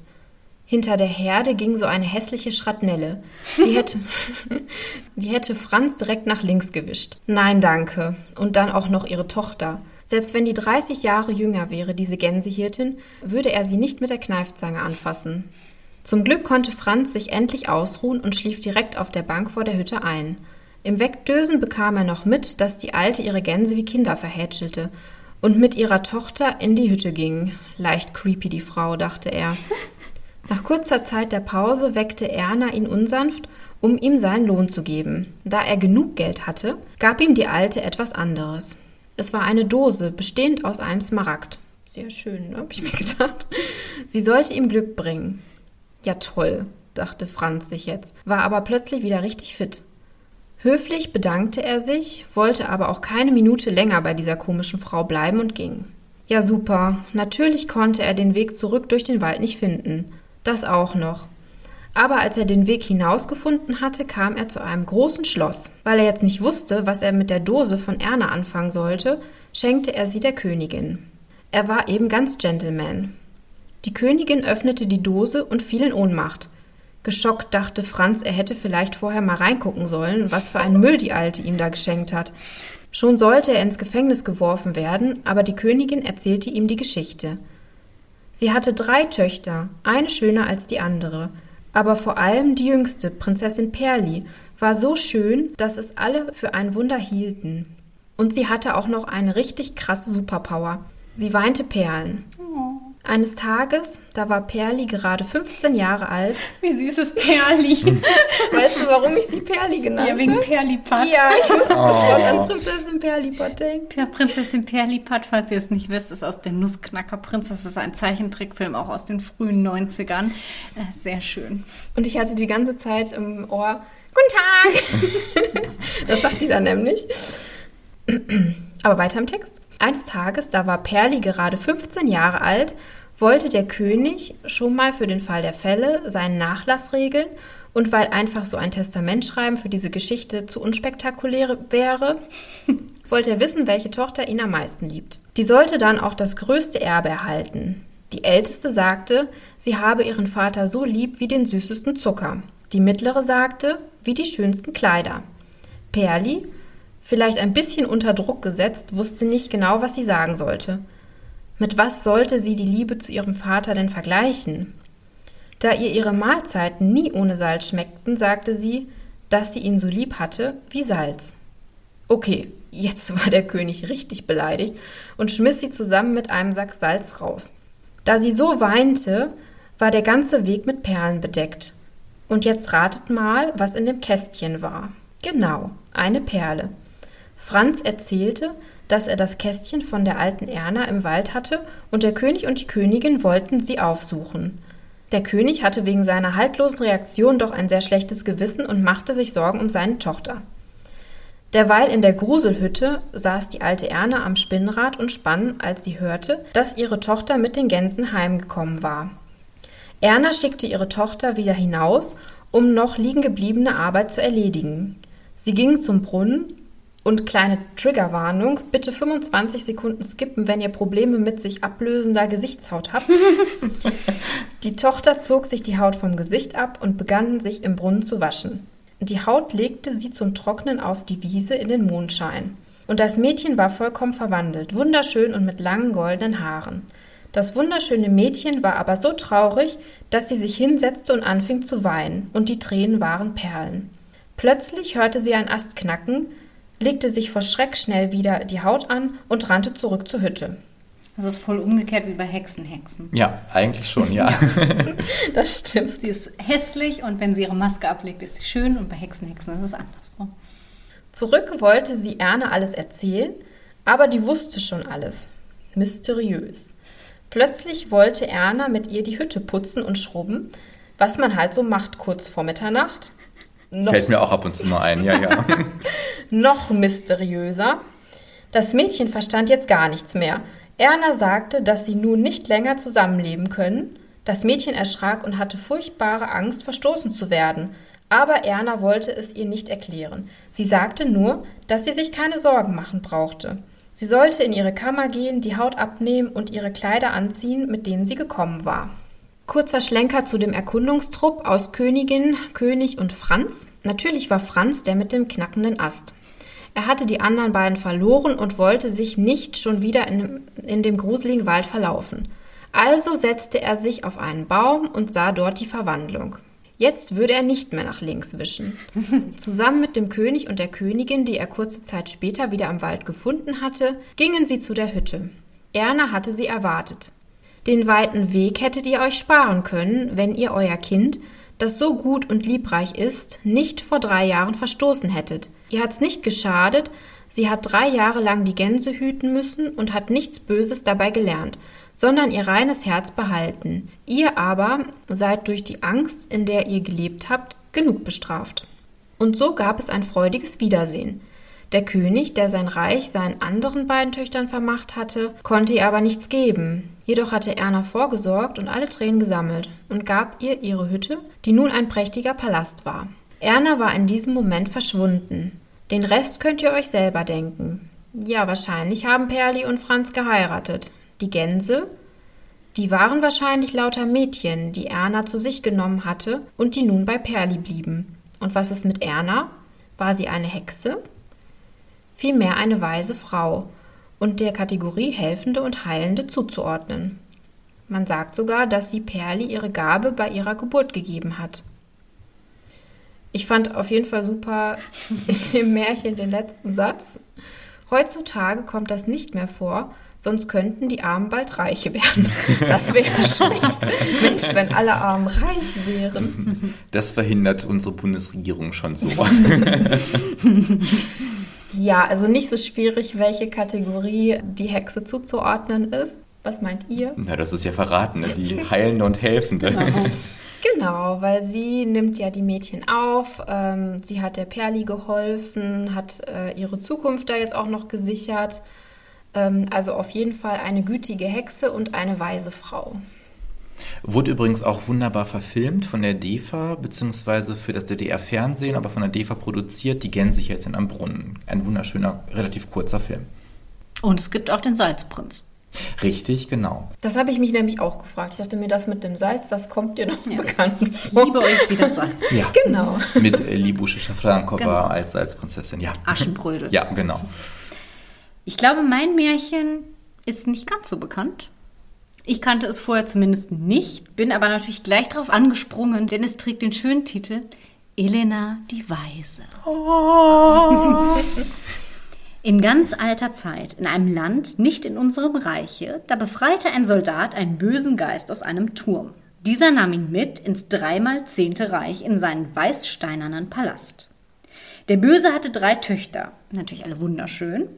Hinter der Herde ging so eine hässliche Schrattnelle. Die hätte, die hätte Franz direkt nach links gewischt. Nein, danke. Und dann auch noch ihre Tochter. Selbst wenn die 30 Jahre jünger wäre, diese Gänsehirtin, würde er sie nicht mit der Kneifzange anfassen. Zum Glück konnte Franz sich endlich ausruhen und schlief direkt auf der Bank vor der Hütte ein. Im Wegdösen bekam er noch mit, dass die Alte ihre Gänse wie Kinder verhätschelte und mit ihrer Tochter in die Hütte ging. Leicht creepy die Frau, dachte er. Nach kurzer Zeit der Pause weckte Erna ihn unsanft, um ihm seinen Lohn zu geben. Da er genug Geld hatte, gab ihm die Alte etwas anderes. Es war eine Dose, bestehend aus einem Smaragd. Sehr schön, ne? hab ich mir gedacht. Sie sollte ihm Glück bringen. Ja, toll, dachte Franz sich jetzt, war aber plötzlich wieder richtig fit. Höflich bedankte er sich, wollte aber auch keine Minute länger bei dieser komischen Frau bleiben und ging. Ja, super. Natürlich konnte er den Weg zurück durch den Wald nicht finden. Das auch noch. Aber als er den Weg hinausgefunden hatte, kam er zu einem großen Schloss. Weil er jetzt nicht wusste, was er mit der Dose von Erna anfangen sollte, schenkte er sie der Königin. Er war eben ganz Gentleman. Die Königin öffnete die Dose und fiel in Ohnmacht. Geschockt dachte Franz, er hätte vielleicht vorher mal reingucken sollen, was für ein Müll die Alte ihm da geschenkt hat. Schon sollte er ins Gefängnis geworfen werden, aber die Königin erzählte ihm die Geschichte. Sie hatte drei Töchter, eine schöner als die andere, aber vor allem die jüngste, Prinzessin Perli, war so schön, dass es alle für ein Wunder hielten. Und sie hatte auch noch eine richtig krasse Superpower. Sie weinte Perlen. Oh. Eines Tages, da war Perli gerade 15 Jahre alt. Wie süß ist Perli. weißt du, warum ich sie Perli genannt habe? Ja, wegen Perlipat. Ja, ich muss oh. sofort an Prinzessin Perlipat denken. Ja, Prinzessin Perlipat, falls ihr es nicht wisst, ist aus der Nussknacker-Prinzess. Das ist ein Zeichentrickfilm, auch aus den frühen 90ern. Äh, sehr schön. Und ich hatte die ganze Zeit im Ohr, Guten Tag! das sagt die dann nämlich. Aber weiter im Text. Eines Tages, da war Perli gerade 15 Jahre alt wollte der König schon mal für den Fall der Fälle seinen Nachlass regeln und weil einfach so ein Testament schreiben für diese Geschichte zu unspektakulär wäre, wollte er wissen, welche Tochter ihn am meisten liebt. Die sollte dann auch das größte Erbe erhalten. Die älteste sagte, sie habe ihren Vater so lieb wie den süßesten Zucker. Die mittlere sagte, wie die schönsten Kleider. Perli Vielleicht ein bisschen unter Druck gesetzt, wusste nicht genau, was sie sagen sollte. Mit was sollte sie die Liebe zu ihrem Vater denn vergleichen? Da ihr ihre Mahlzeiten nie ohne Salz schmeckten, sagte sie, dass sie ihn so lieb hatte wie Salz. Okay, jetzt war der König richtig beleidigt und schmiss sie zusammen mit einem Sack Salz raus. Da sie so weinte, war der ganze Weg mit Perlen bedeckt. Und jetzt ratet mal, was in dem Kästchen war. Genau, eine Perle. Franz erzählte, dass er das Kästchen von der alten Erna im Wald hatte und der König und die Königin wollten sie aufsuchen. Der König hatte wegen seiner haltlosen Reaktion doch ein sehr schlechtes Gewissen und machte sich Sorgen um seine Tochter. Derweil in der Gruselhütte saß die alte Erna am Spinnrad und spann, als sie hörte, dass ihre Tochter mit den Gänsen heimgekommen war. Erna schickte ihre Tochter wieder hinaus, um noch liegen gebliebene Arbeit zu erledigen. Sie ging zum Brunnen und kleine Triggerwarnung, bitte 25 Sekunden skippen, wenn ihr Probleme mit sich ablösender Gesichtshaut habt. die Tochter zog sich die Haut vom Gesicht ab und begann sich im Brunnen zu waschen. Die Haut legte sie zum Trocknen auf die Wiese in den Mondschein. Und das Mädchen war vollkommen verwandelt, wunderschön und mit langen goldenen Haaren. Das wunderschöne Mädchen war aber so traurig, dass sie sich hinsetzte und anfing zu weinen, und die Tränen waren Perlen. Plötzlich hörte sie ein Ast knacken, legte sich vor Schreck schnell wieder die Haut an und rannte zurück zur Hütte. Das ist voll umgekehrt wie bei Hexen, Hexen. Ja, eigentlich schon, ja. das stimmt. Sie ist hässlich und wenn sie ihre Maske ablegt, ist sie schön und bei Hexen, Hexen ist es andersrum. Zurück wollte sie Erne alles erzählen, aber die wusste schon alles. Mysteriös. Plötzlich wollte Erna mit ihr die Hütte putzen und schrubben, was man halt so macht kurz vor Mitternacht. Noch, Fällt mir auch ab und zu mal ein, ja, ja. noch mysteriöser. Das Mädchen verstand jetzt gar nichts mehr. Erna sagte, dass sie nun nicht länger zusammenleben können. Das Mädchen erschrak und hatte furchtbare Angst, verstoßen zu werden. Aber Erna wollte es ihr nicht erklären. Sie sagte nur, dass sie sich keine Sorgen machen brauchte. Sie sollte in ihre Kammer gehen, die Haut abnehmen und ihre Kleider anziehen, mit denen sie gekommen war. Kurzer Schlenker zu dem Erkundungstrupp aus Königin, König und Franz. Natürlich war Franz der mit dem knackenden Ast. Er hatte die anderen beiden verloren und wollte sich nicht schon wieder in, in dem gruseligen Wald verlaufen. Also setzte er sich auf einen Baum und sah dort die Verwandlung. Jetzt würde er nicht mehr nach links wischen. Zusammen mit dem König und der Königin, die er kurze Zeit später wieder am Wald gefunden hatte, gingen sie zu der Hütte. Erna hatte sie erwartet. Den weiten Weg hättet ihr euch sparen können, wenn ihr euer Kind, das so gut und liebreich ist, nicht vor drei Jahren verstoßen hättet. Ihr hat's nicht geschadet, sie hat drei Jahre lang die Gänse hüten müssen und hat nichts Böses dabei gelernt, sondern ihr reines Herz behalten. Ihr aber seid durch die Angst, in der ihr gelebt habt, genug bestraft. Und so gab es ein freudiges Wiedersehen. Der König, der sein Reich seinen anderen beiden Töchtern vermacht hatte, konnte ihr aber nichts geben. Jedoch hatte Erna vorgesorgt und alle Tränen gesammelt und gab ihr ihre Hütte, die nun ein prächtiger Palast war. Erna war in diesem Moment verschwunden. Den Rest könnt ihr euch selber denken. Ja, wahrscheinlich haben Perli und Franz geheiratet. Die Gänse? Die waren wahrscheinlich lauter Mädchen, die Erna zu sich genommen hatte und die nun bei Perli blieben. Und was ist mit Erna? War sie eine Hexe? vielmehr eine weise Frau und der Kategorie Helfende und Heilende zuzuordnen. Man sagt sogar, dass sie Perli ihre Gabe bei ihrer Geburt gegeben hat. Ich fand auf jeden Fall super in dem Märchen den letzten Satz. Heutzutage kommt das nicht mehr vor, sonst könnten die Armen bald reich werden. Das wäre schlecht. Mensch, wenn alle Armen reich wären. Das verhindert unsere Bundesregierung schon so. Ja, also nicht so schwierig, welche Kategorie die Hexe zuzuordnen ist. Was meint ihr? Na, das ist ja verraten, ne? die Heilende und Helfende. Genau. Genau, weil sie nimmt ja die Mädchen auf, ähm, sie hat der Perli geholfen, hat äh, ihre Zukunft da jetzt auch noch gesichert. Ähm, also auf jeden Fall eine gütige Hexe und eine weise Frau. Wurde übrigens auch wunderbar verfilmt von der DEFA, beziehungsweise für das DDR-Fernsehen, aber von der DEFA produziert, die Gänsechen am Brunnen. Ein wunderschöner, relativ kurzer Film. Und es gibt auch den Salzprinz. Richtig, genau. Das habe ich mich nämlich auch gefragt. Ich dachte mir, das mit dem Salz, das kommt dir noch Ja. bekannt Ich vor. liebe euch wie das Salz. Ja. Genau. Mit äh, Libusche Schafrankova Genau. als, als Prinzessin, ja. Aschenbrödel. Ja, genau. Ich glaube, mein Märchen ist nicht ganz so bekannt. Ich kannte es vorher zumindest nicht, bin aber natürlich gleich drauf angesprungen, denn es trägt den schönen Titel Elena die Weise. In ganz alter Zeit, in einem Land, nicht in unserem Reiche, da befreite ein Soldat einen bösen Geist aus einem Turm. Dieser nahm ihn mit ins dreimal zehnte Reich in seinen weißsteinernen Palast. Der Böse hatte drei Töchter, natürlich alle wunderschön.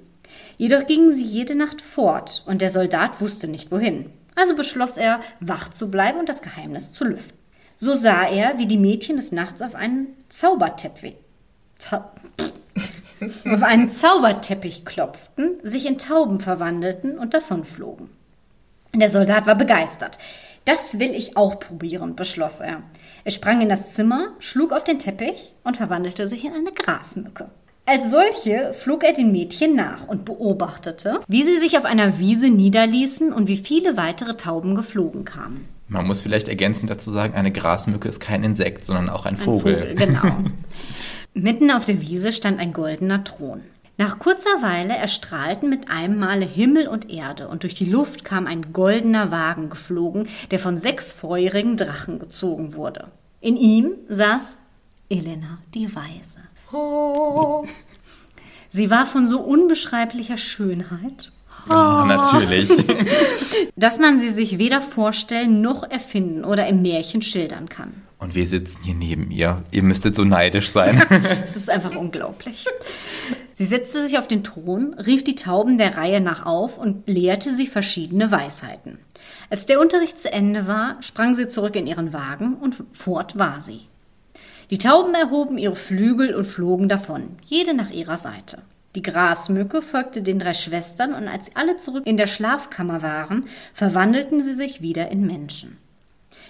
Jedoch gingen sie jede Nacht fort und der Soldat wusste nicht wohin. Also beschloss er, wach zu bleiben und das Geheimnis zu lüften. So sah er, wie die Mädchen des Nachts auf einen Zauberteppich, Zau auf einen Zauberteppich klopften, sich in Tauben verwandelten und davonflogen. Der Soldat war begeistert. Das will ich auch probieren, beschloss er. Er sprang in das Zimmer, schlug auf den Teppich und verwandelte sich in eine Grasmücke. Als solche flog er den Mädchen nach und beobachtete, wie sie sich auf einer Wiese niederließen und wie viele weitere Tauben geflogen kamen. Man muss vielleicht ergänzend dazu sagen, eine Grasmücke ist kein Insekt, sondern auch ein Ein Vogel. genau. Mitten auf der Wiese stand ein goldener Thron. Nach kurzer Weile erstrahlten mit einem Male Himmel und Erde, und durch die Luft kam ein goldener Wagen geflogen, der von sechs feurigen Drachen gezogen wurde. In ihm saß Elena die Weise. Sie war von so unbeschreiblicher Schönheit, Ja, natürlich. dass man sie sich weder vorstellen noch erfinden oder im Märchen schildern kann. Und wir sitzen hier neben ihr. Ihr müsstet so neidisch sein. Es ist einfach unglaublich. Sie setzte sich auf den Thron, rief die Tauben der Reihe nach auf und lehrte sie verschiedene Weisheiten. Als der Unterricht zu Ende war, sprang sie zurück in ihren Wagen und fort war sie. Die Tauben erhoben ihre Flügel und flogen davon, jede nach ihrer Seite. Die Grasmücke folgte den drei Schwestern und als sie alle zurück in der Schlafkammer waren, verwandelten sie sich wieder in Menschen.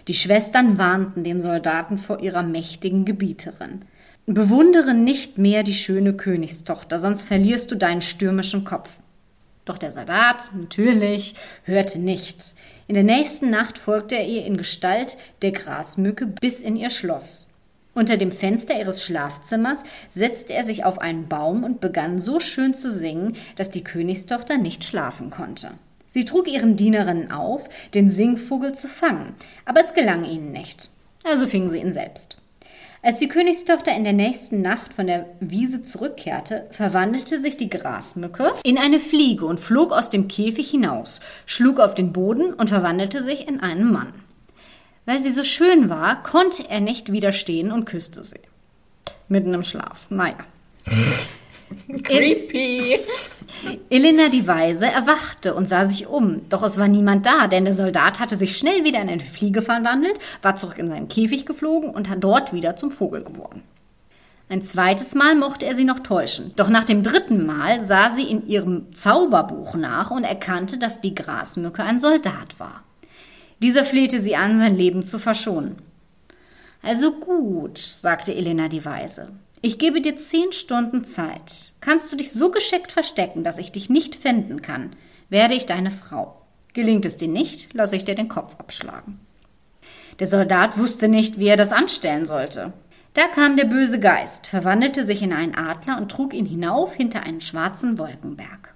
Die Schwestern warnten den Soldaten vor ihrer mächtigen Gebieterin. Bewundere nicht mehr die schöne Königstochter, sonst verlierst du deinen stürmischen Kopf. Doch der Soldat, natürlich, hörte nicht. In der nächsten Nacht folgte er ihr in Gestalt der Grasmücke bis in ihr Schloss. Unter dem Fenster ihres Schlafzimmers setzte er sich auf einen Baum und begann so schön zu singen, dass die Königstochter nicht schlafen konnte. Sie trug ihren Dienerinnen auf, den Singvogel zu fangen, aber es gelang ihnen nicht. Also fingen sie ihn selbst. Als die Königstochter in der nächsten Nacht von der Wiese zurückkehrte, verwandelte sich die Grasmücke in eine Fliege und flog aus dem Käfig hinaus, schlug auf den Boden und verwandelte sich in einen Mann. Weil sie so schön war, konnte er nicht widerstehen und küsste sie. Mitten im Schlaf. Naja. Creepy. Elena die Weise erwachte und sah sich um, doch es war niemand da, denn der Soldat hatte sich schnell wieder in eine Fliege verwandelt, war zurück in seinen Käfig geflogen und hat dort wieder zum Vogel geworden. Ein zweites Mal mochte er sie noch täuschen, doch nach dem dritten Mal sah sie in ihrem Zauberbuch nach und erkannte, dass die Grasmücke ein Soldat war. Dieser flehte sie an, sein Leben zu verschonen. Also gut, sagte Elena die Weise. Ich gebe dir zehn Stunden Zeit. Kannst du dich so geschickt verstecken, dass ich dich nicht finden kann, werde ich deine Frau. Gelingt es dir nicht, lasse ich dir den Kopf abschlagen. Der Soldat wusste nicht, wie er das anstellen sollte. Da kam der böse Geist, verwandelte sich in einen Adler und trug ihn hinauf hinter einen schwarzen Wolkenberg.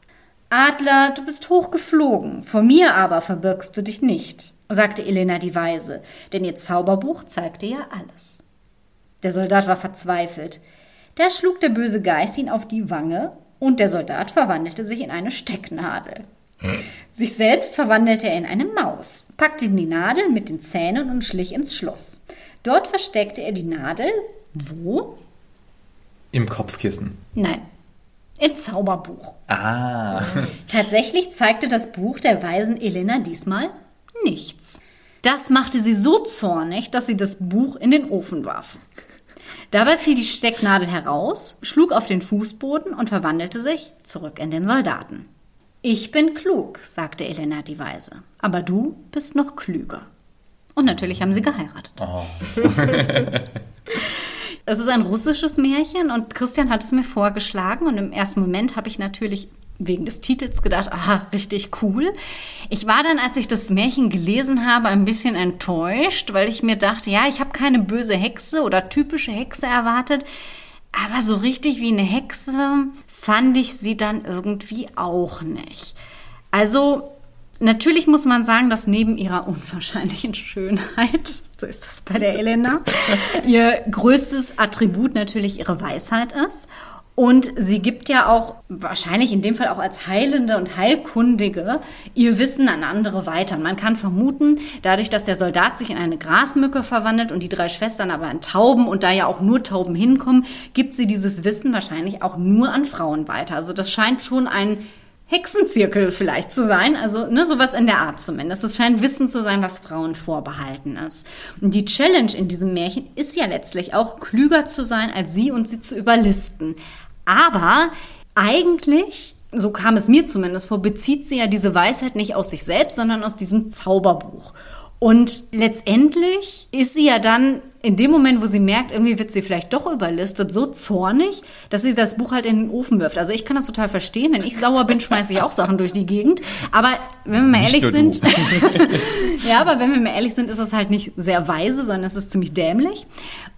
Adler, du bist hochgeflogen, vor mir aber verbirgst du dich nicht, sagte Elena die Weise, denn ihr Zauberbuch zeigte ja alles. Der Soldat war verzweifelt. Da schlug der böse Geist ihn auf die Wange und der Soldat verwandelte sich in eine Stecknadel. Sich selbst verwandelte er in eine Maus, packte die Nadel mit den Zähnen und schlich ins Schloss. Dort versteckte er die Nadel. Wo? Im Kopfkissen. Nein, im Zauberbuch. Ah. Tatsächlich zeigte das Buch der weisen Elena diesmal nichts. Das machte sie so zornig, dass sie das Buch in den Ofen warf. Dabei fiel die Stecknadel heraus, schlug auf den Fußboden und verwandelte sich zurück in den Soldaten. Ich bin klug, sagte Elena die Weise, aber du bist noch klüger. Und natürlich haben sie geheiratet. Oh. Es ist ein russisches Märchen und Christian hat es mir vorgeschlagen und im ersten Moment habe ich natürlich wegen des Titels gedacht, aha, richtig cool. Ich war dann, als ich das Märchen gelesen habe, ein bisschen enttäuscht, weil ich mir dachte, ja, ich habe keine böse Hexe oder typische Hexe erwartet, aber so richtig wie eine Hexe fand ich sie dann irgendwie auch nicht. Also Natürlich muss man sagen, dass neben ihrer unwahrscheinlichen Schönheit, so ist das bei der Elena, ihr größtes Attribut natürlich ihre Weisheit ist. Und sie gibt ja auch, wahrscheinlich in dem Fall auch als Heilende und Heilkundige, ihr Wissen an andere weiter. Man kann vermuten, dadurch, dass der Soldat sich in eine Grasmücke verwandelt und die drei Schwestern aber in Tauben und da ja auch nur Tauben hinkommen, gibt sie dieses Wissen wahrscheinlich auch nur an Frauen weiter. Also das scheint schon ein Hexenzirkel vielleicht zu sein, also ne, sowas in der Art zumindest. Es scheint Wissen zu sein, was Frauen vorbehalten ist. Und die Challenge in diesem Märchen ist ja letztlich auch klüger zu sein als sie und sie zu überlisten. Aber eigentlich, so kam es mir zumindest vor, bezieht sie ja diese Weisheit nicht aus sich selbst, sondern aus diesem Zauberbuch. Und letztendlich ist sie ja dann in dem Moment, wo sie merkt, irgendwie wird sie vielleicht doch überlistet, so zornig, dass sie das Buch halt in den Ofen wirft. Also ich kann das total verstehen. Wenn ich sauer bin, schmeiße ich auch Sachen durch die Gegend. Aber wenn wir mal ehrlich sind, ja, aber wenn wir mal ehrlich sind, ist das halt nicht sehr weise, sondern es ist ziemlich dämlich.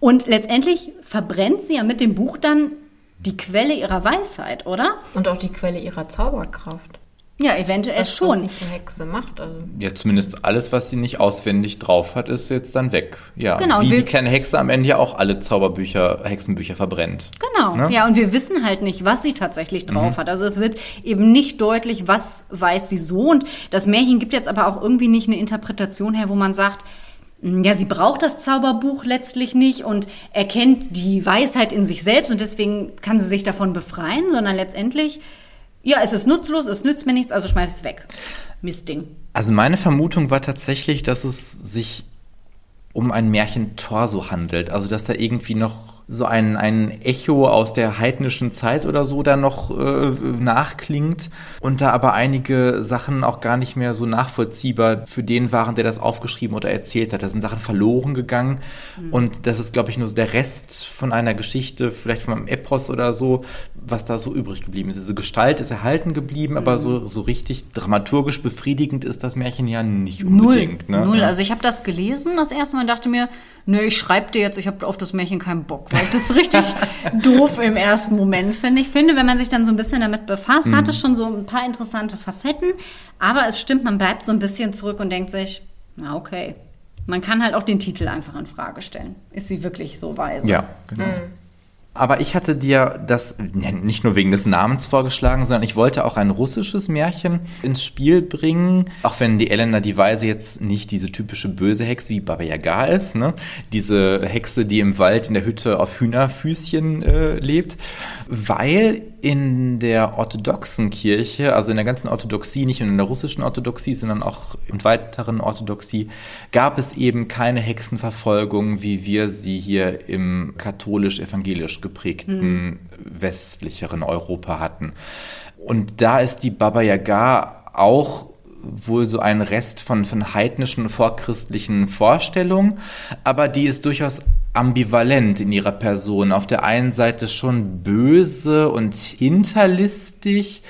Und letztendlich verbrennt sie ja mit dem Buch dann die Quelle ihrer Weisheit, oder? Und auch die Quelle ihrer Zauberkraft. Ja, eventuell was, schon. Was sie zur Hexe macht. Also. Ja, zumindest alles, was sie nicht auswendig drauf hat, ist jetzt dann weg. Ja, genau, wie die kleine Hexe am Ende ja auch alle Zauberbücher, Hexenbücher verbrennt. Genau, ne? ja, und wir wissen halt nicht, was sie tatsächlich drauf mhm. hat. Also es wird eben nicht deutlich, was weiß sie so. Und das Märchen gibt jetzt aber auch irgendwie nicht eine Interpretation her, wo man sagt, ja, sie braucht das Zauberbuch letztlich nicht und erkennt die Weisheit in sich selbst und deswegen kann sie sich davon befreien, sondern letztendlich ja, es ist nutzlos, es nützt mir nichts, also schmeiß es weg. Mistding. Also meine Vermutung war tatsächlich, dass es sich um ein Märchentorso handelt. Also dass da irgendwie noch so ein, ein Echo aus der heidnischen Zeit oder so da noch äh, nachklingt und da aber einige Sachen auch gar nicht mehr so nachvollziehbar für den waren, der das aufgeschrieben oder erzählt hat. Da sind Sachen verloren gegangen mhm. und das ist, glaube ich, nur so der Rest von einer Geschichte, vielleicht von einem Epos oder so, was da so übrig geblieben ist. Diese Gestalt ist erhalten geblieben, mhm. aber so, so richtig dramaturgisch befriedigend ist das Märchen ja nicht unbedingt. Null, ne? Null. Also ich habe das gelesen das erste Mal und dachte mir, nö, ich schreibe dir jetzt, ich habe auf das Märchen keinen Bock. Das ist richtig doof im ersten Moment, finde ich. Finde, wenn man sich dann so ein bisschen damit befasst, mhm. hat es schon so ein paar interessante Facetten. Aber es stimmt, man bleibt so ein bisschen zurück und denkt sich, na okay. Man kann halt auch den Titel einfach in Frage stellen. Ist sie wirklich so weise? Ja, genau. Mhm. Aber ich hatte dir das nicht nur wegen des Namens vorgeschlagen, sondern ich wollte auch ein russisches Märchen ins Spiel bringen. Auch wenn die Elena die Weise jetzt nicht diese typische böse Hexe wie Baba Yaga ist, ne? Diese Hexe, die im Wald in der Hütte auf Hühnerfüßchen äh, lebt. Weil in der orthodoxen Kirche, also in der ganzen Orthodoxie, nicht nur in der russischen Orthodoxie, sondern auch in weiteren Orthodoxie, gab es eben keine Hexenverfolgung, wie wir sie hier im katholisch-evangelisch geprägten mhm. westlicheren Europa hatten. Und da ist die Baba Yaga auch wohl so ein Rest von, von heidnischen vorchristlichen Vorstellungen, aber die ist durchaus ambivalent in ihrer Person. Auf der einen Seite schon böse und hinterlistig,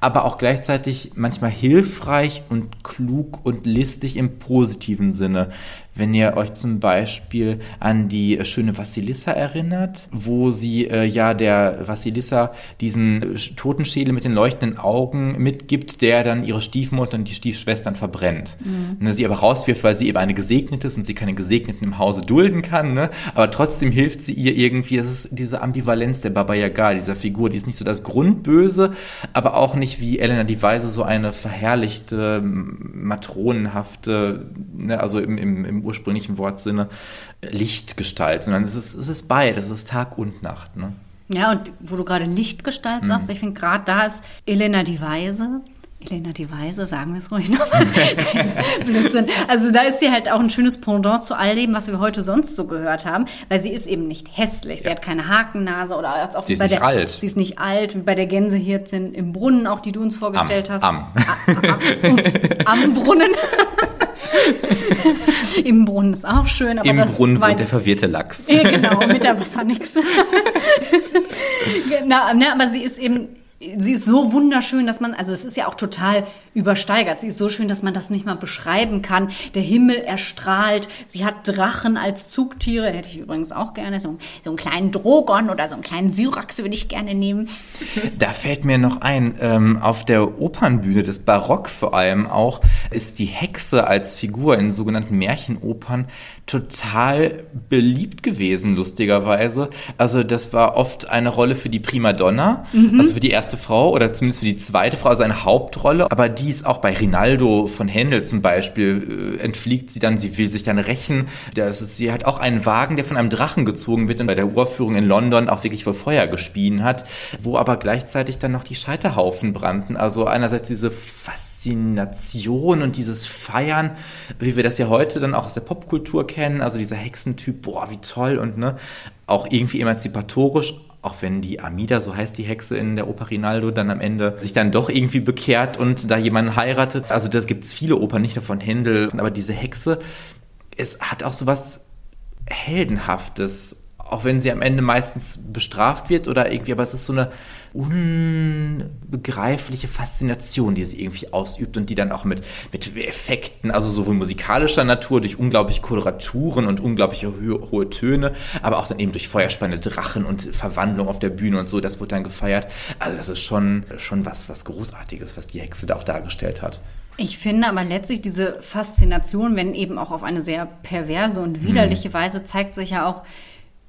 aber auch gleichzeitig manchmal hilfreich und klug und listig im positiven Sinne. Wenn ihr euch zum Beispiel an die schöne Vassilissa erinnert, wo sie äh, ja der Vassilissa diesen Totenschädel mit den leuchtenden Augen mitgibt, der dann ihre Stiefmutter und die Stiefschwestern verbrennt. Mhm. Ne, sie aber rauswirft, weil sie eben eine Gesegnete ist und sie keine Gesegneten im Hause dulden kann, ne? aber trotzdem hilft sie ihr irgendwie. Es ist diese Ambivalenz der Baba Yaga, dieser Figur, die ist nicht so das Grundböse, aber auch nicht wie Elena die Weise so eine verherrlichte, matronenhafte, ne? also im, im, im ursprünglichen Wortsinne Lichtgestalt, sondern es ist, es ist beides, es ist Tag und Nacht. Ne? Ja, und wo du gerade Lichtgestalt sagst, mhm. ich finde gerade da ist Elena die Weise. Elena die Weise, sagen wir es ruhig noch. Blödsinn. Also da ist sie halt auch ein schönes Pendant zu all dem, was wir heute sonst so gehört haben, weil sie ist eben nicht hässlich. Sie ja. hat keine Hakennase oder auch sie ist bei nicht der, alt. Sie ist nicht alt, wie bei der Gänsehirtin im Brunnen, auch die du uns vorgestellt am, hast. Am. am, ups, am Brunnen. Im Brunnen ist auch schön. Im Brunnen wohnt der verwirrte Lachs. Ja, genau, mit der Wassernixe. genau, ne, aber sie ist eben sie ist so wunderschön, dass man, also es ist ja auch total übersteigert. Sie ist so schön, dass man das nicht mal beschreiben kann. Der Himmel erstrahlt. Sie hat Drachen als Zugtiere. Hätte ich übrigens auch gerne. So, so einen kleinen Drogon oder so einen kleinen Syrax würde ich gerne nehmen. Da fällt mir noch ein, ähm, auf der Opernbühne des Barock vor allem auch, ist die Hexe als Figur in sogenannten Märchenopern total beliebt gewesen, lustigerweise. Also das war oft eine Rolle für die Primadonna, mhm. also für die erste Frau oder zumindest für die zweite Frau, also eine Hauptrolle. Aber die ist auch bei Rinaldo von Händel zum Beispiel, äh, entfliegt sie dann, sie will sich dann rächen. Das ist, sie hat auch einen Wagen, der von einem Drachen gezogen wird und bei der Uraufführung in London auch wirklich vor Feuer gespien hat, wo aber gleichzeitig dann noch die Scheiterhaufen brannten. Also einerseits diese Faszination und dieses Feiern, wie wir das ja heute dann auch aus der Popkultur kennen, also dieser Hexentyp, boah, wie toll und ne, auch irgendwie emanzipatorisch, auch wenn die Amida, so heißt die Hexe in der Oper Rinaldo, dann am Ende sich dann doch irgendwie bekehrt und da jemanden heiratet. Also das gibt es viele Opern, nicht nur von Händel, aber diese Hexe, es hat auch so was Heldenhaftes auch wenn sie am Ende meistens bestraft wird oder irgendwie, aber es ist so eine unbegreifliche Faszination, die sie irgendwie ausübt und die dann auch mit, mit Effekten, also sowohl musikalischer Natur, durch unglaubliche Koloraturen und unglaubliche ho hohe Töne, aber auch dann eben durch feuerspannende Drachen und Verwandlung auf der Bühne und so, das wurde dann gefeiert. Also das ist schon, schon was, was Großartiges, was die Hexe da auch dargestellt hat. Ich finde aber letztlich diese Faszination, wenn eben auch auf eine sehr perverse und widerliche hm. Weise, zeigt sich ja auch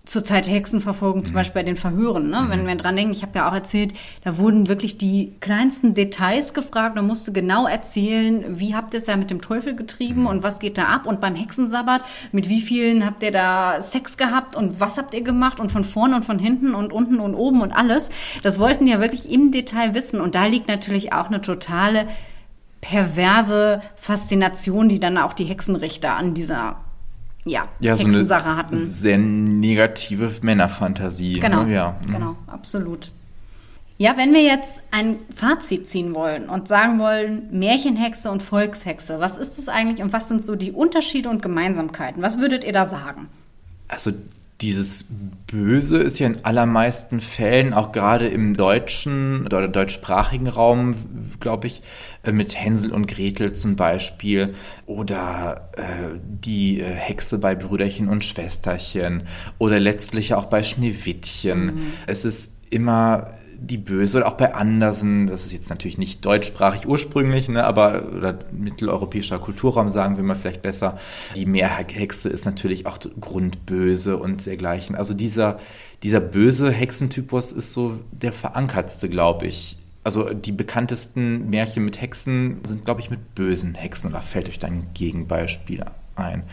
zur Zeit der Hexenverfolgung, zum mhm. Beispiel bei den Verhören. Ne? Mhm. Wenn wir dran denken, ich habe ja auch erzählt, da wurden wirklich die kleinsten Details gefragt. Man musste genau erzählen, wie habt ihr es ja mit dem Teufel getrieben mhm. und was geht da ab? Und beim Hexensabbat, mit wie vielen habt ihr da Sex gehabt und was habt ihr gemacht? Und von vorne und von hinten und unten und oben und alles. Das wollten ja wirklich im Detail wissen. Und da liegt natürlich auch eine totale perverse Faszination, die dann auch die Hexenrichter an dieser ja, ja Hexensache so hatten. Sehr negative Männerfantasie. Ne? Genau, ne? ja. Mhm. genau, absolut. Ja, wenn wir jetzt ein Fazit ziehen wollen und sagen wollen, Märchenhexe und Volkshexe, was ist das eigentlich und was sind so die Unterschiede und Gemeinsamkeiten? Was würdet ihr da sagen? Also dieses Böse ist ja in allermeisten Fällen, auch gerade im deutschen oder deutschsprachigen Raum, glaube ich, mit Hänsel und Gretel zum Beispiel oder äh, die äh, Hexe bei Brüderchen und Schwesterchen oder letztlich auch bei Schneewittchen. Mhm. Es ist immer die Böse oder auch bei Andersen, das ist jetzt natürlich nicht deutschsprachig ursprünglich, ne, aber oder mitteleuropäischer Kulturraum sagen wir mal vielleicht besser. Die Meerhexe ist natürlich auch grundböse und dergleichen. Also dieser, dieser böse Hexentypus ist so der verankertste, glaube ich. Also die bekanntesten Märchen mit Hexen sind, glaube ich, mit bösen Hexen. Oder fällt euch da ein Gegenbeispiel ein.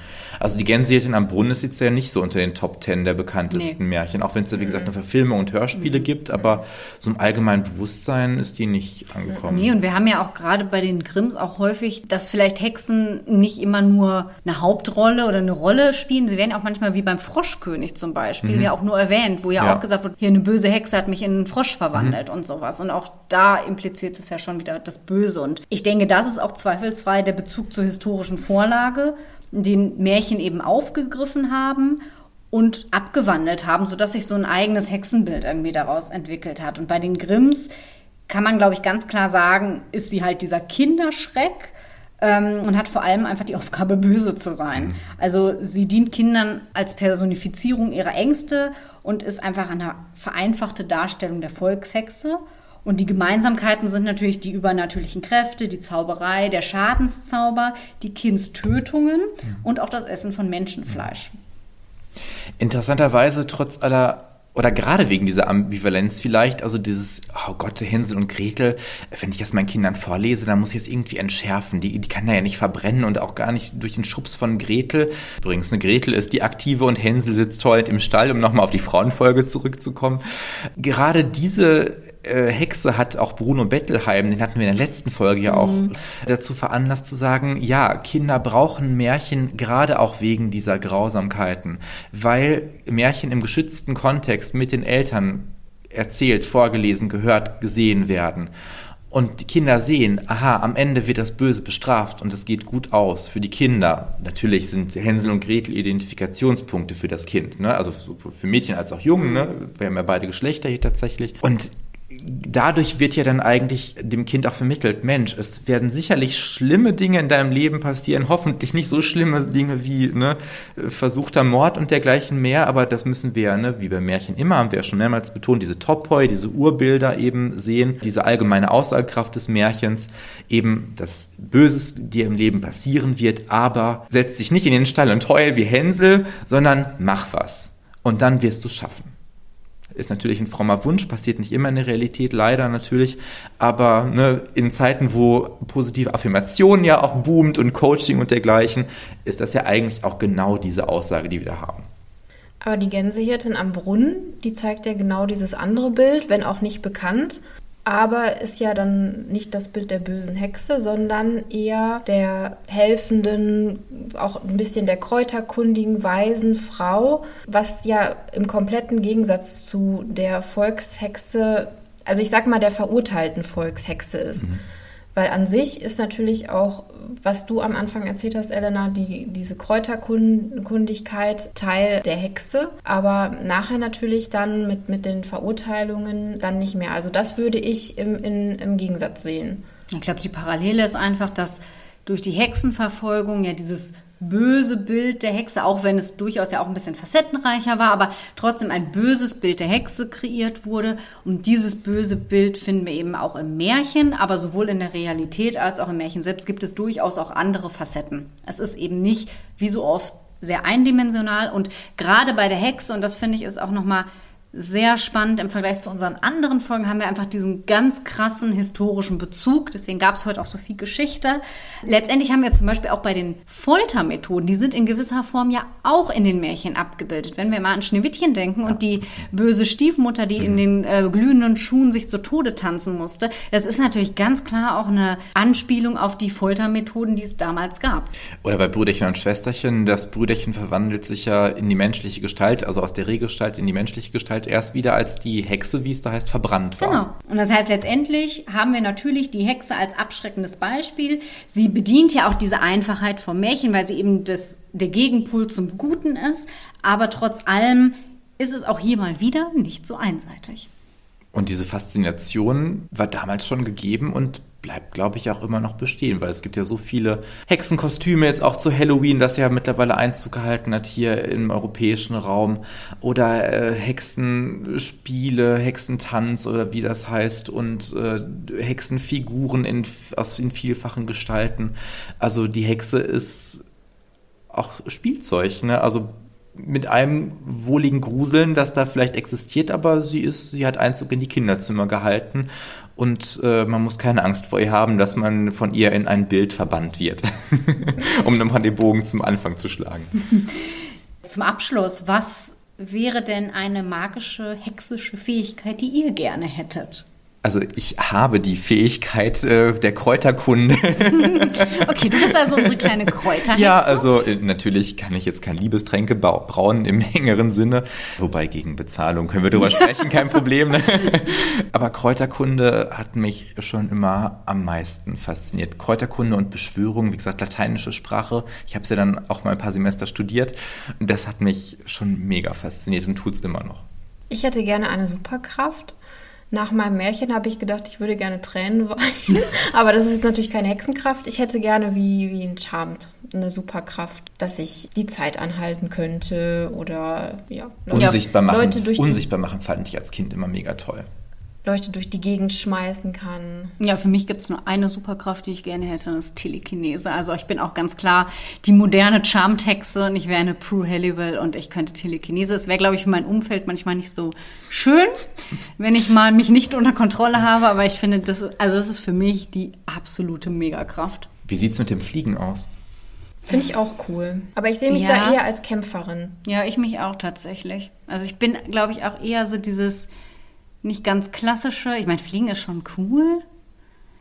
Also die Gänsehirtin am Brunnen ist jetzt ja nicht so unter den Top Ten der bekanntesten nee. Märchen, auch wenn es da, wie gesagt, eine Verfilmung und Hörspiele mhm. gibt, aber so im allgemeinen Bewusstsein ist die nicht angekommen. Nee, und wir haben ja auch gerade bei den Grimms auch häufig, dass vielleicht Hexen nicht immer nur eine Hauptrolle oder eine Rolle spielen. Sie werden auch manchmal wie beim Froschkönig zum Beispiel mhm. ja auch nur erwähnt, wo ja, ja, auch gesagt wird, hier eine böse Hexe hat mich in einen Frosch verwandelt mhm. und sowas. Und auch da impliziert es ja schon wieder das Böse. Und ich denke, das ist auch zweifelsfrei der Bezug zur historischen Vorlage den Märchen eben aufgegriffen haben und abgewandelt haben, sodass sich so ein eigenes Hexenbild irgendwie daraus entwickelt hat. Und bei den Grimms kann man, glaube ich, ganz klar sagen, ist sie halt dieser Kinderschreck ähm, und hat vor allem einfach die Aufgabe, böse zu sein. Mhm. Also sie dient Kindern als Personifizierung ihrer Ängste und ist einfach eine vereinfachte Darstellung der Volkshexe. Und die Gemeinsamkeiten sind natürlich die übernatürlichen Kräfte, die Zauberei, der Schadenszauber, die Kindstötungen und auch das Essen von Menschenfleisch. Interessanterweise, trotz aller oder gerade wegen dieser Ambivalenz vielleicht, also dieses, oh Gott, Hänsel und Gretel, wenn ich das meinen Kindern vorlese, dann muss ich es irgendwie entschärfen. Die, die kann da ja nicht verbrennen und auch gar nicht durch den Schubs von Gretel. Übrigens, eine Gretel ist die aktive und Hänsel sitzt heulend im Stall, um nochmal auf die Frauenfolge zurückzukommen. Gerade diese äh, Hexe hat auch Bruno Bettelheim, den hatten wir in der letzten Folge ja auch, mhm. dazu veranlasst zu sagen, ja, Kinder brauchen Märchen gerade auch wegen dieser Grausamkeiten, weil Märchen im geschützten Kontext mit den Eltern erzählt, vorgelesen, gehört, gesehen werden. Und die Kinder sehen, aha, am Ende wird das Böse bestraft und es geht gut aus für die Kinder. Natürlich sind Hänsel und Gretel Identifikationspunkte für das Kind, ne? also für Mädchen als auch Jungen. Ne? Wir haben ja beide Geschlechter hier tatsächlich. Und dadurch wird ja dann eigentlich dem Kind auch vermittelt, Mensch, es werden sicherlich schlimme Dinge in deinem Leben passieren, hoffentlich nicht so schlimme Dinge wie ne, versuchter Mord und dergleichen mehr, aber das müssen wir ne, wie bei Märchen immer, haben wir ja schon mehrmals betont, diese Topoi, diese Urbilder eben sehen, diese allgemeine Aussagekraft des Märchens, eben das Böses dir im Leben passieren wird, aber setz dich nicht in den Stall und heul wie Hänsel, sondern mach was. Und dann wirst du es schaffen ist natürlich ein frommer Wunsch, passiert nicht immer in der Realität, leider natürlich. Aber ne, in Zeiten, wo positive Affirmation ja auch boomt und Coaching und dergleichen, ist das ja eigentlich auch genau diese Aussage, die wir da haben. Aber die Gänsehirtin am Brunnen, die zeigt ja genau dieses andere Bild, wenn auch nicht bekannt aber ist ja dann nicht das Bild der bösen Hexe, sondern eher der helfenden, auch ein bisschen der kräuterkundigen, weisen Frau, was ja im kompletten Gegensatz zu der Volkshexe, also ich sag mal der verurteilten Volkshexe ist. Mhm. Weil an sich ist natürlich auch, was du am Anfang erzählt hast, Elena, die, diese Kräuterkundigkeit Teil der Hexe, aber nachher natürlich dann mit, mit den Verurteilungen dann nicht mehr. Also das würde ich im, in, im Gegensatz sehen. Ich glaube, die Parallele ist einfach, dass durch die Hexenverfolgung ja dieses böse Bild der Hexe, auch wenn es durchaus ja auch ein bisschen facettenreicher war, aber trotzdem ein böses Bild der Hexe kreiert wurde. Und dieses böse Bild finden wir eben auch im Märchen, aber sowohl in der Realität als auch im Märchen selbst gibt es durchaus auch andere Facetten. Es ist eben nicht, wie so oft, sehr eindimensional und gerade bei der Hexe, und das finde ich ist auch nochmal sehr spannend im Vergleich zu unseren anderen Folgen haben wir einfach diesen ganz krassen historischen Bezug. Deswegen gab es heute auch so viel Geschichte. Letztendlich haben wir zum Beispiel auch bei den Foltermethoden, die sind in gewisser Form ja auch in den Märchen abgebildet. Wenn wir mal an Schneewittchen denken und die böse Stiefmutter, die in den äh, glühenden Schuhen sich zu Tode tanzen musste, das ist natürlich ganz klar auch eine Anspielung auf die Foltermethoden, die es damals gab. Oder bei Brüderchen und Schwesterchen, das Brüderchen verwandelt sich ja in die menschliche Gestalt, also aus der Rehgestalt in die menschliche Gestalt erst wieder als die Hexe, wie es da heißt, verbrannt war. Genau. Und das heißt, letztendlich haben wir natürlich die Hexe als abschreckendes Beispiel. Sie bedient ja auch diese Einfachheit vom Märchen, weil sie eben das, der Gegenpol zum Guten ist. Aber trotz allem ist es auch hier mal wieder nicht so einseitig. Und diese Faszination war damals schon gegeben und bleibt, glaube ich, auch immer noch bestehen, weil es gibt ja so viele Hexenkostüme jetzt auch zu Halloween, das ja mittlerweile Einzug gehalten hat hier im europäischen Raum oder äh, Hexenspiele, Hexentanz oder wie das heißt und äh, Hexenfiguren in, aus in vielfachen Gestalten. Also die Hexe ist auch Spielzeug, ne? Also mit einem wohligen Gruseln, das da vielleicht existiert, aber sie ist, sie hat Einzug in die Kinderzimmer gehalten und äh, man muss keine Angst vor ihr haben, dass man von ihr in ein Bild verbannt wird, um nochmal den Bogen zum Anfang zu schlagen. Zum Abschluss, was wäre denn eine magische, hexische Fähigkeit, die ihr gerne hättet? Also ich habe die Fähigkeit äh, der Kräuterkunde. okay, du bist also unsere kleine Kräuterhexe. Ja, also äh, natürlich kann ich jetzt kein Liebestränke brauen im engeren Sinne. Wobei gegen Bezahlung können wir darüber sprechen, kein Problem. Ne? Aber Kräuterkunde hat mich schon immer am meisten fasziniert. Kräuterkunde und Beschwörung, wie gesagt, lateinische Sprache. Ich habe es ja dann auch mal ein paar Semester studiert. Und das hat mich schon mega fasziniert und tut es immer noch. Ich hätte gerne eine Superkraft nach meinem Märchen habe ich gedacht, ich würde gerne Tränen weinen. Aber das ist jetzt natürlich keine Hexenkraft. Ich hätte gerne wie, wie ein Charmed eine Superkraft, dass ich die Zeit anhalten könnte oder ja. Unsichtbar machen, Leute durch unsichtbar machen fand ich als Kind immer mega toll. Leute durch die Gegend schmeißen kann. Ja, für mich gibt es nur eine Superkraft, die ich gerne hätte, das ist Telekinese. Also ich bin auch ganz klar die moderne Charmtexe und ich wäre eine Prue Halliwell und ich könnte Telekinese. Es wäre, glaube ich, für mein Umfeld manchmal nicht so schön, wenn ich mal mich nicht unter Kontrolle habe, aber ich finde, das, also das ist für mich die absolute Megakraft. Wie sieht es mit dem Fliegen aus? Finde ich auch cool. Aber ich sehe mich ja. da eher als Kämpferin. Ja, ich mich auch tatsächlich. Also ich bin, glaube ich, auch eher so dieses nicht ganz klassische. Ich meine, Fliegen ist schon cool.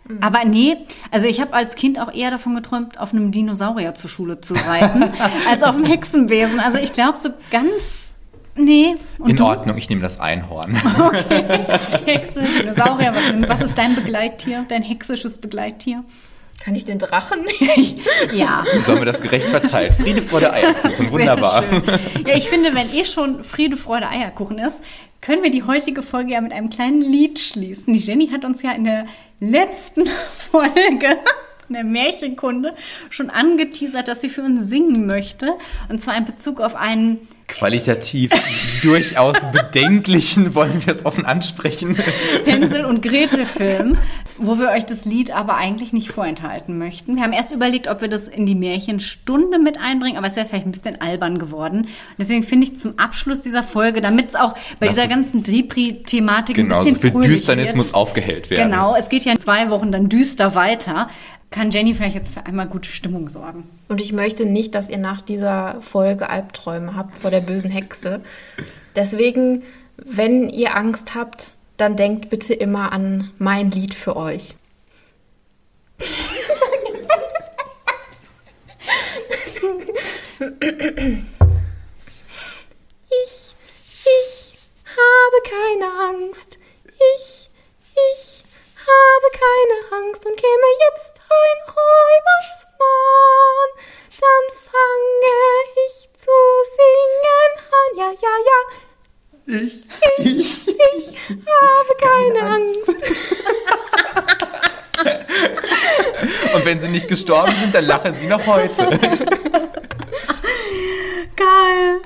Mhm. Aber nee, also ich habe als Kind auch eher davon geträumt, auf einem Dinosaurier zur Schule zu reiten, als auf einem Hexenwesen. Also ich glaube so ganz Nee. Und In du? Ordnung, ich nehme das Einhorn. Okay. Hexe, Dinosaurier, was, was, ist dein Begleittier, dein hexisches Begleittier? Kann ich den Drachen? ja. Wie sollen wir das gerecht verteilt? Friede, Freude, Eierkuchen. Wunderbar. Ja, ich finde, wenn eh schon Friede, Freude, Eierkuchen ist, können wir die heutige Folge ja mit einem kleinen Lied schließen. Die Jenny hat uns ja in der letzten Folge der Märchenkunde schon angeteasert, dass sie für uns singen möchte. Und zwar in Bezug auf einen Qualitativ durchaus bedenklichen, wollen wir es offen ansprechen. Hänsel und Gretel Film, wo wir euch das Lied aber eigentlich nicht vorenthalten möchten. Wir haben erst überlegt, ob wir das in die Märchenstunde mit einbringen, aber es ist ja vielleicht ein bisschen albern geworden. Und deswegen finde ich zum Abschluss dieser Folge, damit es auch bei Lass dieser ganzen Depri-Thematik Genau, ein so bisschen viel fröhlich Düsternis wird. muss aufgehellt werden. Genau, es geht ja in zwei Wochen dann düster weiter. Kann Jenny vielleicht jetzt für einmal gute Stimmung sorgen? Und ich möchte nicht, dass ihr nach dieser Folge Albträume habt vor der bösen Hexe. Deswegen, wenn ihr Angst habt, dann denkt bitte immer an mein Lied für euch. Ich, ich habe keine Angst. Ich, ich habe keine Angst und käme jetzt ein Räubersmann, dann fange ich zu singen an. Ja, ja, ja. Ich, ich, ich, ich habe keine, keine Angst. Angst. und wenn sie nicht gestorben sind, dann lachen sie noch heute. Geil.